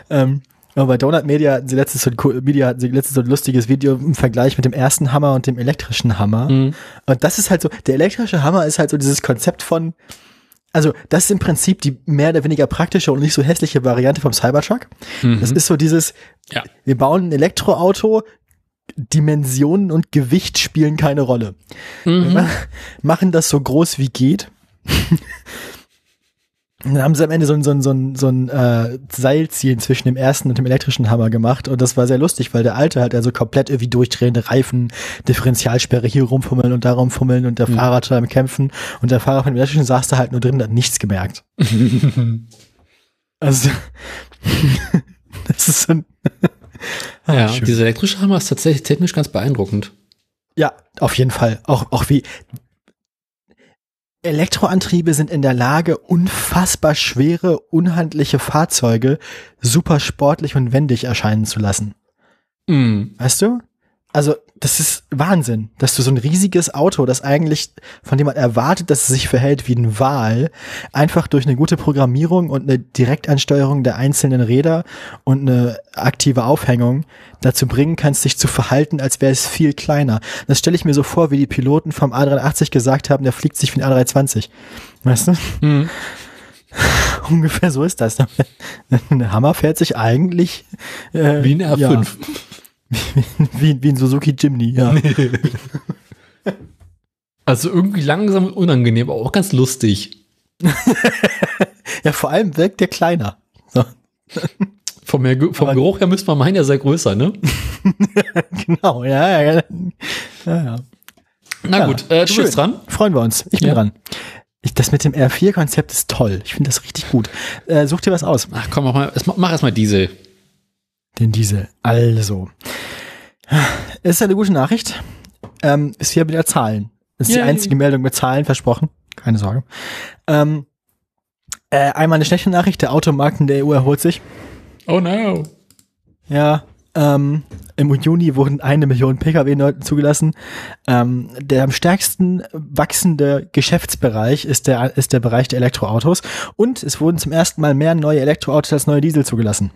ähm, aber bei Donut Media hatten sie letztes so ein, Media hatten sie letztes so ein lustiges Video im Vergleich mit dem ersten Hammer und dem elektrischen Hammer. Mhm. Und das ist halt so, der elektrische Hammer ist halt so dieses Konzept von, also das ist im Prinzip die mehr oder weniger praktische und nicht so hässliche Variante vom Cybertruck. Das ist so dieses, Ja. wir bauen ein Elektroauto, Dimensionen und Gewicht spielen keine Rolle. Wir Mhm. ma- machen das so groß wie geht. Und [LAUGHS] dann haben sie am Ende so ein, so ein, so ein, so ein äh, Seilziehen zwischen dem ersten und dem elektrischen Hammer gemacht. Und das war sehr lustig, weil der alte halt also komplett irgendwie durchdrehende Reifen, Differentialsperre hier rumfummeln und da rumfummeln und der Fahrer total am Kämpfen. Und der Fahrer von dem elektrischen saß da halt nur drin und hat nichts gemerkt. [LAUGHS] Also, [LAUGHS] das ist so ein, ja, schön. dieser elektrische Hammer ist tatsächlich technisch ganz beeindruckend. Ja, auf jeden Fall. Auch, auch wie Elektroantriebe sind in der Lage, unfassbar schwere, unhandliche Fahrzeuge super sportlich und wendig erscheinen zu lassen. Mhm. Weißt du? Also, das ist Wahnsinn, dass du so ein riesiges Auto, das eigentlich, von dem man erwartet, dass es sich verhält wie ein Wal, einfach durch eine gute Programmierung und eine Direktansteuerung der einzelnen Räder und eine aktive Aufhängung dazu bringen kannst, sich zu verhalten, als wäre es viel kleiner. Das stelle ich mir so vor, wie die Piloten vom A380 gesagt haben, der fliegt sich wie ein A320. Weißt du? Mhm. [LAUGHS] Ungefähr so ist das. [LAUGHS] Ein Hammer fährt sich eigentlich äh, Wie ein R5. Ja, [LAUGHS] wie, wie ein Suzuki Jimny, ja. [LAUGHS] Also irgendwie langsam und unangenehm, aber auch ganz lustig. [LAUGHS] Ja, vor allem wirkt der kleiner. So, Vom, Mer- vom Aber- Geruch her müsste man meinen, er sei größer, ne? genau, ja, ja, ja. ja. Na Ja, gut, äh, du schön. bist dran. Freuen wir uns. Ich bin Ja. dran. Ich, das mit dem R4-Konzept ist toll. Ich finde das richtig gut. Äh, such dir was aus. Ach komm, mach, mal, erst mal- mach erstmal diese. Den Diesel. Also. Ist eine gute Nachricht. Ähm, ist hier wieder Zahlen. Das ist Yay. die einzige Meldung mit Zahlen versprochen. Keine Sorge. Ähm, äh, einmal eine schlechte Nachricht. Der Automarkt in der EU erholt sich. Oh no. Ja, ähm, im Juni wurden eine Million Pkw neu zugelassen. Ähm, der am stärksten wachsende Geschäftsbereich ist der, ist der Bereich der Elektroautos. Und es wurden zum ersten Mal mehr neue Elektroautos als neue Diesel zugelassen.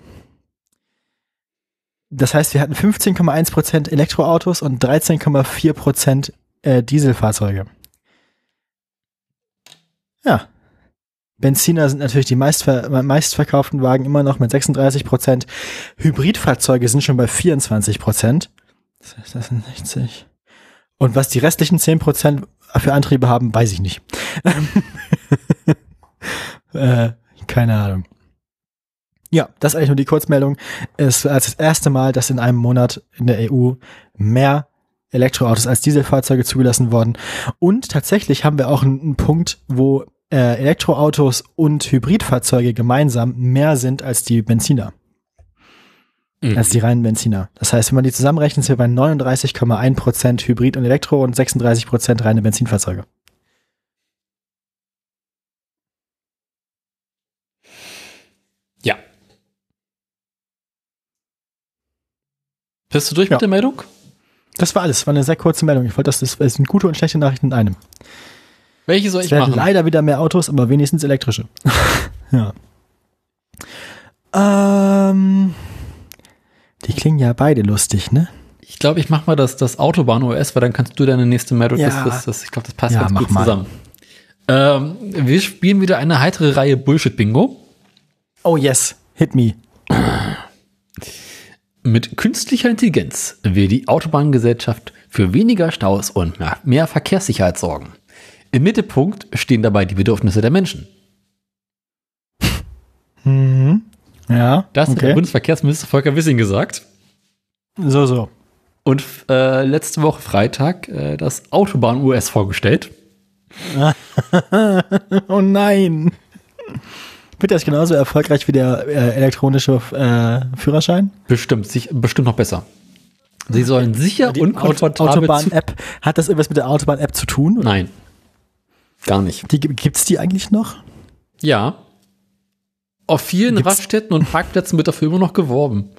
Das heißt, wir hatten 15,1% Elektroautos und 13,4% äh, Dieselfahrzeuge. Ja. Benziner sind natürlich die meistver meistverkauften Wagen immer noch mit 36 Prozent. Hybridfahrzeuge sind schon bei 24 Prozent. Das heißt, das sind 60. Und was die restlichen 10 Prozent für Antriebe haben, weiß ich nicht. [LAUGHS] äh, keine Ahnung. Ja, das ist eigentlich nur die Kurzmeldung. Es ist das erste Mal, dass in einem Monat in der EU mehr Elektroautos als Dieselfahrzeuge zugelassen worden. Und tatsächlich haben wir auch einen, Punkt, wo äh, Elektroautos und Hybridfahrzeuge gemeinsam mehr sind als die Benziner, Mhm. als die reinen Benziner. Das heißt, wenn man die zusammenrechnet, sind wir bei 39,1 Prozent Hybrid und Elektro und 36 Prozent reine Benzinfahrzeuge. Ja. Bist du durch Ja. mit der Meldung? Das war alles. War eine sehr kurze Meldung. Ich wollte, das, das es sind gute und schlechte Nachrichten in einem. Welche soll Es ich machen? leider wieder mehr Autos, aber wenigstens elektrische. [LAUGHS] ja. Ähm, die klingen ja beide lustig, ne? Ich glaube, ich mache mal das, das Autobahn-OS, weil dann kannst du deine nächste Meldung. Ja. Das, das, das, ich glaube, das passt Ja, ganz gut mal. zusammen. Ähm, wir spielen wieder eine heitere Reihe Bullshit-Bingo. Oh yes, hit me. Mit künstlicher Intelligenz will die Autobahngesellschaft für weniger Staus und mehr, Verkehrssicherheit sorgen. Im Mittelpunkt stehen dabei die Bedürfnisse der Menschen. Mhm. Ja, Das hat der okay. Bundesverkehrsminister Volker Wissing gesagt. So, so. Und äh, letzte Woche Freitag äh, das Autobahn-US vorgestellt. [LAUGHS] Oh nein. Wird das genauso erfolgreich wie der äh, elektronische äh, Führerschein? Bestimmt, sich, bestimmt noch besser. Sie sollen sicher Die und komfortabel Autobahn-App, hat das irgendwas mit der Autobahn-App zu tun? Oder? Nein. Gar nicht. Die, gibt's die eigentlich noch? Ja. Auf vielen Gibt's- Raststätten und Parkplätzen wird dafür immer noch geworben.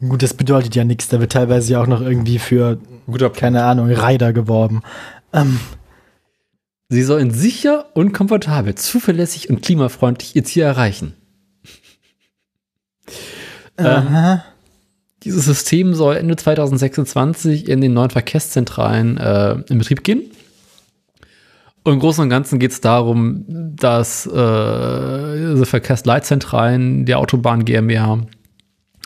Gut, das bedeutet ja nichts. Da wird teilweise ja auch noch irgendwie für, keine Ahnung, Rider geworben. Ähm, Sie sollen sicher und komfortabel, zuverlässig und klimafreundlich ihr Ziel erreichen. Ähm. Dieses System soll Ende 2026 in den neuen Verkehrszentralen äh, in Betrieb gehen. Und im Großen und Ganzen geht es darum, dass äh, Verkehrsleitzentralen der Autobahn GmbH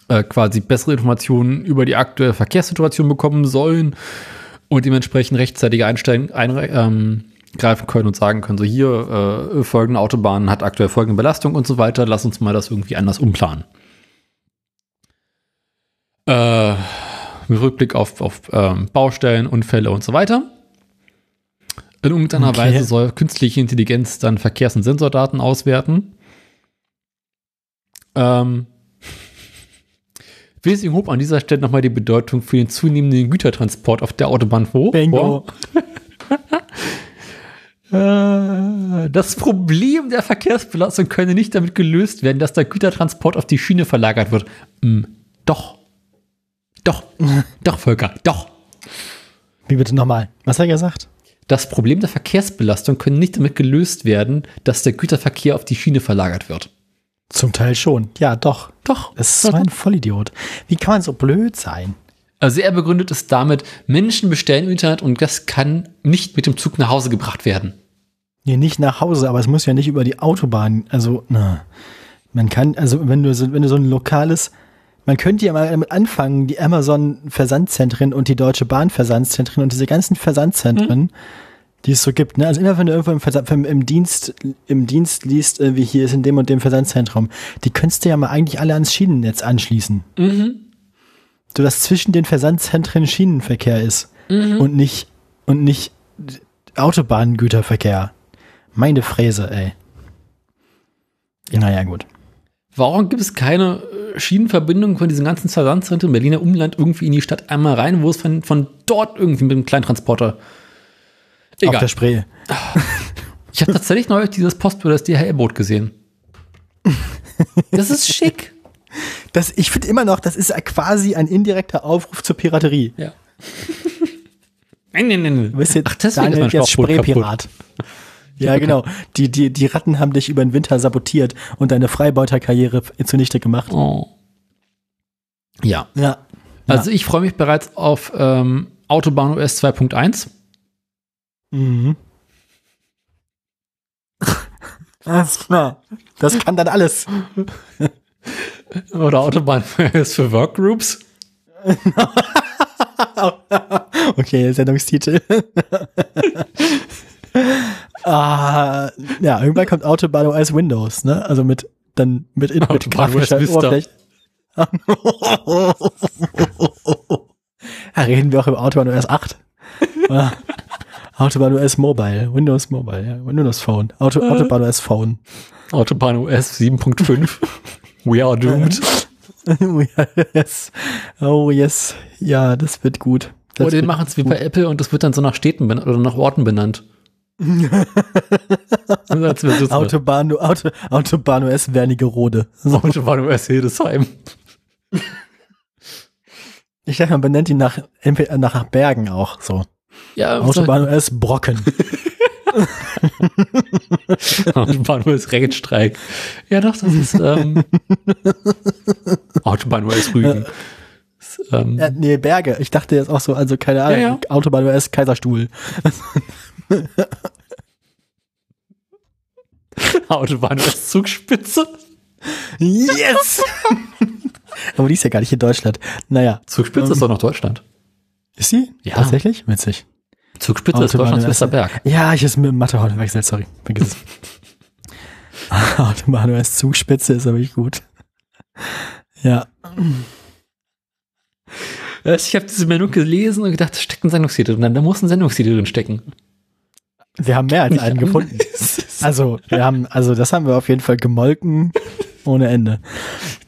äh, quasi bessere Informationen über die aktuelle Verkehrssituation bekommen sollen und dementsprechend rechtzeitig einsteigen, einre- ähm, greifen können und sagen können, so hier äh, folgende Autobahn hat aktuell folgende Belastung und so weiter, lass uns mal das irgendwie anders umplanen. Äh, mit Rückblick auf, auf ähm, Baustellen, Unfälle und so weiter. In irgendeiner Okay. Weise soll künstliche Intelligenz dann Verkehrs- und Sensordaten auswerten. Ähm, [LAUGHS] Wesing hob an dieser Stelle nochmal die Bedeutung für den zunehmenden Gütertransport auf der Autobahn hoch. Bingo. [LAUGHS] Äh, Das Problem der Verkehrsbelastung könne nicht damit gelöst werden, dass der Gütertransport auf die Schiene verlagert wird. Hm, doch. Doch, [LAUGHS] doch, Volker, doch. Wie bitte nochmal? Was hat er gesagt? Das Problem der Verkehrsbelastung können nicht damit gelöst werden, dass der Güterverkehr auf die Schiene verlagert wird. Zum Teil schon. Ja, doch. Doch. Das ist so ein Vollidiot. Wie kann man so blöd sein? Also er begründet es damit, Menschen bestellen im Internet und das kann nicht mit dem Zug nach Hause gebracht werden. Nee, nicht nach Hause, aber es muss ja nicht über die Autobahn. Also, na. Man kann, also wenn du so, wenn du so ein lokales, man könnte ja mal damit anfangen, die Amazon-Versandzentren und die Deutsche Bahn-Versandzentren und diese ganzen Versandzentren, die es so gibt. Ne? Also immer wenn du irgendwo im, Versand, im, Dienst, im Dienst liest, äh, wie hier ist in dem und dem Versandzentrum, die könntest du ja mal eigentlich alle ans Schienennetz anschließen. So dass zwischen den Versandzentren Schienenverkehr ist und nicht und nicht Autobahngüterverkehr. Meine Fräse, ey. Naja, gut. Warum gibt es keine äh, Schienenverbindung von diesen ganzen Versandzentren im Berliner Umland irgendwie in die Stadt einmal rein, wo es von, von dort irgendwie mit einem Kleintransporter. Auf der Egal. Spree. Ich habe tatsächlich neulich dieses Post für das DHL-Boot gesehen. [LAUGHS] Das ist schick. Das, ich finde immer noch, das ist quasi ein indirekter Aufruf zur Piraterie. Ja. Nein, nein, nein. Du bist jetzt Ach, deswegen Daniel ist jetzt. Spraypirat. Ja, genau. Die, die, die Ratten haben dich über den Winter sabotiert und deine Freibeuterkarriere zunichte gemacht. Oh. Ja. Ja. Also ich freue mich bereits auf ähm, Autobahn OS 2.1. Mhm. [LAUGHS] Alles klar. Das kann dann alles. [LAUGHS] Oder Autobahn OS [LAUGHS] für Workgroups. [LAUGHS] Okay, Sendungstitel. [LAUGHS] ah, ja, irgendwann kommt Autobahn OS Windows, ne? Also mit dann mit, mit Autobahn grafischer. Oberfläche. ja, reden wir auch über Autobahn OS 8. Ah, Autobahn OS Mobile, Windows Mobile, ja, Windows Phone, Auto, Autobahn OS Phone. Autobahn OS 7.5. We are doomed. oh [LAUGHS] yes, oh yes, ja, das wird gut. Das Oder die machen es wie bei Apple und das wird dann so nach Städten benannt oder nach Orten benannt. [LAUGHS] Autobahn, Auto, Autobahn OS Wernigerode. So. [LAUGHS] Autobahn OS Hildesheim. Ich dachte, man benennt ihn nach, nach Bergen auch, so. Ja, Autobahn OS Brocken. [LAUGHS] Autobahn OS Regenstreik. Ja, doch, das ist ähm, Autobahn OS Rügen. Das, ähm, Ja, nee, Berge. Ich dachte jetzt auch so, also keine Ahnung, Ja, ja. Autobahn OS Kaiserstuhl. [LAUGHS] Autobahn OS Zugspitze. Yes! [LAUGHS] Aber die ist ja gar nicht in Deutschland. Naja. Zugspitze ist doch noch Deutschland. Ist sie? Ja. Tatsächlich? Witzig. Zugspitze ist Deutschlands Berg. Ja, ich ist mit Mathe heute wechselt, sorry. Vergiss es. [LAUGHS] Autobahn OS Zugspitze ist aber nicht gut. Ja. Ich habe diese Meldung gelesen und gedacht, da steckt ein Sendungstitel drin. Da muss ein Sendungstitel drin stecken. Wir haben mehr als einen gefunden. [LAUGHS] Also, wir haben, also das haben wir auf jeden Fall gemolken ohne Ende.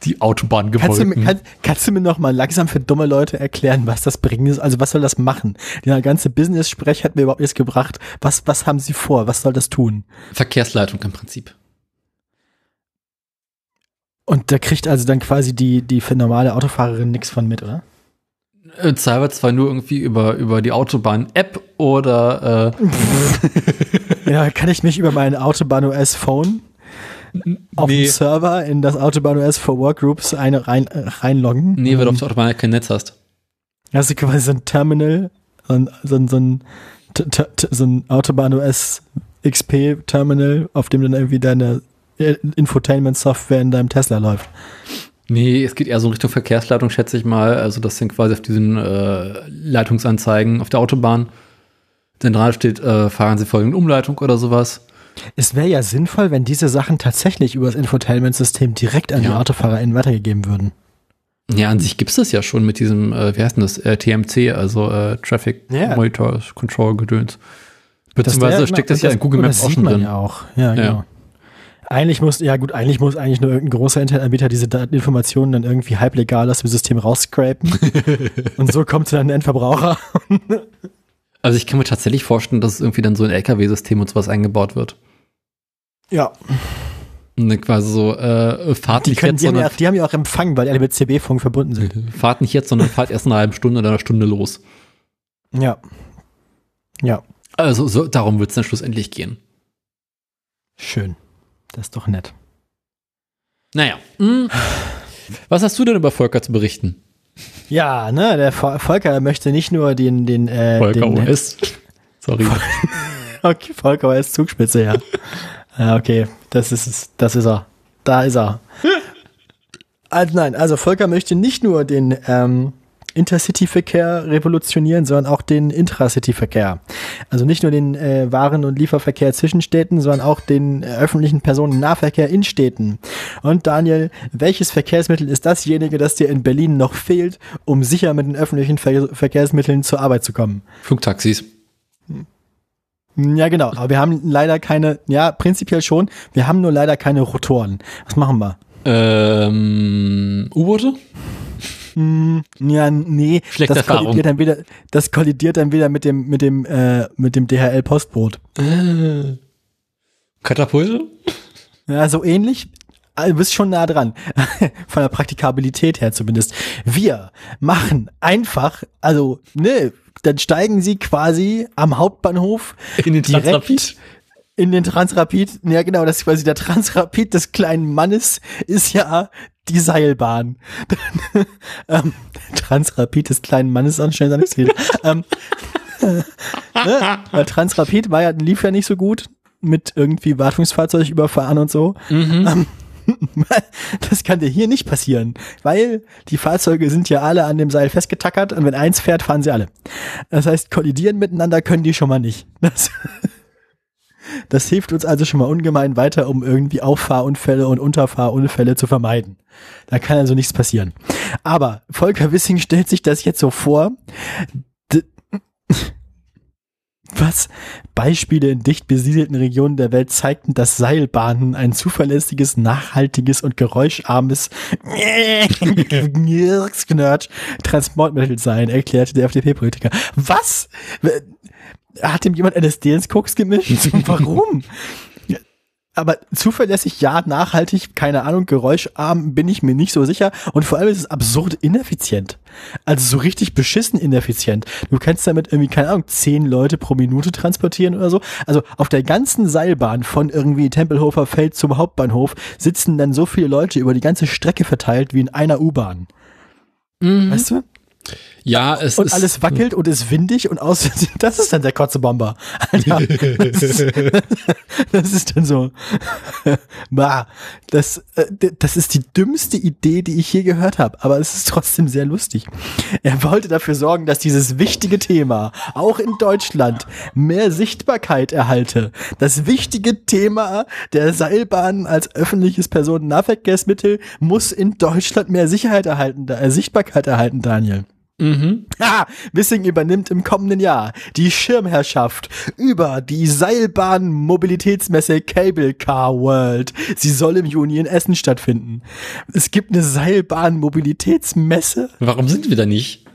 Die Autobahn Kannst du, kann, kannst du mir noch mal langsam für dumme Leute erklären, was das bringen ist? Also was soll das machen? Der ganze Business-Sprech hat mir überhaupt nichts gebracht. Was, was haben sie vor? Was soll das tun? Verkehrsleitung im Prinzip. Und da kriegt also dann quasi die, die für normale Autofahrerin nichts von mit, oder? Äh, Zahlbar zwar nur irgendwie über, über die Autobahn-App oder äh, [LAUGHS] Ja, kann ich mich über meinen Autobahn OS Phone auf nee, dem Server in das Autobahn OS for Workgroups ein, rein, äh, reinloggen? nee, weil du auf Und der Autobahn ja kein Netz hast. Hast du quasi so ein Terminal, so ein, so ein, so ein, so ein Autobahn OS XP Terminal, auf dem dann irgendwie deine äh, Infotainment-Software in deinem Tesla läuft. Nee, es geht eher so in Richtung Verkehrsleitung, schätze ich mal. Also das sind quasi auf diesen äh, Leitungsanzeigen auf der Autobahn. Denn dran steht, äh, fahren Sie folgende Umleitung oder sowas. Es wäre ja sinnvoll, wenn diese Sachen tatsächlich über das Infotainment-System direkt an die Ja. AutofahrerInnen weitergegeben würden. Ja, an sich gibt es das ja schon mit diesem, äh, wie heißt denn das, äh, TMC, also äh, Traffic Ja. Monitor Control Gedöns. Beziehungsweise der- steckt das ja in Google Maps auch schon drin. ja auch. Ja, Ja. genau. Eigentlich muss, ja gut, eigentlich muss eigentlich nur irgendein großer Internetanbieter diese Dateninformationen dann irgendwie halblegal aus dem System rausscrapen. [LAUGHS] und so kommt es dann an den Endverbraucher. Also ich kann mir tatsächlich vorstellen, dass irgendwie dann so ein LKW-System und sowas eingebaut wird. Ja. Ne, quasi so, äh, fahrt Die, nicht können, jetzt, die, haben ja, sondern auch- die haben ja auch Empfang, weil alle mit CB-Funk verbunden sind. fahrt nicht jetzt, sondern fahrt erst in einer halben Stunde oder einer Stunde los. Ja. Ja, Also so, darum wird es dann schlussendlich gehen. schön. Das ist doch nett. Naja. hm. Was hast du denn über Volker zu berichten? Ja, ne, der Vo- Volker möchte nicht nur den, den, äh, Volker den, OS. Sorry. [LAUGHS] Okay, Volker ist Zugspitze, ja. ja, okay, das ist es, das ist er. Da ist er. [LAUGHS] Also nein, also Volker möchte nicht nur den ähm, Intercity-Verkehr revolutionieren, sondern auch den Intracity-Verkehr. Also nicht nur den äh, Waren- und Lieferverkehr zwischen Städten, sondern auch den äh, öffentlichen Personennahverkehr in Städten. Und Daniel, welches Verkehrsmittel ist dasjenige, das dir in Berlin noch fehlt, um sicher mit den öffentlichen Ver Verkehrsmitteln zur Arbeit zu kommen? Flugtaxis. Ja, genau. Aber wir haben leider keine, ja, prinzipiell schon. Wir haben nur leider keine Rotoren. Was machen wir? Ähm, U-Boote? Hm, ja, nee. Schlechte das Erfahrung. kollidiert dann wieder, das kollidiert dann wieder mit dem, mit dem, äh, mit dem DHL-Postboot. Äh, Katapulte? Ja, so ähnlich. Ah, Du bist schon nah dran. [LAUGHS] Von der Praktikabilität her zumindest. Wir machen einfach, also, ne, dann steigen sie quasi am Hauptbahnhof In den Transrapid? in den Transrapid. Ja, genau, das ist quasi der Transrapid des kleinen Mannes ist ja die Seilbahn. [LAUGHS] ähm, Transrapid des kleinen Mannes anscheinend nichts geht. ähm, [LAUGHS] ne? Weil Transrapid war ja, lief ja nicht so gut mit irgendwie Wartungsfahrzeug überfahren und so. Mhm. [LAUGHS] Das kann dir hier nicht passieren, weil die Fahrzeuge sind ja alle an dem Seil festgetackert und wenn eins fährt, fahren sie alle. Das heißt, kollidieren miteinander können die schon mal nicht. Das, das hilft uns also schon mal ungemein weiter, um irgendwie Auffahrunfälle und Unterfahrunfälle zu vermeiden. Da kann also nichts passieren. Aber Volker Wissing stellt sich das jetzt so vor. D [LAUGHS] was? Beispiele in dicht besiedelten Regionen der Welt zeigten, dass Seilbahnen ein zuverlässiges, nachhaltiges und geräuscharmes [LAUGHS] Transportmittel seien, erklärte der FDP-Politiker. Was? Hat ihm jemand LSD ins Koks gemischt? [LAUGHS] Warum? Aber zuverlässig, ja, nachhaltig, keine Ahnung, geräuscharm bin ich mir nicht so sicher. Und vor allem ist es absurd ineffizient. Also so richtig beschissen ineffizient. Du kannst damit irgendwie, keine Ahnung, zehn Leute pro Minute transportieren oder so. Also auf der ganzen Seilbahn von irgendwie Tempelhofer Feld zum Hauptbahnhof sitzen dann so viele Leute über die ganze Strecke verteilt wie in einer U-Bahn. Mhm. Weißt du? Ja, [LAUGHS] es Und ist. alles wackelt und ist windig und aus, [LAUGHS] das ist dann der Kotzebomber. Alter. [LAUGHS] Das ist, das ist dann so. Bah, das, äh, das ist die dümmste Idee, die ich je gehört habe, aber es ist trotzdem sehr lustig. Er wollte dafür sorgen, dass dieses wichtige Thema auch in Deutschland mehr Sichtbarkeit erhalte. Das wichtige Thema der Seilbahn als öffentliches Personennahverkehrsmittel muss in Deutschland mehr Sicherheit erhalten, äh, Sichtbarkeit erhalten, Daniel. Mhm. [LAUGHS] Ah, Wissing übernimmt im kommenden Jahr die Schirmherrschaft über die Seilbahn-Mobilitätsmesse Cable Car World. Sie soll im Juni in Essen stattfinden. Es gibt eine Seilbahn-Mobilitätsmesse. Warum sind wir da nicht?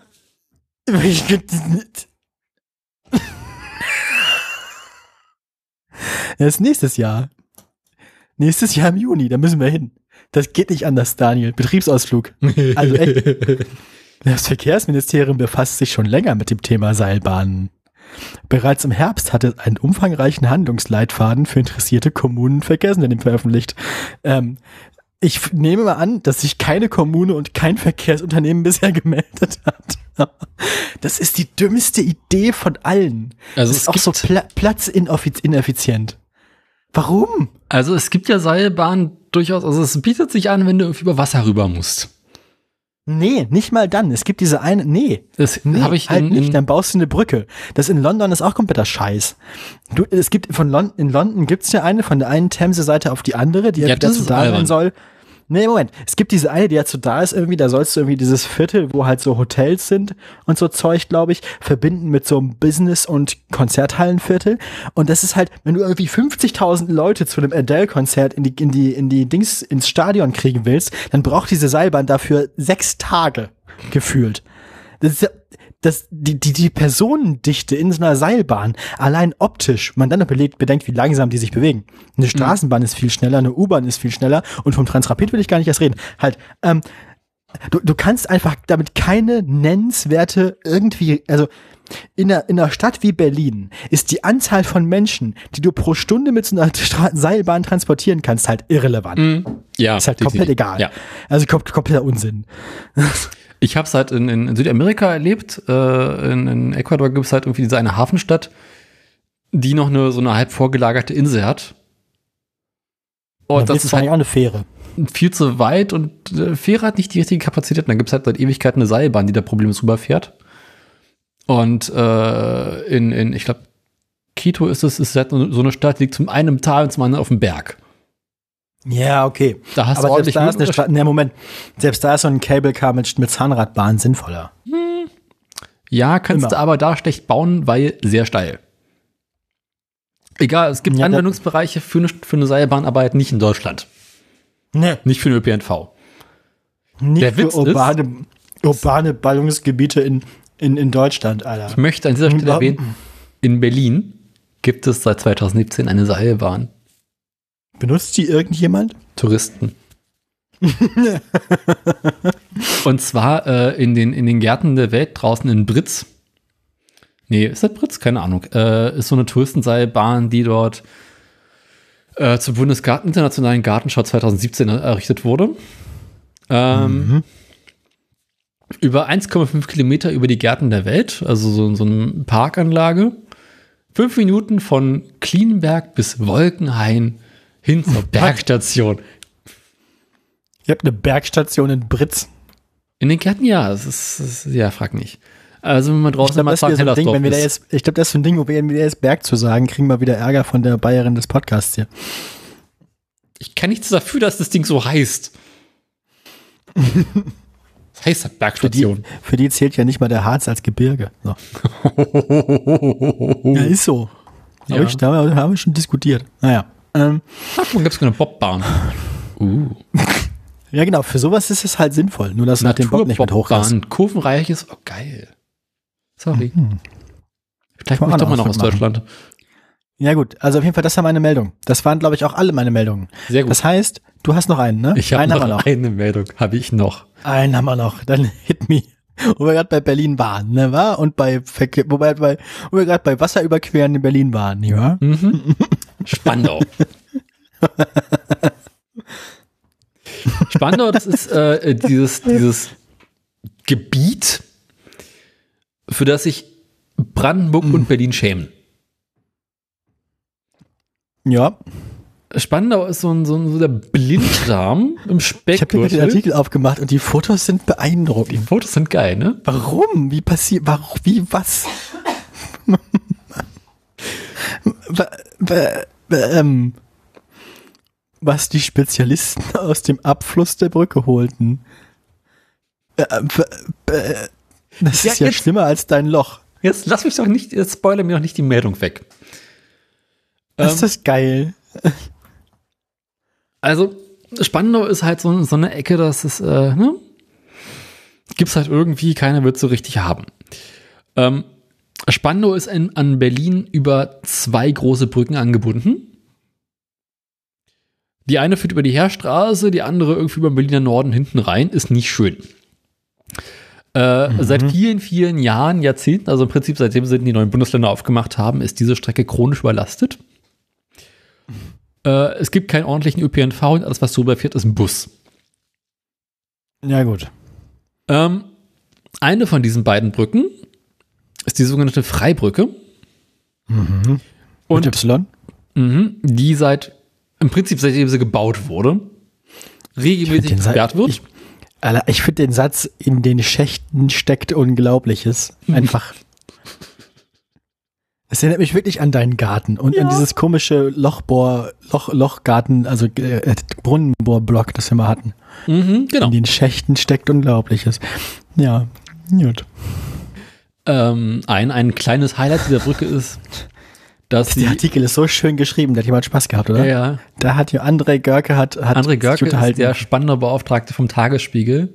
Das [LAUGHS] ist nächstes Jahr. Nächstes Jahr im Juni, da müssen wir hin. Das geht nicht anders, Daniel. Betriebsausflug. Also echt. [LAUGHS] Das Verkehrsministerium befasst sich schon länger mit dem Thema Seilbahnen. Bereits im Herbst hatte es einen umfangreichen Handlungsleitfaden für interessierte Kommunen und Verkehrsunternehmen veröffentlicht. Ähm, ich nehme mal an, dass sich keine Kommune und kein Verkehrsunternehmen [LAUGHS] bisher gemeldet hat. Das ist die dümmste Idee von allen. Also das es ist auch so pla platzineffizient. Warum? also es gibt ja Seilbahnen durchaus, also es bietet sich an, wenn du irgendwie über Wasser rüber musst. Nee, nicht mal dann. Es gibt diese eine, nee. Das Nee, habe ich halt in, nicht, dann baust du eine Brücke. Das in London ist auch kompletter Scheiß. Du, es gibt von Lon in London gibt's ja eine von der einen Themse-Seite auf die andere, die Ja, dazu da sein soll. Nee, Moment. Es gibt diese eine, die dazu da ist irgendwie, da sollst du irgendwie dieses Viertel, wo halt so Hotels sind und so Zeug, glaube ich, verbinden mit so einem Business- und Konzerthallenviertel. Und das ist halt, wenn du irgendwie 50.000 Leute zu einem Adele-Konzert in die, in die, in die Dings, ins Stadion kriegen willst, dann braucht diese Seilbahn dafür sechs Tage gefühlt. Das ist ja, das, die, die, die Personendichte in so einer Seilbahn, allein optisch, man dann noch belegt, bedenkt, wie langsam die sich bewegen. Eine Straßenbahn ist viel schneller, eine U-Bahn ist viel schneller und vom Transrapid will ich gar nicht erst reden. Halt, ähm, du, du kannst einfach damit keine nennenswerte irgendwie, also in einer, in einer Stadt wie Berlin ist die Anzahl von Menschen, die du pro Stunde mit so einer Stra Seilbahn transportieren kannst, halt irrelevant. Ja, Ist halt komplett egal. Ja. Also kom kompletter Unsinn. [LAUGHS] Ich habe es halt in, in Südamerika erlebt. Äh, in, in Ecuador gibt es halt irgendwie diese eine Hafenstadt, die noch eine so eine halb vorgelagerte Insel hat. Und das ist halt auch eine Fähre. viel zu weit und äh, Fähre hat nicht die richtige Kapazität. Und dann gibt es halt seit Ewigkeiten eine Seilbahn, die da problemlos rüberfährt. Und äh, in, in, ich glaube, Quito ist es, ist halt so eine Stadt, die liegt zum einen im Tal und zum anderen auf dem Berg. Ja, okay. Da hast du Aber ordentlich selbst da ist eine Höhenunterschied. Straße, ne, Moment. Selbst da ist so ein Cable Car mit, mit Zahnradbahn sinnvoller. Ja, kannst Immer. du aber da schlecht bauen, weil sehr steil. Egal, es gibt Ja, Anwendungsbereiche für eine, für eine Seilbahn, aber halt nicht in Deutschland. Ne, Nicht für den ÖPNV. nicht Der für Witz ist- urbane, urbane Ballungsgebiete in, in, in Deutschland, Ich Alter. möchte an dieser Stelle erwähnen, in Berlin gibt es seit 2017 eine Seilbahn. Benutzt die irgendjemand? Touristen. [LAUGHS] Und zwar äh, in, den, in den Gärten der Welt draußen in Britz. Nee, ist das Britz? Keine Ahnung. Äh, ist so eine Touristenseilbahn, die dort äh, zur Bundesgarten Internationalen Gartenschau 2017 errichtet wurde. Ähm, Über 1,5 Kilometer über die Gärten der Welt, also so, so eine Parkanlage. Fünf Minuten von Klienberg bis Wolkenhain hin zur Bergstation. Ihr habt eine Bergstation in Britz. In den Gärten ja, das ist, das ist ja, frag nicht. Also wenn man Ich draußen glaube, mal sagen, so Ding, wenn wir da jetzt, ich glaube, das ist so ein Ding, wo wir jetzt Berg zu sagen, kriegen wir wieder Ärger von der Bayerin des Podcasts hier. Ich kann nichts dafür, dass das Ding so heißt. [LAUGHS] Das heißt halt Für die, Bergstation. für die zählt ja nicht mal der Harz als Gebirge. So. [LAUGHS] Ja, ist so. Ja. Hab ich, da haben wir schon diskutiert. Naja. Ähm, Ach, gibt es eine Bobbahn. Uh. [LAUGHS] ja, genau, für sowas ist es halt sinnvoll. Nur, dass du nach dem Bob nicht mit. Naturbobbahn, kurvenreiches, oh geil. Sorry. Vielleicht Kann muss ich doch mal noch aus machen. Deutschland. Ja, gut. Also auf jeden Fall, das war meine Meldung. Das waren, glaube ich, auch alle meine Meldungen. Sehr gut. Das heißt, du hast noch einen, ne? ich habe einen noch, haben wir noch. eine Meldung, habe ich noch. Einen haben wir noch. Dann [LAUGHS] hit me. Wo wir gerade bei Berlin waren, ne, war? Und bei Verkehr, wobei, bei, wo wir gerade bei Wasserüberqueren in Berlin waren, ja? Mhm. [LAUGHS] Spandau. Spandau, das ist äh, dieses, dieses Gebiet, für das sich Brandenburg Mhm. und Berlin schämen. Ja. Spandau ist so ein, so ein so der Blinddarm im Ich habe mir den. Artikel aufgemacht und die Fotos sind Die beeindruckend. Fotos sind geil, ne? Warum? Wie passiert? Warum? Wie was? [LAUGHS] Ähm, was die Spezialisten [LAUGHS] aus dem Abfluss der Brücke holten. Äh, w- äh, das Ja, ist ja jetzt- schlimmer als dein Loch. Jetzt lass mich doch nicht, jetzt spoilere mir doch nicht die Meldung weg. Ähm, ist das geil. Also, Spandau ist halt so, so eine Ecke, das ist, äh, ne? Gibt's halt irgendwie, keiner wird so richtig haben. Ähm, Spandau ist in, an Berlin über zwei große Brücken angebunden. Die eine führt über die Heerstraße, die andere irgendwie über den Berliner Norden hinten rein, ist nicht schön. Äh, Seit vielen, vielen Jahren, Jahrzehnten, also im Prinzip seitdem sie die neuen Bundesländer aufgemacht haben, ist diese Strecke chronisch überlastet. Äh, es gibt keinen ordentlichen ÖPNV und alles, was drüber fährt, ist ein Bus. Ja, gut. Ähm, eine von diesen beiden Brücken ist die sogenannte Freibrücke. Und Und Y? mhm, die seit, im Prinzip seitdem sie gebaut wurde, regelmäßig gesperrt wird. Ich, ich finde den Satz, in den Schächten steckt Unglaubliches. Einfach. Es erinnert mich wirklich an deinen Garten und an dieses komische Lochbohr, Loch, Lochgarten, also äh, Brunnenbohrblock, das wir mal hatten. mhm, genau. In den Schächten steckt Unglaubliches. Ja, gut. Ähm, ein, ein kleines Highlight dieser Brücke ist, dass Der sie, Artikel ist so schön geschrieben, da hat jemand Spaß gehabt, oder? ja, ja, Da hat ja André Görke hat, hat André Görke ist der spannende Beauftragte vom Tagesspiegel.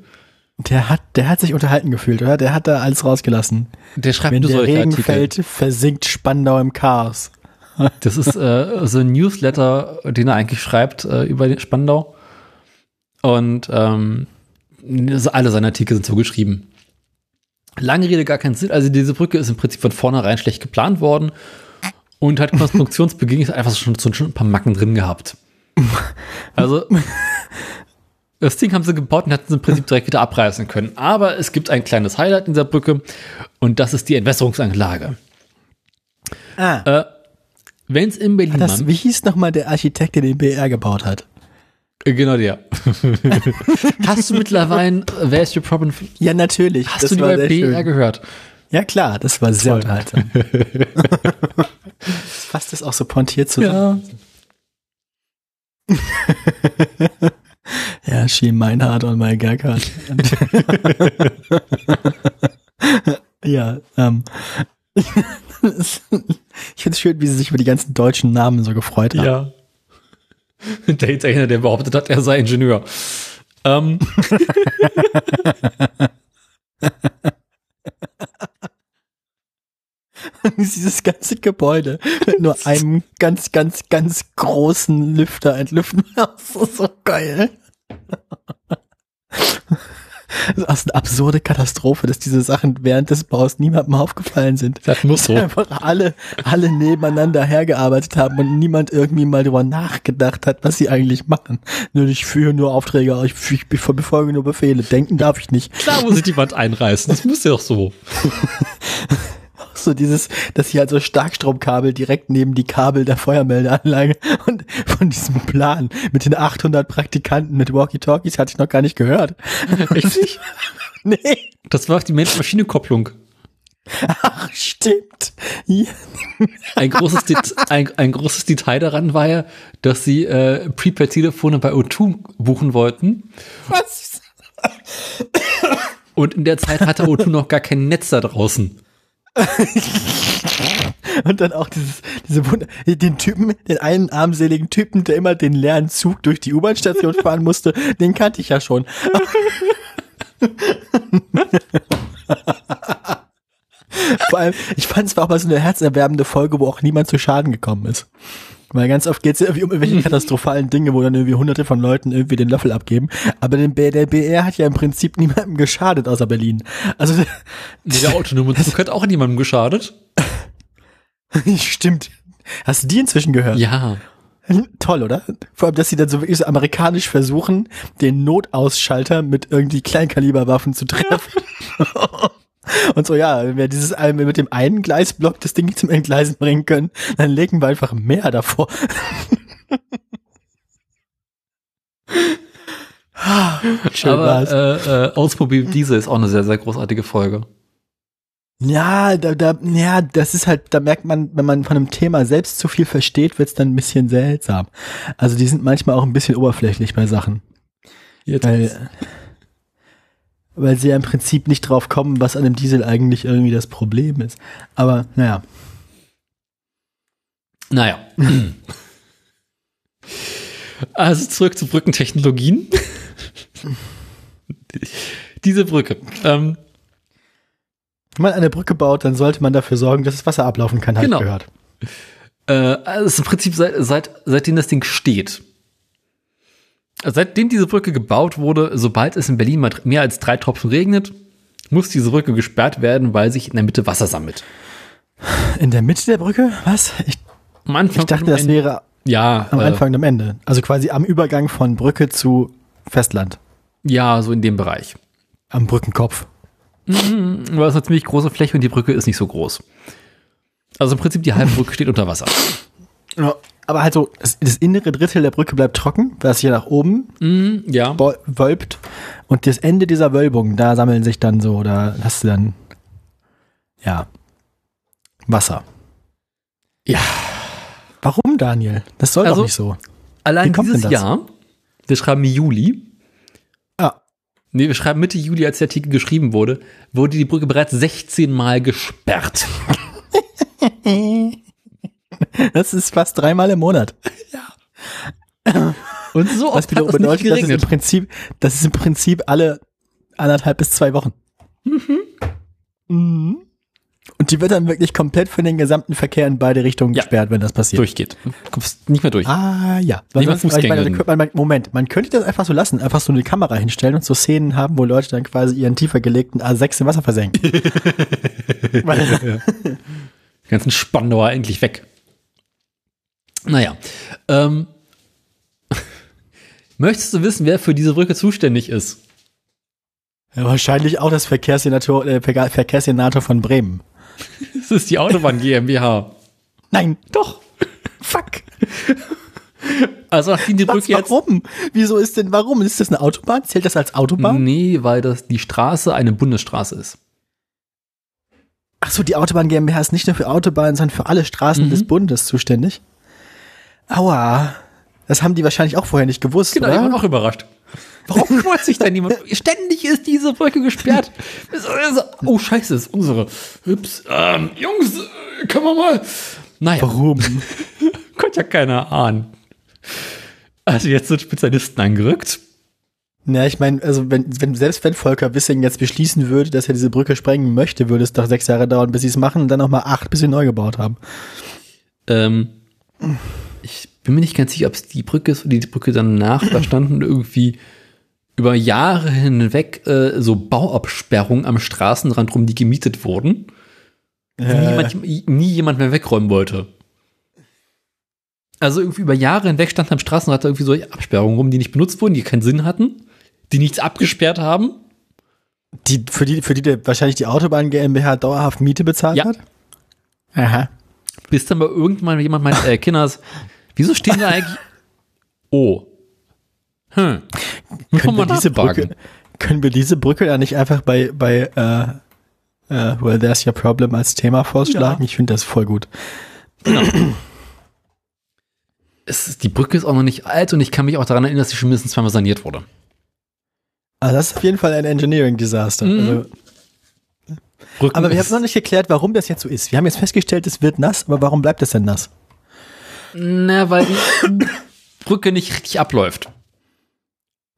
Der hat, der hat sich unterhalten gefühlt, oder? Der hat da alles rausgelassen. Der schreibt Wenn nur der Regen Artikel. fällt, versinkt Spandau im Chaos. [LAUGHS] Das ist äh, so ein Newsletter, den er eigentlich schreibt äh, über Spandau. Und ähm, alle seine Artikel sind so geschrieben. Lange Rede, gar keinen Sinn. Also diese Brücke ist im Prinzip von vornherein schlecht geplant worden und hat Konstruktionsbeginn einfach schon, schon ein paar Macken drin gehabt. Also das Ding haben sie gebaut und hätten sie im Prinzip direkt wieder abreißen können. Aber es gibt ein kleines Highlight in dieser Brücke und das ist die Entwässerungsanlage. Ah. Äh, Wenn es in Berlin Das, wie hieß nochmal der Architekt, der den BR gebaut hat? Äh, Genau der. [LAUGHS] Hast du mittlerweile äh, Where's Your Problem? Ja, natürlich. Hast das du die bei BR schön. gehört? Ja, klar, das war sehr Voll. unterhaltsam. [LAUGHS] Fasst das auch so pointiert zusammen. Ja. [LAUGHS] Ja, she Meinhard on my Gackard. ja, ähm. ich finde es schön, wie sie sich über die ganzen deutschen Namen so gefreut haben. Ja. [LAUGHS] Der ist einer, der behauptet hat, er sei Ingenieur. Ähm, [LAUGHS] Dieses ganze Gebäude mit nur einem ganz, ganz, ganz großen Lüfter entlüften. [LAUGHS] Das ist so geil. Das ist eine absurde Katastrophe, dass diese Sachen während des Baus niemandem aufgefallen sind. das muss so. Einfach alle, alle nebeneinander hergearbeitet haben und niemand irgendwie mal drüber nachgedacht hat, was sie eigentlich machen. Nur ich führe nur Aufträge, ich befolge nur Befehle. Denken darf ich nicht. Klar muss ich die Wand einreißen. Das muss ja auch so. [LAUGHS] [LAUGHS] So dieses, dass hier halt so Starkstromkabel direkt neben die Kabel der Feuermeldeanlage [LAUGHS] und von diesem Plan mit den 800 Praktikanten mit Walkie-Talkies hatte ich noch gar nicht gehört. [LAUGHS] Richtig? Nee, Das war die Mensch-Maschine-Kopplung. ach, stimmt. Ja. Ein großes, ein, ein großes Detail daran war ja, dass sie äh, Prepaid-Telefone bei O2 buchen wollten. Was? Und in der Zeit hatte O2 noch gar kein Netz da draußen. [LAUGHS] Und dann auch dieses, diese Wunder, den Typen, den einen armseligen Typen, der immer den leeren Zug durch die U-Bahn-Station [LAUGHS] fahren musste, den kannte ich ja schon. [LAUGHS] Vor allem, ich fand es war auch mal so eine herzerwärmende Folge, wo auch niemand zu Schaden gekommen ist. Weil ganz oft geht es irgendwie um irgendwelche [LAUGHS] katastrophalen Dinge, wo dann irgendwie hunderte von Leuten irgendwie den Löffel abgeben. Aber den der BR hat ja im Prinzip niemandem geschadet außer Berlin. Also, [LAUGHS] Der autonome Zug hat auch niemandem geschadet. [LAUGHS] stimmt. Hast du die inzwischen gehört? Ja. Toll, oder? Vor allem, dass sie dann so wirklich so amerikanisch versuchen, den Notausschalter mit irgendwie Kleinkaliberwaffen zu treffen. Und so, ja, wenn wir dieses wenn wir mit dem einen Gleisblock das Ding zum Entgleisen bringen können, dann legen wir einfach mehr davor. [LAUGHS] Schön Aber war's. äh, äh, Oldsmobile Diesel ist auch eine sehr, sehr großartige Folge. Ja, da, da, ja, das ist halt, da merkt man, wenn man von einem Thema selbst zu viel versteht, wird's dann ein bisschen seltsam. Also die sind manchmal auch ein bisschen oberflächlich bei Sachen. Jetzt Weil, weil sie ja im Prinzip nicht drauf kommen, was an dem Diesel eigentlich irgendwie das Problem ist. Aber naja. Naja. [CLEARS THROAT] Also zurück zu Brückentechnologien. [LAUGHS] Diese Brücke. Ähm, Wenn man eine Brücke baut, dann sollte man dafür sorgen, dass das Wasser ablaufen kann, habe Genau. ich gehört. äh, also im Prinzip seit, seit, seitdem das Ding steht. Seitdem diese Brücke gebaut wurde, sobald es in Berlin mal mehr als drei Tropfen regnet, muss diese Brücke gesperrt werden, weil sich in der Mitte Wasser sammelt. In der Mitte der Brücke? Was? Ich, Am Anfang ich dachte, das Ende- wäre ja, am äh, Anfang und am Ende. Also quasi am Übergang von Brücke zu Festland. ja, so in dem Bereich. Am Brückenkopf. Mhm, aber es ist eine ziemlich große Fläche und die Brücke ist nicht so groß. Also im Prinzip die halbe Brücke steht unter Wasser. Ja, aber halt so, das, innere Drittel der Brücke bleibt trocken, was sich ja nach oben Mhm, ja. wölbt. Und das Ende dieser Wölbung, da sammeln sich dann so, da hast du dann, ja, Wasser. Ja. Warum, Daniel? Das soll Also- doch nicht so. Allein dieses? Jahr, wir schreiben Juli, Ja. nee, wir schreiben Mitte Juli, als der Artikel geschrieben wurde, wurde die Brücke bereits 16 Mal gesperrt. [LAUGHS] Das ist fast dreimal im Monat. Und so Was oft hat wiederum es nicht bedeutet, dass es im geregnet. Prinzip, dass es im Prinzip alle, anderthalb bis zwei Wochen. Mhm. Und die wird dann wirklich komplett für den gesamten Verkehr in beide Richtungen Ja. gesperrt, wenn das passiert. Durchgeht. Du kommst nicht mehr durch. Ah, ja. Meine, man, Moment, man könnte das einfach so lassen, einfach so eine Kamera hinstellen und so Szenen haben, wo Leute dann quasi ihren tiefer gelegten A6 im Wasser versenken. Weil, [LAUGHS] Die [LAUGHS] ganzen Spandauer endlich weg. Naja. Ähm, [LAUGHS] möchtest du wissen, wer für diese Brücke zuständig ist? ja, wahrscheinlich auch das Verkehrssenator, äh, Verkehrssenator von Bremen. [LAUGHS] Das ist die Autobahn GmbH. Nein, Doch. fuck. Also nachdem die Was, Brücke jetzt. warum? Wieso ist denn, warum? Ist das eine Autobahn? Zählt das als Autobahn? Nee, weil das die Straße eine Bundesstraße ist. Ach so, die Autobahn GmbH ist nicht nur für Autobahnen, sondern für alle Straßen Mhm. des Bundes zuständig. Aua. Das haben die wahrscheinlich auch vorher nicht gewusst, Genau, ich oder? bin auch überrascht. Warum [LAUGHS] kümmert sich da niemand? Ständig ist diese Brücke gesperrt. [LAUGHS] Oh, scheiße, ist unsere. Ups, ähm, Jungs, können wir mal. Naja, Warum? [LAUGHS] konnte ja keiner ahnen. Also jetzt sind Spezialisten angerückt. Ja, ich meine, also wenn, wenn, selbst wenn Volker Wissing jetzt beschließen würde, dass er diese Brücke sprengen möchte, würde es doch sechs Jahre dauern, bis sie es machen und dann nochmal acht, bis sie neu gebaut haben. Ähm, ich bin mir nicht ganz sicher, ob es die Brücke ist oder die Brücke danach. [CLEARS THROAT] Da standen irgendwie über Jahre hinweg äh, so Bauabsperrungen am Straßenrand rum, die gemietet wurden. Die niemand, nie jemand mehr wegräumen wollte. Also irgendwie über Jahre hinweg standen am Straßenrand irgendwie so Absperrungen rum, die nicht benutzt wurden, die keinen Sinn hatten, die nichts abgesperrt haben. Die, für die, für die der wahrscheinlich die Autobahn GmbH dauerhaft Miete bezahlt Ja. hat? Aha. Bis dann mal irgendwann jemand meint, äh, Kinders, [LAUGHS] wieso stehen da eigentlich. [LAUGHS] Oh. Hm. Können wir, diese. Brücke, können wir diese Brücke da nicht einfach bei, bei äh, äh, Well, There's Your Problem als Thema vorschlagen? Ich finde das voll gut. Es ist, die Brücke ist auch noch nicht alt und ich kann mich auch daran erinnern, dass sie schon mindestens zweimal saniert wurde. Also das ist auf jeden Fall ein Engineering-Desaster. Mhm. Also, aber wir haben noch nicht geklärt, warum das jetzt so ist. Wir haben jetzt festgestellt, es wird nass, aber warum bleibt es denn nass? Na, weil die Brücke nicht richtig abläuft.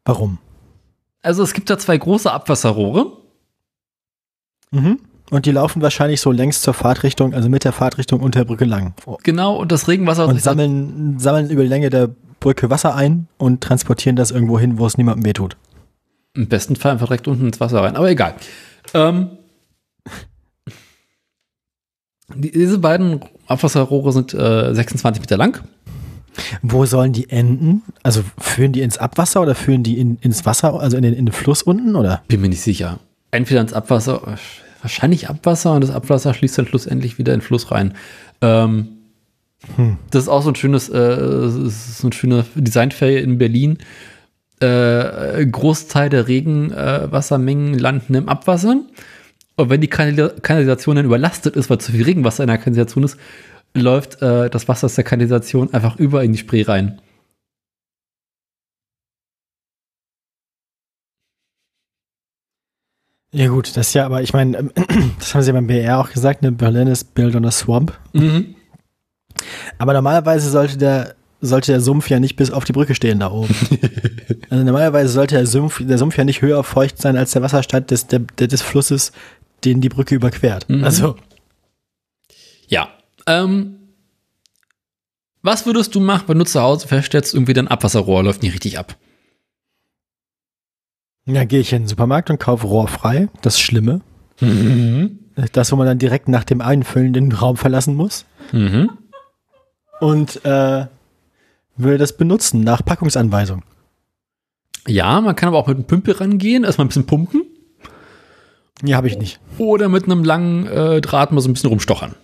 Warum? Also es gibt da zwei große Abwasserrohre. Mhm. Und die laufen wahrscheinlich so längs zur Fahrtrichtung, also mit der Fahrtrichtung unter der Brücke lang. Genau, und das Regenwasser Und sammeln, sammeln über die Länge der Brücke Wasser ein und transportieren das irgendwo hin, wo es niemandem wehtut. im besten Fall einfach direkt unten ins Wasser rein. Aber egal. Ähm, diese beiden Abwasserrohre sind äh, 26 Meter lang. Wo sollen die enden? Also führen die ins Abwasser oder führen die in, ins Wasser, also in den, in den Fluss unten, oder? Bin mir nicht sicher. Entweder ins Abwasser, äh, wahrscheinlich Abwasser und das Abwasser schließt dann schlussendlich wieder in den Fluss rein. Ähm, Das ist auch so ein schönes, äh, so ein schöner Designfail in Berlin. Äh, Großteil der Regenwassermengen landen im Abwasser. Und wenn die Kanal Kanalisation dann überlastet ist, weil zu viel Regenwasser in der Kanalisation ist, läuft äh, das Wasser aus der Kanalisation einfach über in die Spree rein. Ja gut, das ist ja, aber ich meine, ähm, [CLEARS THROAT] das haben sie ja beim BR auch gesagt, ne? Berlin ist built on a swamp. Mhm. Aber normalerweise sollte der, sollte der Sumpf ja nicht bis auf die Brücke stehen da oben. [LAUGHS] also normalerweise sollte der Sumpf, der Sumpf ja nicht höher feucht sein als der Wasserstand des, der, des Flusses, den die Brücke überquert. Mhm. Also, Ja. Ähm, was würdest du machen, wenn du zu Hause feststellst, irgendwie dein Abwasserrohr läuft nicht richtig ab? ja, gehe ich in den Supermarkt und kaufe rohrfrei. Das Schlimme. Mhm. Das, wo man dann direkt nach dem Einfüllen den Raum verlassen muss. Mhm. Und äh, will das benutzen nach Packungsanweisung. Ja, man kann aber auch mit einem Pümpel rangehen, erstmal ein bisschen pumpen Ja, habe ich nicht. oder mit einem langen äh, Draht mal so ein bisschen rumstochern.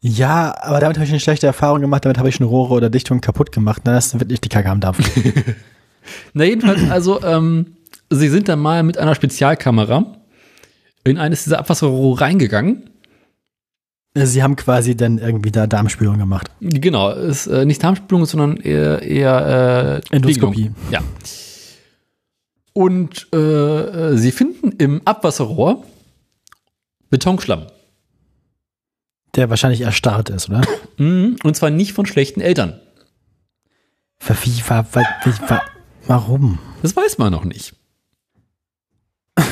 Ja, aber damit habe ich eine schlechte Erfahrung gemacht. Damit habe ich schon Rohre oder Dichtungen kaputt gemacht. Dann ist wirklich die Kacke am Dampf. [LAUGHS] [LAUGHS] Na, jedenfalls, also, ähm, sie sind dann mal mit einer Spezialkamera in eines dieser Abwasserrohre reingegangen. Sie haben quasi dann irgendwie da Darmspülung gemacht. Genau, ist äh, nicht Darmspülung, sondern eher, eher äh, Endoskopie. Ja. Und äh, äh, sie finden im Abwasserrohr Betonschlamm. Der wahrscheinlich erstarrt ist, oder? Mhm. Und zwar nicht von schlechten Eltern. Wie, wie, warum? Das weiß man noch nicht. [LAUGHS]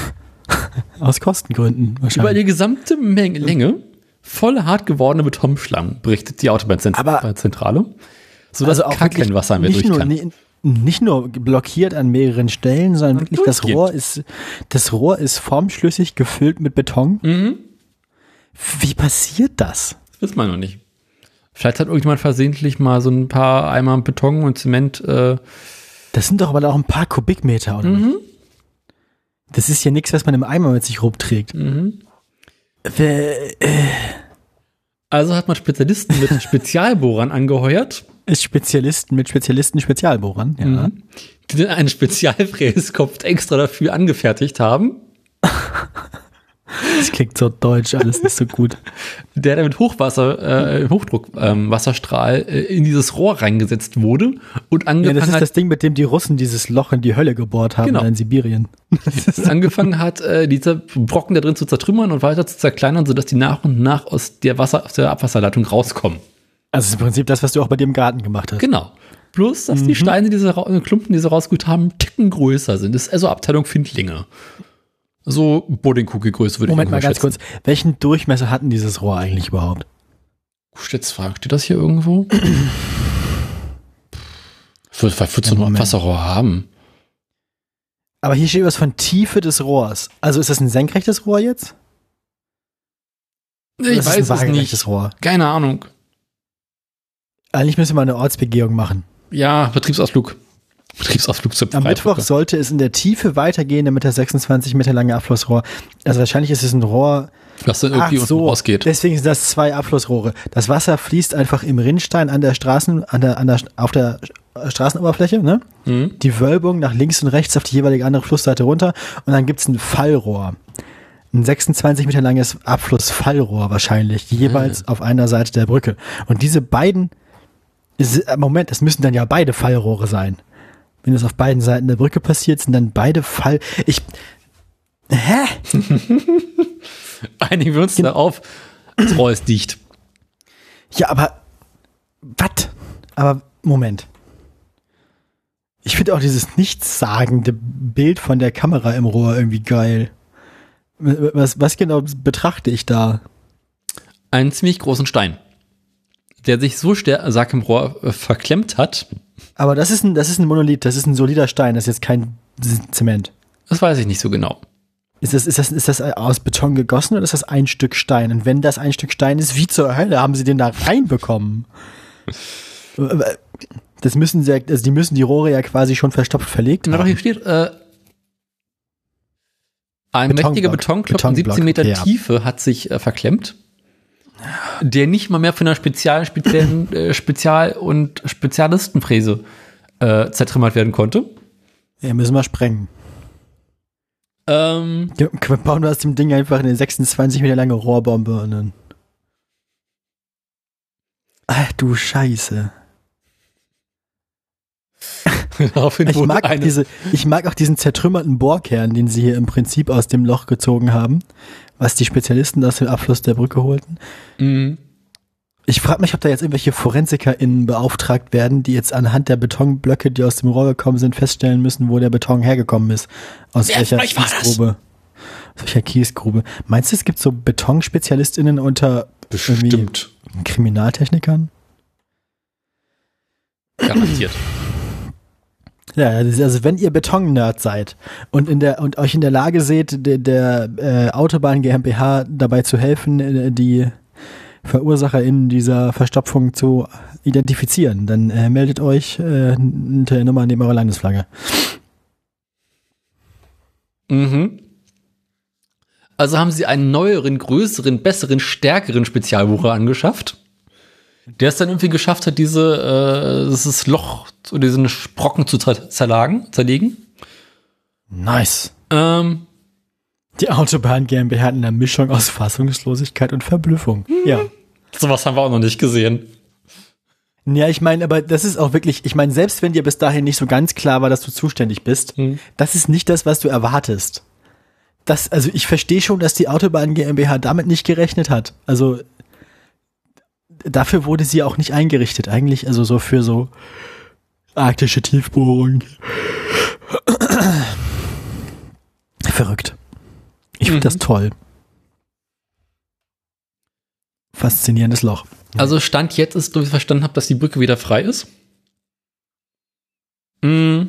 Aus Kostengründen Über wahrscheinlich. die gesamte Menge, Länge voll hart gewordene Betonschlamm, berichtet die Autobahnzentrale. Sodass also auch kein Wasser mehr durch nur, kann. ni- nicht nur blockiert an mehreren Stellen, sondern wirklich das. Rohr ist das Rohr ist formschlüssig gefüllt mit Beton. Mhm. Wie passiert das? Das weiß man noch nicht. Vielleicht hat irgendjemand versehentlich mal so ein paar Eimer Beton und Zement. Äh, Das sind doch aber auch ein paar Kubikmeter, oder? Mhm. Das ist ja nichts, was man im Eimer mit sich rumträgt. mhm. Wer- Also hat man Spezialisten mit [LAUGHS] Spezialbohrern angeheuert, Ist Spezialisten mit Spezialisten Spezialbohrern. Ja. Mhm. die dann einen Spezialfräskopf extra dafür angefertigt haben, Das klingt so deutsch, alles nicht so gut. der dann mit Hochwasser, äh, Hochdruck, ähm, Wasserstrahl äh, in dieses Rohr reingesetzt wurde und Ja, angefangen das ist hat, das Ding, mit dem die Russen dieses Loch in die Hölle gebohrt haben Genau. in Sibirien. [LAUGHS] angefangen hat, äh, diese Brocken da drin zu zertrümmern und weiter zu zerkleinern, sodass die nach und nach aus der Wasser, aus der Abwasserleitung rauskommen. Also ist im Prinzip das, was du auch bei dir im Garten gemacht hast. Genau. Bloß, dass Mhm. die Steine, diese Ra- äh, Klumpen, die sie rausgeholt haben, einen Ticken größer sind. Das ist also Abteilung Findlinge. So Bodenkugelgröße würde Moment ich mal ungefähr ganz kurz. Welchen Durchmesser hatten dieses Rohr eigentlich überhaupt? schätzen. Schätzfrage, steht das hier irgendwo? Wird wird so Ja, ein Moment. Wasserrohr haben. Aber hier steht was von Tiefe des Rohrs. Also ist das ein senkrechtes Rohr jetzt? Oder Ich weiß ein es nicht. Rohr. Keine Ahnung. Eigentlich müssen wir mal eine Ortsbegehung machen. Ja, Betriebsausflug. Betriebsausflug zur Am Mittwoch sollte es in der Tiefe weitergehen, damit das 26 Meter lange Abflussrohr. Also wahrscheinlich ist es ein Rohr. Was dann irgendwie Ach so, rausgeht. Deswegen sind das zwei Abflussrohre. Das Wasser fließt einfach im Rinnstein an der Straßen, an der, an der, auf der Straßenoberfläche, ne? Mhm. Die Wölbung nach links und rechts auf die jeweilige andere Flussseite runter und dann gibt's ein Fallrohr. Ein 26 Meter langes Abflussfallrohr wahrscheinlich, jeweils auf einer Seite der Brücke. Und diese beiden, Moment, es müssen dann ja beide Fallrohre sein. Wenn das auf beiden Seiten der Brücke passiert, sind dann beide Fall. Ich. Hä? [LAUGHS] Einigen wir uns darauf. Das Rohr ist dicht. Ja, aber. Was? Aber Moment. Ich finde auch dieses nichtssagende Bild von der Kamera im Rohr irgendwie geil. Was, was genau betrachte ich da? Einen ziemlich großen Stein, der sich so stark im Rohr äh, verklemmt hat. Aber das ist ein, das ist ein Monolith, das ist ein solider Stein, das ist jetzt kein Zement. Das weiß ich nicht so genau. Ist das, ist, das, ist das aus Beton gegossen oder ist das ein Stück Stein? Und wenn das ein Stück Stein ist, wie zur Hölle haben sie den da reinbekommen? [LAUGHS] Das müssen sie, also die müssen die Rohre ja quasi schon verstopft verlegt Na haben. hier steht, äh, ein Betonblock. mächtiger Betonklotz in Betonblock, 17 Meter ja. Tiefe hat sich äh, verklemmt, der nicht mal mehr von einer speziellen, speziellen [LAUGHS] äh, Spezial- und Spezialistenfräse äh, zertrümmert werden konnte. Ja, müssen wir sprengen. Ähm, Ja, Wir bauen aus dem Ding einfach eine 26 Meter lange Rohrbombe und dann. Ach du Scheiße. [LAUGHS] Ich mag, diese, ich mag auch diesen zertrümmerten Bohrkern, den sie hier im Prinzip aus dem Loch gezogen haben, was die Spezialisten aus dem Abfluss der Brücke holten. Mhm. Ich frage mich, ob da jetzt irgendwelche ForensikerInnen beauftragt werden, die jetzt anhand der Betonblöcke, die aus dem Rohr gekommen sind, feststellen müssen, wo der Beton hergekommen ist. Aus Wer welcher? Kiesgrube. Aus welcher Kiesgrube. Meinst du, es gibt so BetonspezialistInnen unter bestimmt Kriminaltechnikern? garantiert. Ja, also wenn ihr Beton-Nerd seid und in der und euch in der Lage seht, der, der äh, Autobahn GmbH dabei zu helfen, äh, die VerursacherInnen dieser Verstopfung zu identifizieren, dann äh, meldet euch äh, unter der Nummer neben eurer Landesflagge. Mhm. Also haben sie einen neueren, größeren, besseren, stärkeren Spezialbohrer angeschafft, der es dann irgendwie geschafft hat, diese, äh, dieses Loch oder diesen Brocken zu zer- zerlagen, zerlegen. Nice. Ähm, Die Autobahn GmbH hat eine Mischung aus Fassungslosigkeit und Verblüffung. Ja. sowas haben wir auch noch nicht gesehen. Ja, ich meine, aber das ist auch wirklich, ich meine, selbst wenn dir bis dahin nicht so ganz klar war, dass du zuständig bist, Hm. das ist nicht das, was du erwartest. Das, also ich verstehe schon, dass die Autobahn GmbH damit nicht gerechnet hat. Also dafür wurde sie auch nicht eingerichtet, eigentlich, also so für so arktische Tiefbohrung. [CLEARS THROAT] Verrückt. Ich finde Mhm. das toll. Faszinierendes Loch. Also Stand jetzt ist, so wie ich verstanden habe, dass die Brücke wieder frei ist. Mm,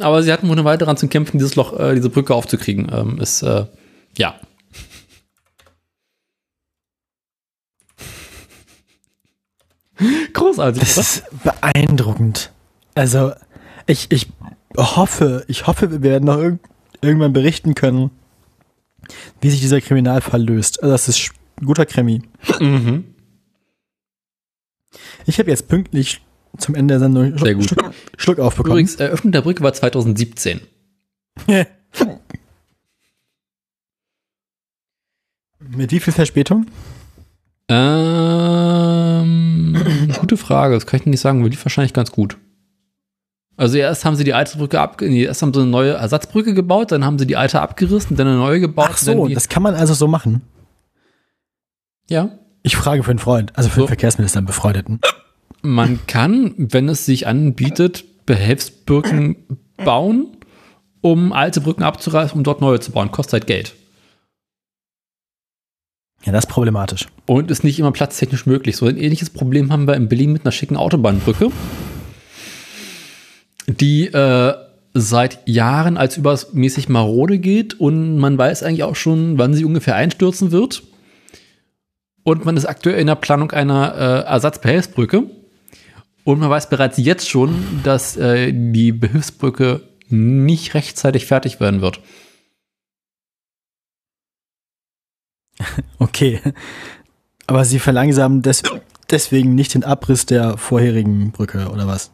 aber sie hatten wohl eine Weile daran zu kämpfen, dieses Loch, äh, diese Brücke aufzukriegen. Ähm, ist, äh, ja. [LAUGHS] Großartig, Das ist beeindruckend. Also, ich, ich hoffe, ich hoffe, wir werden noch irg irgendwann berichten können, wie sich dieser Kriminalfall löst. Also, das ist sch- guter Krimi. Mhm. Ich habe jetzt pünktlich zum Ende der Sendung Sehr gut. Schluck, Schluck aufbekommen. Übrigens, Eröffnung der Brücke war 2017. [LAUGHS] Mit wie viel Verspätung? Ähm, gute Frage, das kann ich nicht sagen, wir lief wahrscheinlich ganz gut. Also erst haben sie die alte Brücke ab, nee, erst haben sie eine neue Ersatzbrücke gebaut, dann haben sie die alte abgerissen, dann eine neue gebaut. Ach so, das kann man also so machen. ja. Ich frage für einen Freund, also für So. den Verkehrsminister, einen Befreundeten. Man kann, wenn es sich anbietet, Behelfsbrücken bauen, um alte Brücken abzureißen, um dort neue zu bauen. Kostet halt Geld. Ja, das ist problematisch. Und ist nicht immer platztechnisch möglich. So ein ähnliches Problem haben wir in Berlin mit einer schicken Autobahnbrücke, die äh, seit Jahren als übermäßig marode geht und man weiß eigentlich auch schon, wann sie ungefähr einstürzen wird. Und man ist aktuell in der Planung einer äh, Ersatzbehelfsbrücke. Und man weiß bereits jetzt schon, dass äh, die Behilfsbrücke nicht rechtzeitig fertig werden wird. [LAUGHS] Okay. Aber sie verlangsamen des deswegen nicht den Abriss der vorherigen Brücke, oder was?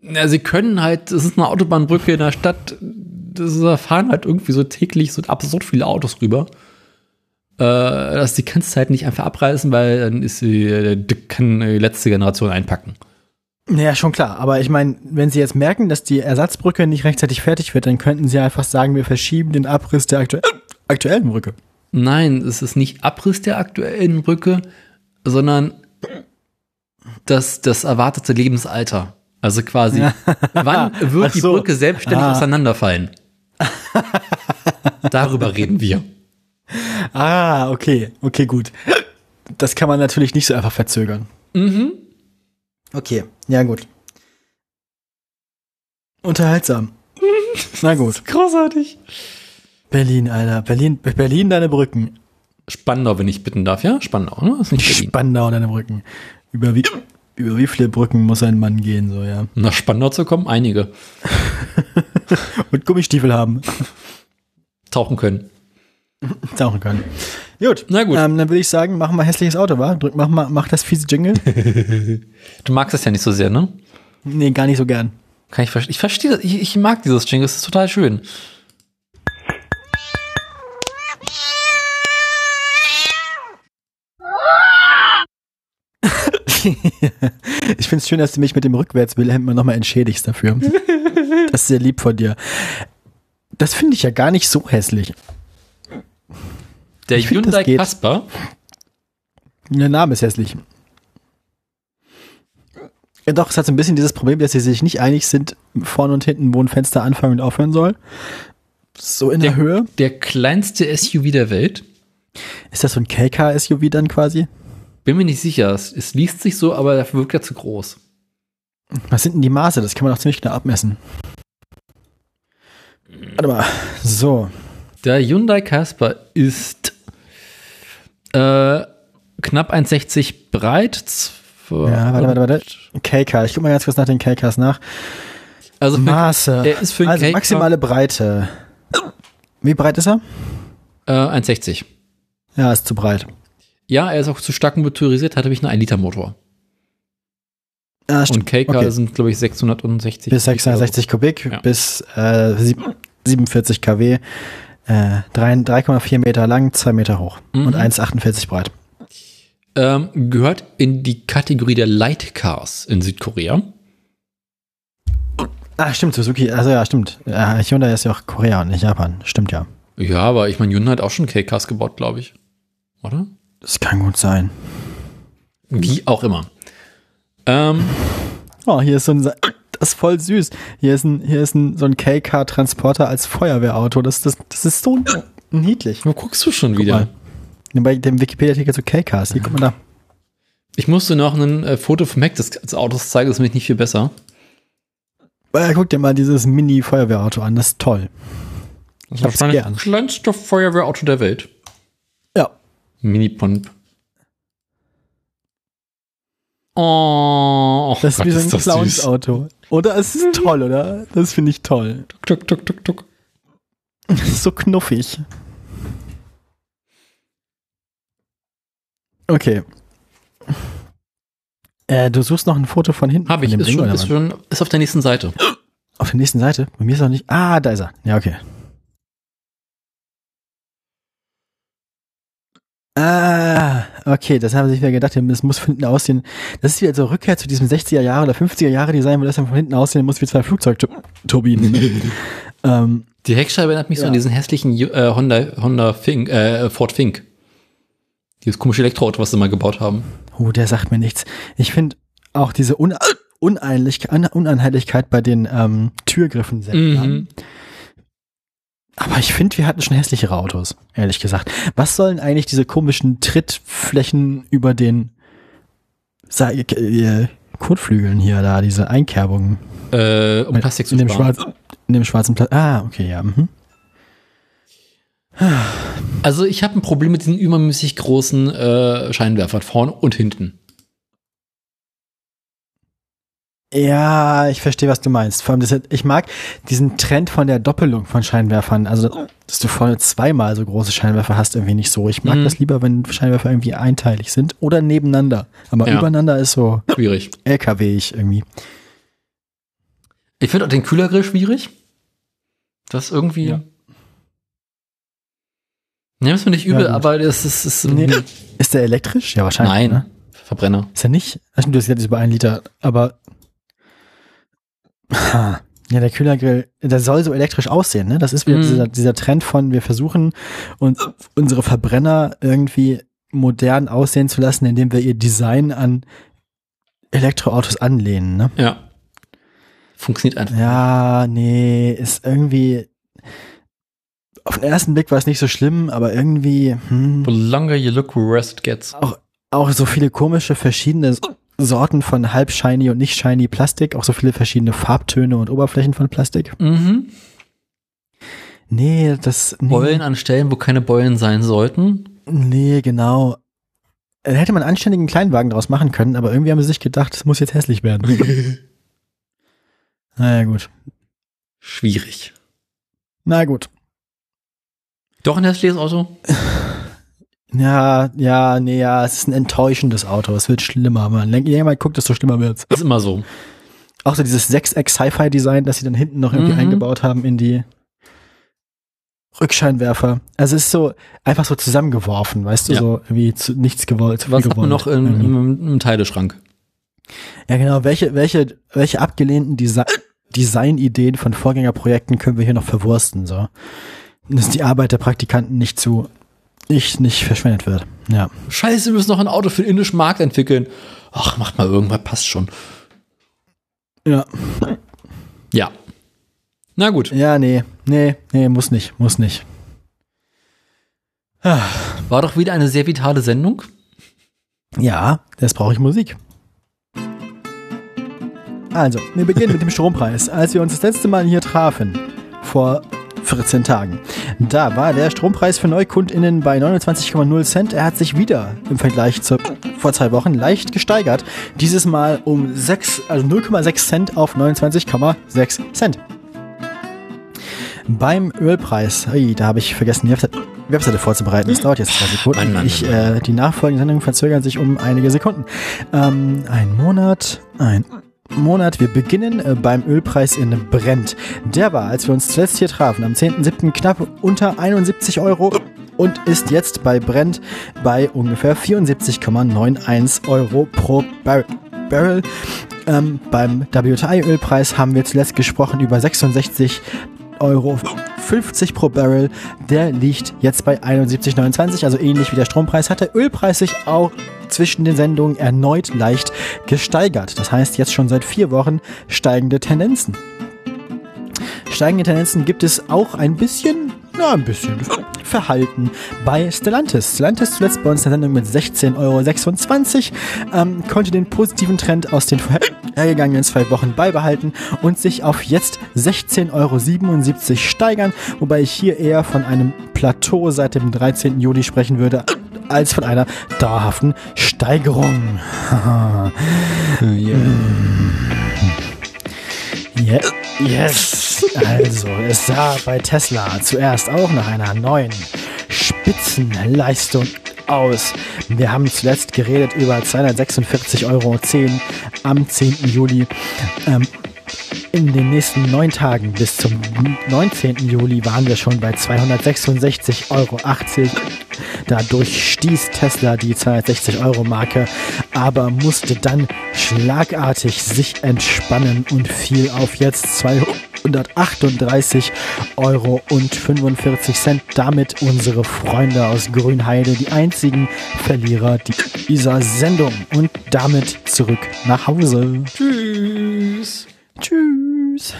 Ja, sie können halt, es ist eine Autobahnbrücke in der Stadt, das- da fahren halt irgendwie so täglich so absurd viele Autos rüber. Äh, dass die kannst du halt nicht einfach abreißen, weil dann ist sie, äh, die kann die letzte Generation einpacken. Naja, schon klar. Aber ich meine, wenn sie jetzt merken, dass die Ersatzbrücke nicht rechtzeitig fertig wird, dann könnten sie einfach sagen, wir verschieben den Abriss der aktu aktuellen Brücke. Nein, es ist nicht Abriss der aktuellen Brücke, sondern das, das erwartete Lebensalter. Also quasi, wann [LAUGHS] wird Ach die so. Brücke selbstständig Ah. auseinanderfallen? [LAUGHS] Darüber reden wir. Ah, okay. Okay, gut. Das kann man natürlich nicht so einfach verzögern. Mhm. Okay, ja gut. Unterhaltsam. [LAUGHS] Na gut. Großartig. Berlin, Alter. Berlin, Berlin deine Brücken. Spandau, wenn ich bitten darf, ja? Spandau, ne? Ist nicht Berlin. Spandau deine Brücken. Über wie, über wie viele Brücken muss ein Mann gehen, so, ja. Nach Spandau zu kommen, einige. [LAUGHS] Und Gummistiefel haben. Tauchen können. [LAUGHS] Tauchen können. Gut. Na gut. Ähm, dann würde ich sagen, machen wir hässliches Auto, wa? Drück, mach, mal, mach das fiese Jingle. [LAUGHS] Du magst es ja nicht so sehr, ne? nee, gar nicht so gern. Kann ich verstehen. Ich verstehe das. Ich, ich mag dieses Jingle. Es ist total schön. [LAUGHS] ich finde es schön, dass du mich mit dem Rückwärts-Wilhelm nochmal entschädigst dafür. [LAUGHS] das ist sehr lieb von dir. Das finde ich ja gar nicht so hässlich. Der Ich find, das Hyundai. Casper. Der Name ist hässlich. Ja, doch, es hat so ein bisschen dieses Problem, dass sie sich nicht einig sind, vorne und hinten, wo ein Fenster anfangen und aufhören soll. So in der, Der- Höhe. Der kleinste SUV der Welt. Ist das so ein KK-SUV dann quasi? Bin mir nicht sicher. Es, es liest sich so, aber dafür wirkt er zu groß. Was sind denn die Maße? Das kann man doch ziemlich genau abmessen. Warte mal. So. Der Hyundai Casper ist äh, knapp 1,60 breit. Ja, warte, warte, warte. KK. Ich guck mal ganz kurz nach den KKs nach. Also für, Maße. er ist für also KK maximale Breite. Wie breit ist er? äh, 1,60. Ja, ist zu breit. Ja, er ist auch zu stark motorisiert, hat nämlich einen 1-Liter-Motor. Ja, Und. KK Okay. sind, glaube ich, 660. Bis 660 Kubik, Ja. bis äh, sieb- 47 kW, äh, drei- 3,4 Meter lang, 2 Meter hoch Mhm. und 1,48 breit. Ähm, gehört in die Kategorie der Light Cars in Südkorea. Ah, stimmt, Suzuki, also ja, stimmt. Ja, Hyundai ist ja auch Korea und nicht Japan. Stimmt ja. Ja, aber ich meine, Hyundai hat auch schon KKs gebaut, glaube ich. Oder? Das kann gut sein. Wie auch immer. Ähm, Oh, hier ist so ein, das ist voll süß. Hier ist ein, hier ist ein, so ein KK-Transporter als Feuerwehrauto. Das, das, das ist so, niedlich. Wo guckst du schon Guck wieder? mal. Bei dem Wikipedia-Artikel zu K-Cars. Hier, guck mal da. Ich musste noch ein äh, Foto vom Heck des, des Autos zeigen, das ist nämlich nicht viel besser. Äh, guck dir mal dieses Mini-Feuerwehrauto an. Das ist toll. Ich hab's gern. kleinste Feuerwehrauto der Welt. Ja. Mini-Pump. Oh, Das ist Gott, wie so ein. Clowns-Auto. Oder? Es ist toll, oder? Das finde ich toll. Tuck, tuck, tuck, tuck. Ist so knuffig. Okay. Äh, du suchst noch ein Foto von hinten. Habe ich, ist Ding, schon, ist schon, ist auf der nächsten Seite. Auf der nächsten Seite? Bei mir ist er nicht. Ah, da ist er. Ja, okay. Ah, okay, das haben sie sich wieder gedacht, das muss von hinten aussehen. Das ist wieder so Rückkehr zu diesem 60er Jahre oder 50er Jahre Design, wo das dann von hinten aussehen muss wie zwei Flugzeugturbinen. [LAUGHS] ähm, Die Heckscheibe erinnert mich so Ja. an diesen hässlichen äh, Honda, Honda Fink, äh, Ford Fink. Dieses komische Elektroauto, was sie mal gebaut haben. oh, der sagt mir nichts. Ich finde auch diese Un Uneinheitlichkeit bei den ähm, Türgriffen sehr Mhm. Aber ich finde, wir hatten schon hässlichere Autos, ehrlich gesagt. Was sollen eigentlich diese komischen Trittflächen über den Sa äh, Kotflügeln hier da, diese Einkerbungen? Äh, um Plastik zu in dem, sparen. schwarz, in dem schwarzen Plastik. Ah, okay, ja. Mhm. Also ich habe ein Problem mit diesen übermäßig großen äh, Scheinwerfern vorne und hinten. Ja, ich verstehe, was du meinst. Vor allem, das, ich mag diesen Trend von der Doppelung von Scheinwerfern. Also, dass du vorne zweimal so große Scheinwerfer hast, irgendwie nicht so. Ich mag Mhm. das lieber, wenn Scheinwerfer irgendwie einteilig sind oder nebeneinander. Aber Ja. übereinander ist so Schwierig. LKW-ig irgendwie. Ich finde auch den Kühlergrill schwierig. Das irgendwie. Ja. Ne, ist mir nicht übel, Ja, aber das ist, ist Nee. Ist der elektrisch? Ja, wahrscheinlich. Nein, Ne? Verbrenner. Ist er nicht? Stimmt, du hast gesagt, ist über einen Liter, aber. Ha. Ja, der Kühlergrill, der soll so elektrisch aussehen, ne? Das ist wieder Mhm. dieser, dieser Trend von, wir versuchen, uns unsere Verbrenner irgendwie modern aussehen zu lassen, indem wir ihr Design an Elektroautos anlehnen, ne? Ja. Funktioniert einfach. Ja, nee, ist irgendwie. Auf den ersten Blick war es nicht so schlimm, aber irgendwie. Hm. The longer you look, the worse it gets. auch, auch so viele komische verschiedene Sorten von halb shiny und nicht shiny Plastik, auch so viele verschiedene Farbtöne und Oberflächen von Plastik. Mhm. Nee, das nee, Beulen an Stellen, wo keine Beulen sein sollten. nee, genau. Da hätte man einen anständigen Kleinwagen draus machen können, aber irgendwie haben sie sich gedacht, es muss jetzt hässlich werden. [LAUGHS] naja, gut. Schwierig. Na gut. Doch ein hässliches Auto? [LAUGHS] Ja, ja, nee, ja, es ist ein enttäuschendes Auto. Es wird schlimmer, man. Je länger man guckt, desto schlimmer wird's. Ist immer so. Auch so dieses 6X Sci-Fi-Design, das sie dann hinten noch irgendwie Mhm. eingebaut haben in die Rückscheinwerfer. Also es ist so einfach so zusammengeworfen, weißt du, Ja. so irgendwie zu, nichts gewollt. zu Was hat man gewollt noch im, irgendwie. im, im Teileschrank? Ja, genau. Welche, welche, welche abgelehnten Desi Designideen von Vorgängerprojekten können wir hier noch verwursten, so? Dass die Arbeit der Praktikanten nicht zu, nicht, nicht verschwendet wird. Ja. Scheiße, wir müssen noch ein Auto für den indischen Markt entwickeln. Ach, macht mal irgendwas, passt schon. Ja. Ja. Na gut. Ja, nee, nee, nee, muss nicht, muss nicht. Ah, War doch wieder eine sehr vitale Sendung. Ja, jetzt brauche ich Musik. Also, wir beginnen mit dem Strompreis. Als wir uns das letzte Mal hier trafen, vor 14 Tagen, da war der Strompreis für NeukundInnen bei 29,0 Cent. Er hat sich wieder im Vergleich zu vor zwei Wochen leicht gesteigert. Dieses Mal um 6, also 0,6 Cent auf 29,6 Cent. Beim Ölpreis, ui, da habe ich vergessen, die Webseite, Webseite vorzubereiten. Das dauert jetzt zwei Sekunden. Mann, Mann, ich, äh, die nachfolgenden Sendungen verzögern sich um einige Sekunden. Ähm, ein Monat, ein Monat. Wir beginnen äh, beim Ölpreis in Brent. Der war, als wir uns zuletzt hier trafen, am 10.07. knapp unter 71 Euro und ist jetzt bei Brent bei ungefähr 74,91 Euro pro Bar Barrel. Ähm, beim WTI-Ölpreis haben wir zuletzt gesprochen über 66 Euro 50 pro Barrel. Der liegt jetzt bei 71,29, also ähnlich wie der Strompreis hat der Ölpreis sich auch zwischen den Sendungen erneut leicht gesteigert. Das heißt jetzt schon seit vier Wochen steigende Tendenzen. Steigende Tendenzen gibt es auch ein bisschen, na ein bisschen, Kaufverhalten bei Stellantis. Stellantis zuletzt bei uns in der Sendung mit 16,26 Euro, ähm, konnte den positiven Trend aus den vorhergegangenen zwei Wochen beibehalten und sich auf jetzt 16,77 Euro steigern, wobei ich hier eher von einem Plateau seit dem 13. Juli sprechen würde, als von einer dauerhaften Steigerung. [LAUGHS] yeah. Yeah. Yes. Also, es sah bei Tesla zuerst auch nach einer neuen Spitzenleistung aus. Wir haben zuletzt geredet über 246,10 Euro am 10. Juli. Ähm, in den nächsten neun Tagen bis zum 19. Juli waren wir schon bei 266,80 Euro. Dadurch stieß Tesla die 260 Euro Marke, aber musste dann schlagartig sich entspannen und fiel auf jetzt 238 Euro und 45 Cent. Damit unsere Freunde aus Grünheide, die einzigen Verlierer dieser Sendung. Und damit zurück nach Hause. Tschüss. Tschüss.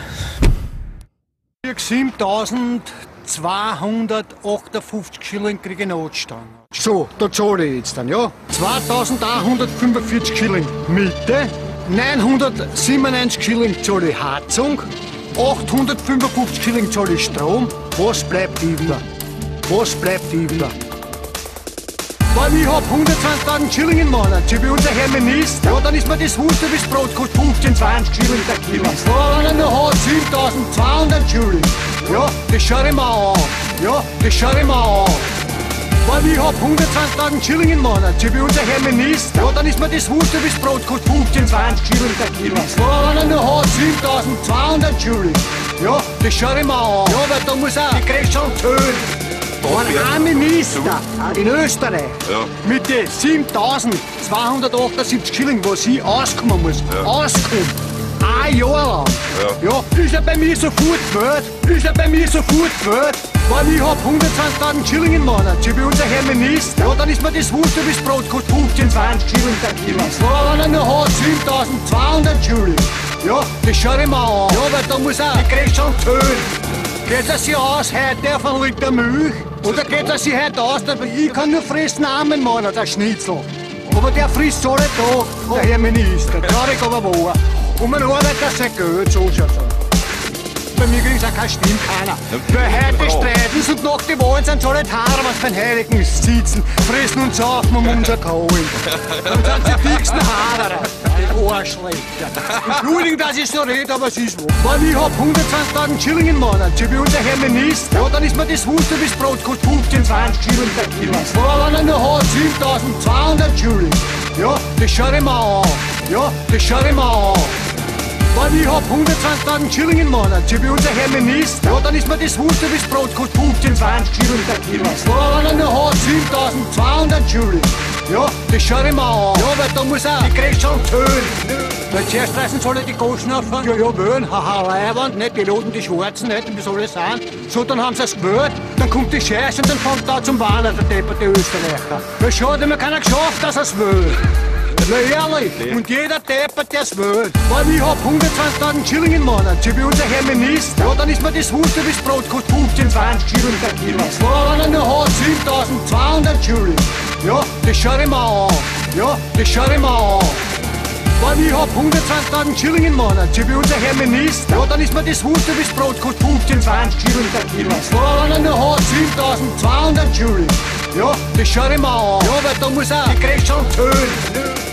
7258 Schilling kriege ich Notstand. So, da zahle ich jetzt dann, ja? 2145 Schilling Miete, 997 Schilling zahle ich Heizung, 855 Schilling zahle ich Strom. Was bleibt über? Was bleibt über? Weil ich hab 120.000 Schilling im Monat, so wie unser Herr Minister. Ja, dann ist mir das wurscht, wie das Brot kostet 15, 20 Schilling der Kilo. Ja, wenn noch hat 7.200 Schilling. Ja, das schau ich mir an. Ja, das schau ich mir an. Weil ich hab 120.000 Schilling im Monat, so wie unser Herr Minister. Ja, dann ist mir das wurscht, wie das Brot kostet 15, 20 Schilling der Kilo. Ja, wenn er noch hat 7.200 Schilling. Ja, das schau ich mir an. Ja, weil da muss er die Grätsche schon töten. Ein Minister in Österreich mit den 7278 Schilling, was ich auskommen muss, auskommen. Ein Jahr lang. Ja. ist er bei mir sofort gewählt? Ist er bei mir sofort gewählt? Weil ich hab 120.000 Schilling im Monat, so wie unser Herr Minister. Ja, dann ist mir das wurscht, wie das Brot kostet 15, 20 Schilling der Kilo. Ja, wenn er noch hat 7.200 Schilling. Ja, das schau ich mir an. Ja, weil da muss er die Grätsche schon töten. Geht es sich aus heute auf einen Liter Milch? Oder geht es sich heute aus, aber ich kann nur fressen im Monat, ein Schnitzel. Aber der frisst alle Tag, der Herr Minister, traurig aber wahr. Und man arbeitet sein Geld, so schaut's aus. Bei mir kriegt's auch keine Stimme keiner. Heute streiten und nach die Wahlen sind alle Haare, was beim Heiligen sitzen, fressen und saufen um unser Kohlen. Dann sind die dicksten Haare, die Arschlöcher. Entschuldigen, dass ich so rede, aber es ist wahr. Weil ich hab 120.000 Schilling im Monat, so wie unser Herr Minister. Ja, dann ist mir das wie das Brot kostet 15, 20 Schilling der Kilo. Ja, wenn er noch hat 7.200 Schilling. Ja, das schau ich mir an. Ja, das schau ich mir an. Weil ich hab 120.000 Schilling im Monat, so wie unser Herr Minister. Ja, dann ist mir das wurscht, wie das Brot kostet 15, 20 Schilling der Kilo. Ja, wenn er noch hat 7.200 Schilling. Ja, das schau ich mir an. Ja, weil da muss er die schon tönen. Weil zuerst reißen soll er die Goschen auf. Ja, ja, wählen, haha, Leihwand, nicht, die Loten, die Schwarzen, nicht, wie soll das sein? So, dann haben sie es gewählt, dann kommt die Scheiße und dann fängt da zum Warnen, der depperte Österreicher. Ja, schade, mir keiner geschafft, dass er's will. Na ehrlich, und jeder deppert, der's will. Weil ich hab 120.000 Schilling im Monat, so wie unser Herr Minister. Ja, dann ist mir das wurscht, wie das Brot kostet 15, 20 Schilling der Kilo. Wenn er nur hat 7.200 Schilling. Ja, das schau ich mir an. Ja, das schau ich mir an. Weil ich hab 120.000 Schilling im Monat, so wie unser Herr Minister. Ja, dann ist mir das wurscht, wie das Brot kostet 15, 20 Schilling der Kilo. Wenn er nur hat 7.200 Schilling. Ja, das schau ich mir an. Ja, weil da muss er die Grätsche tönen.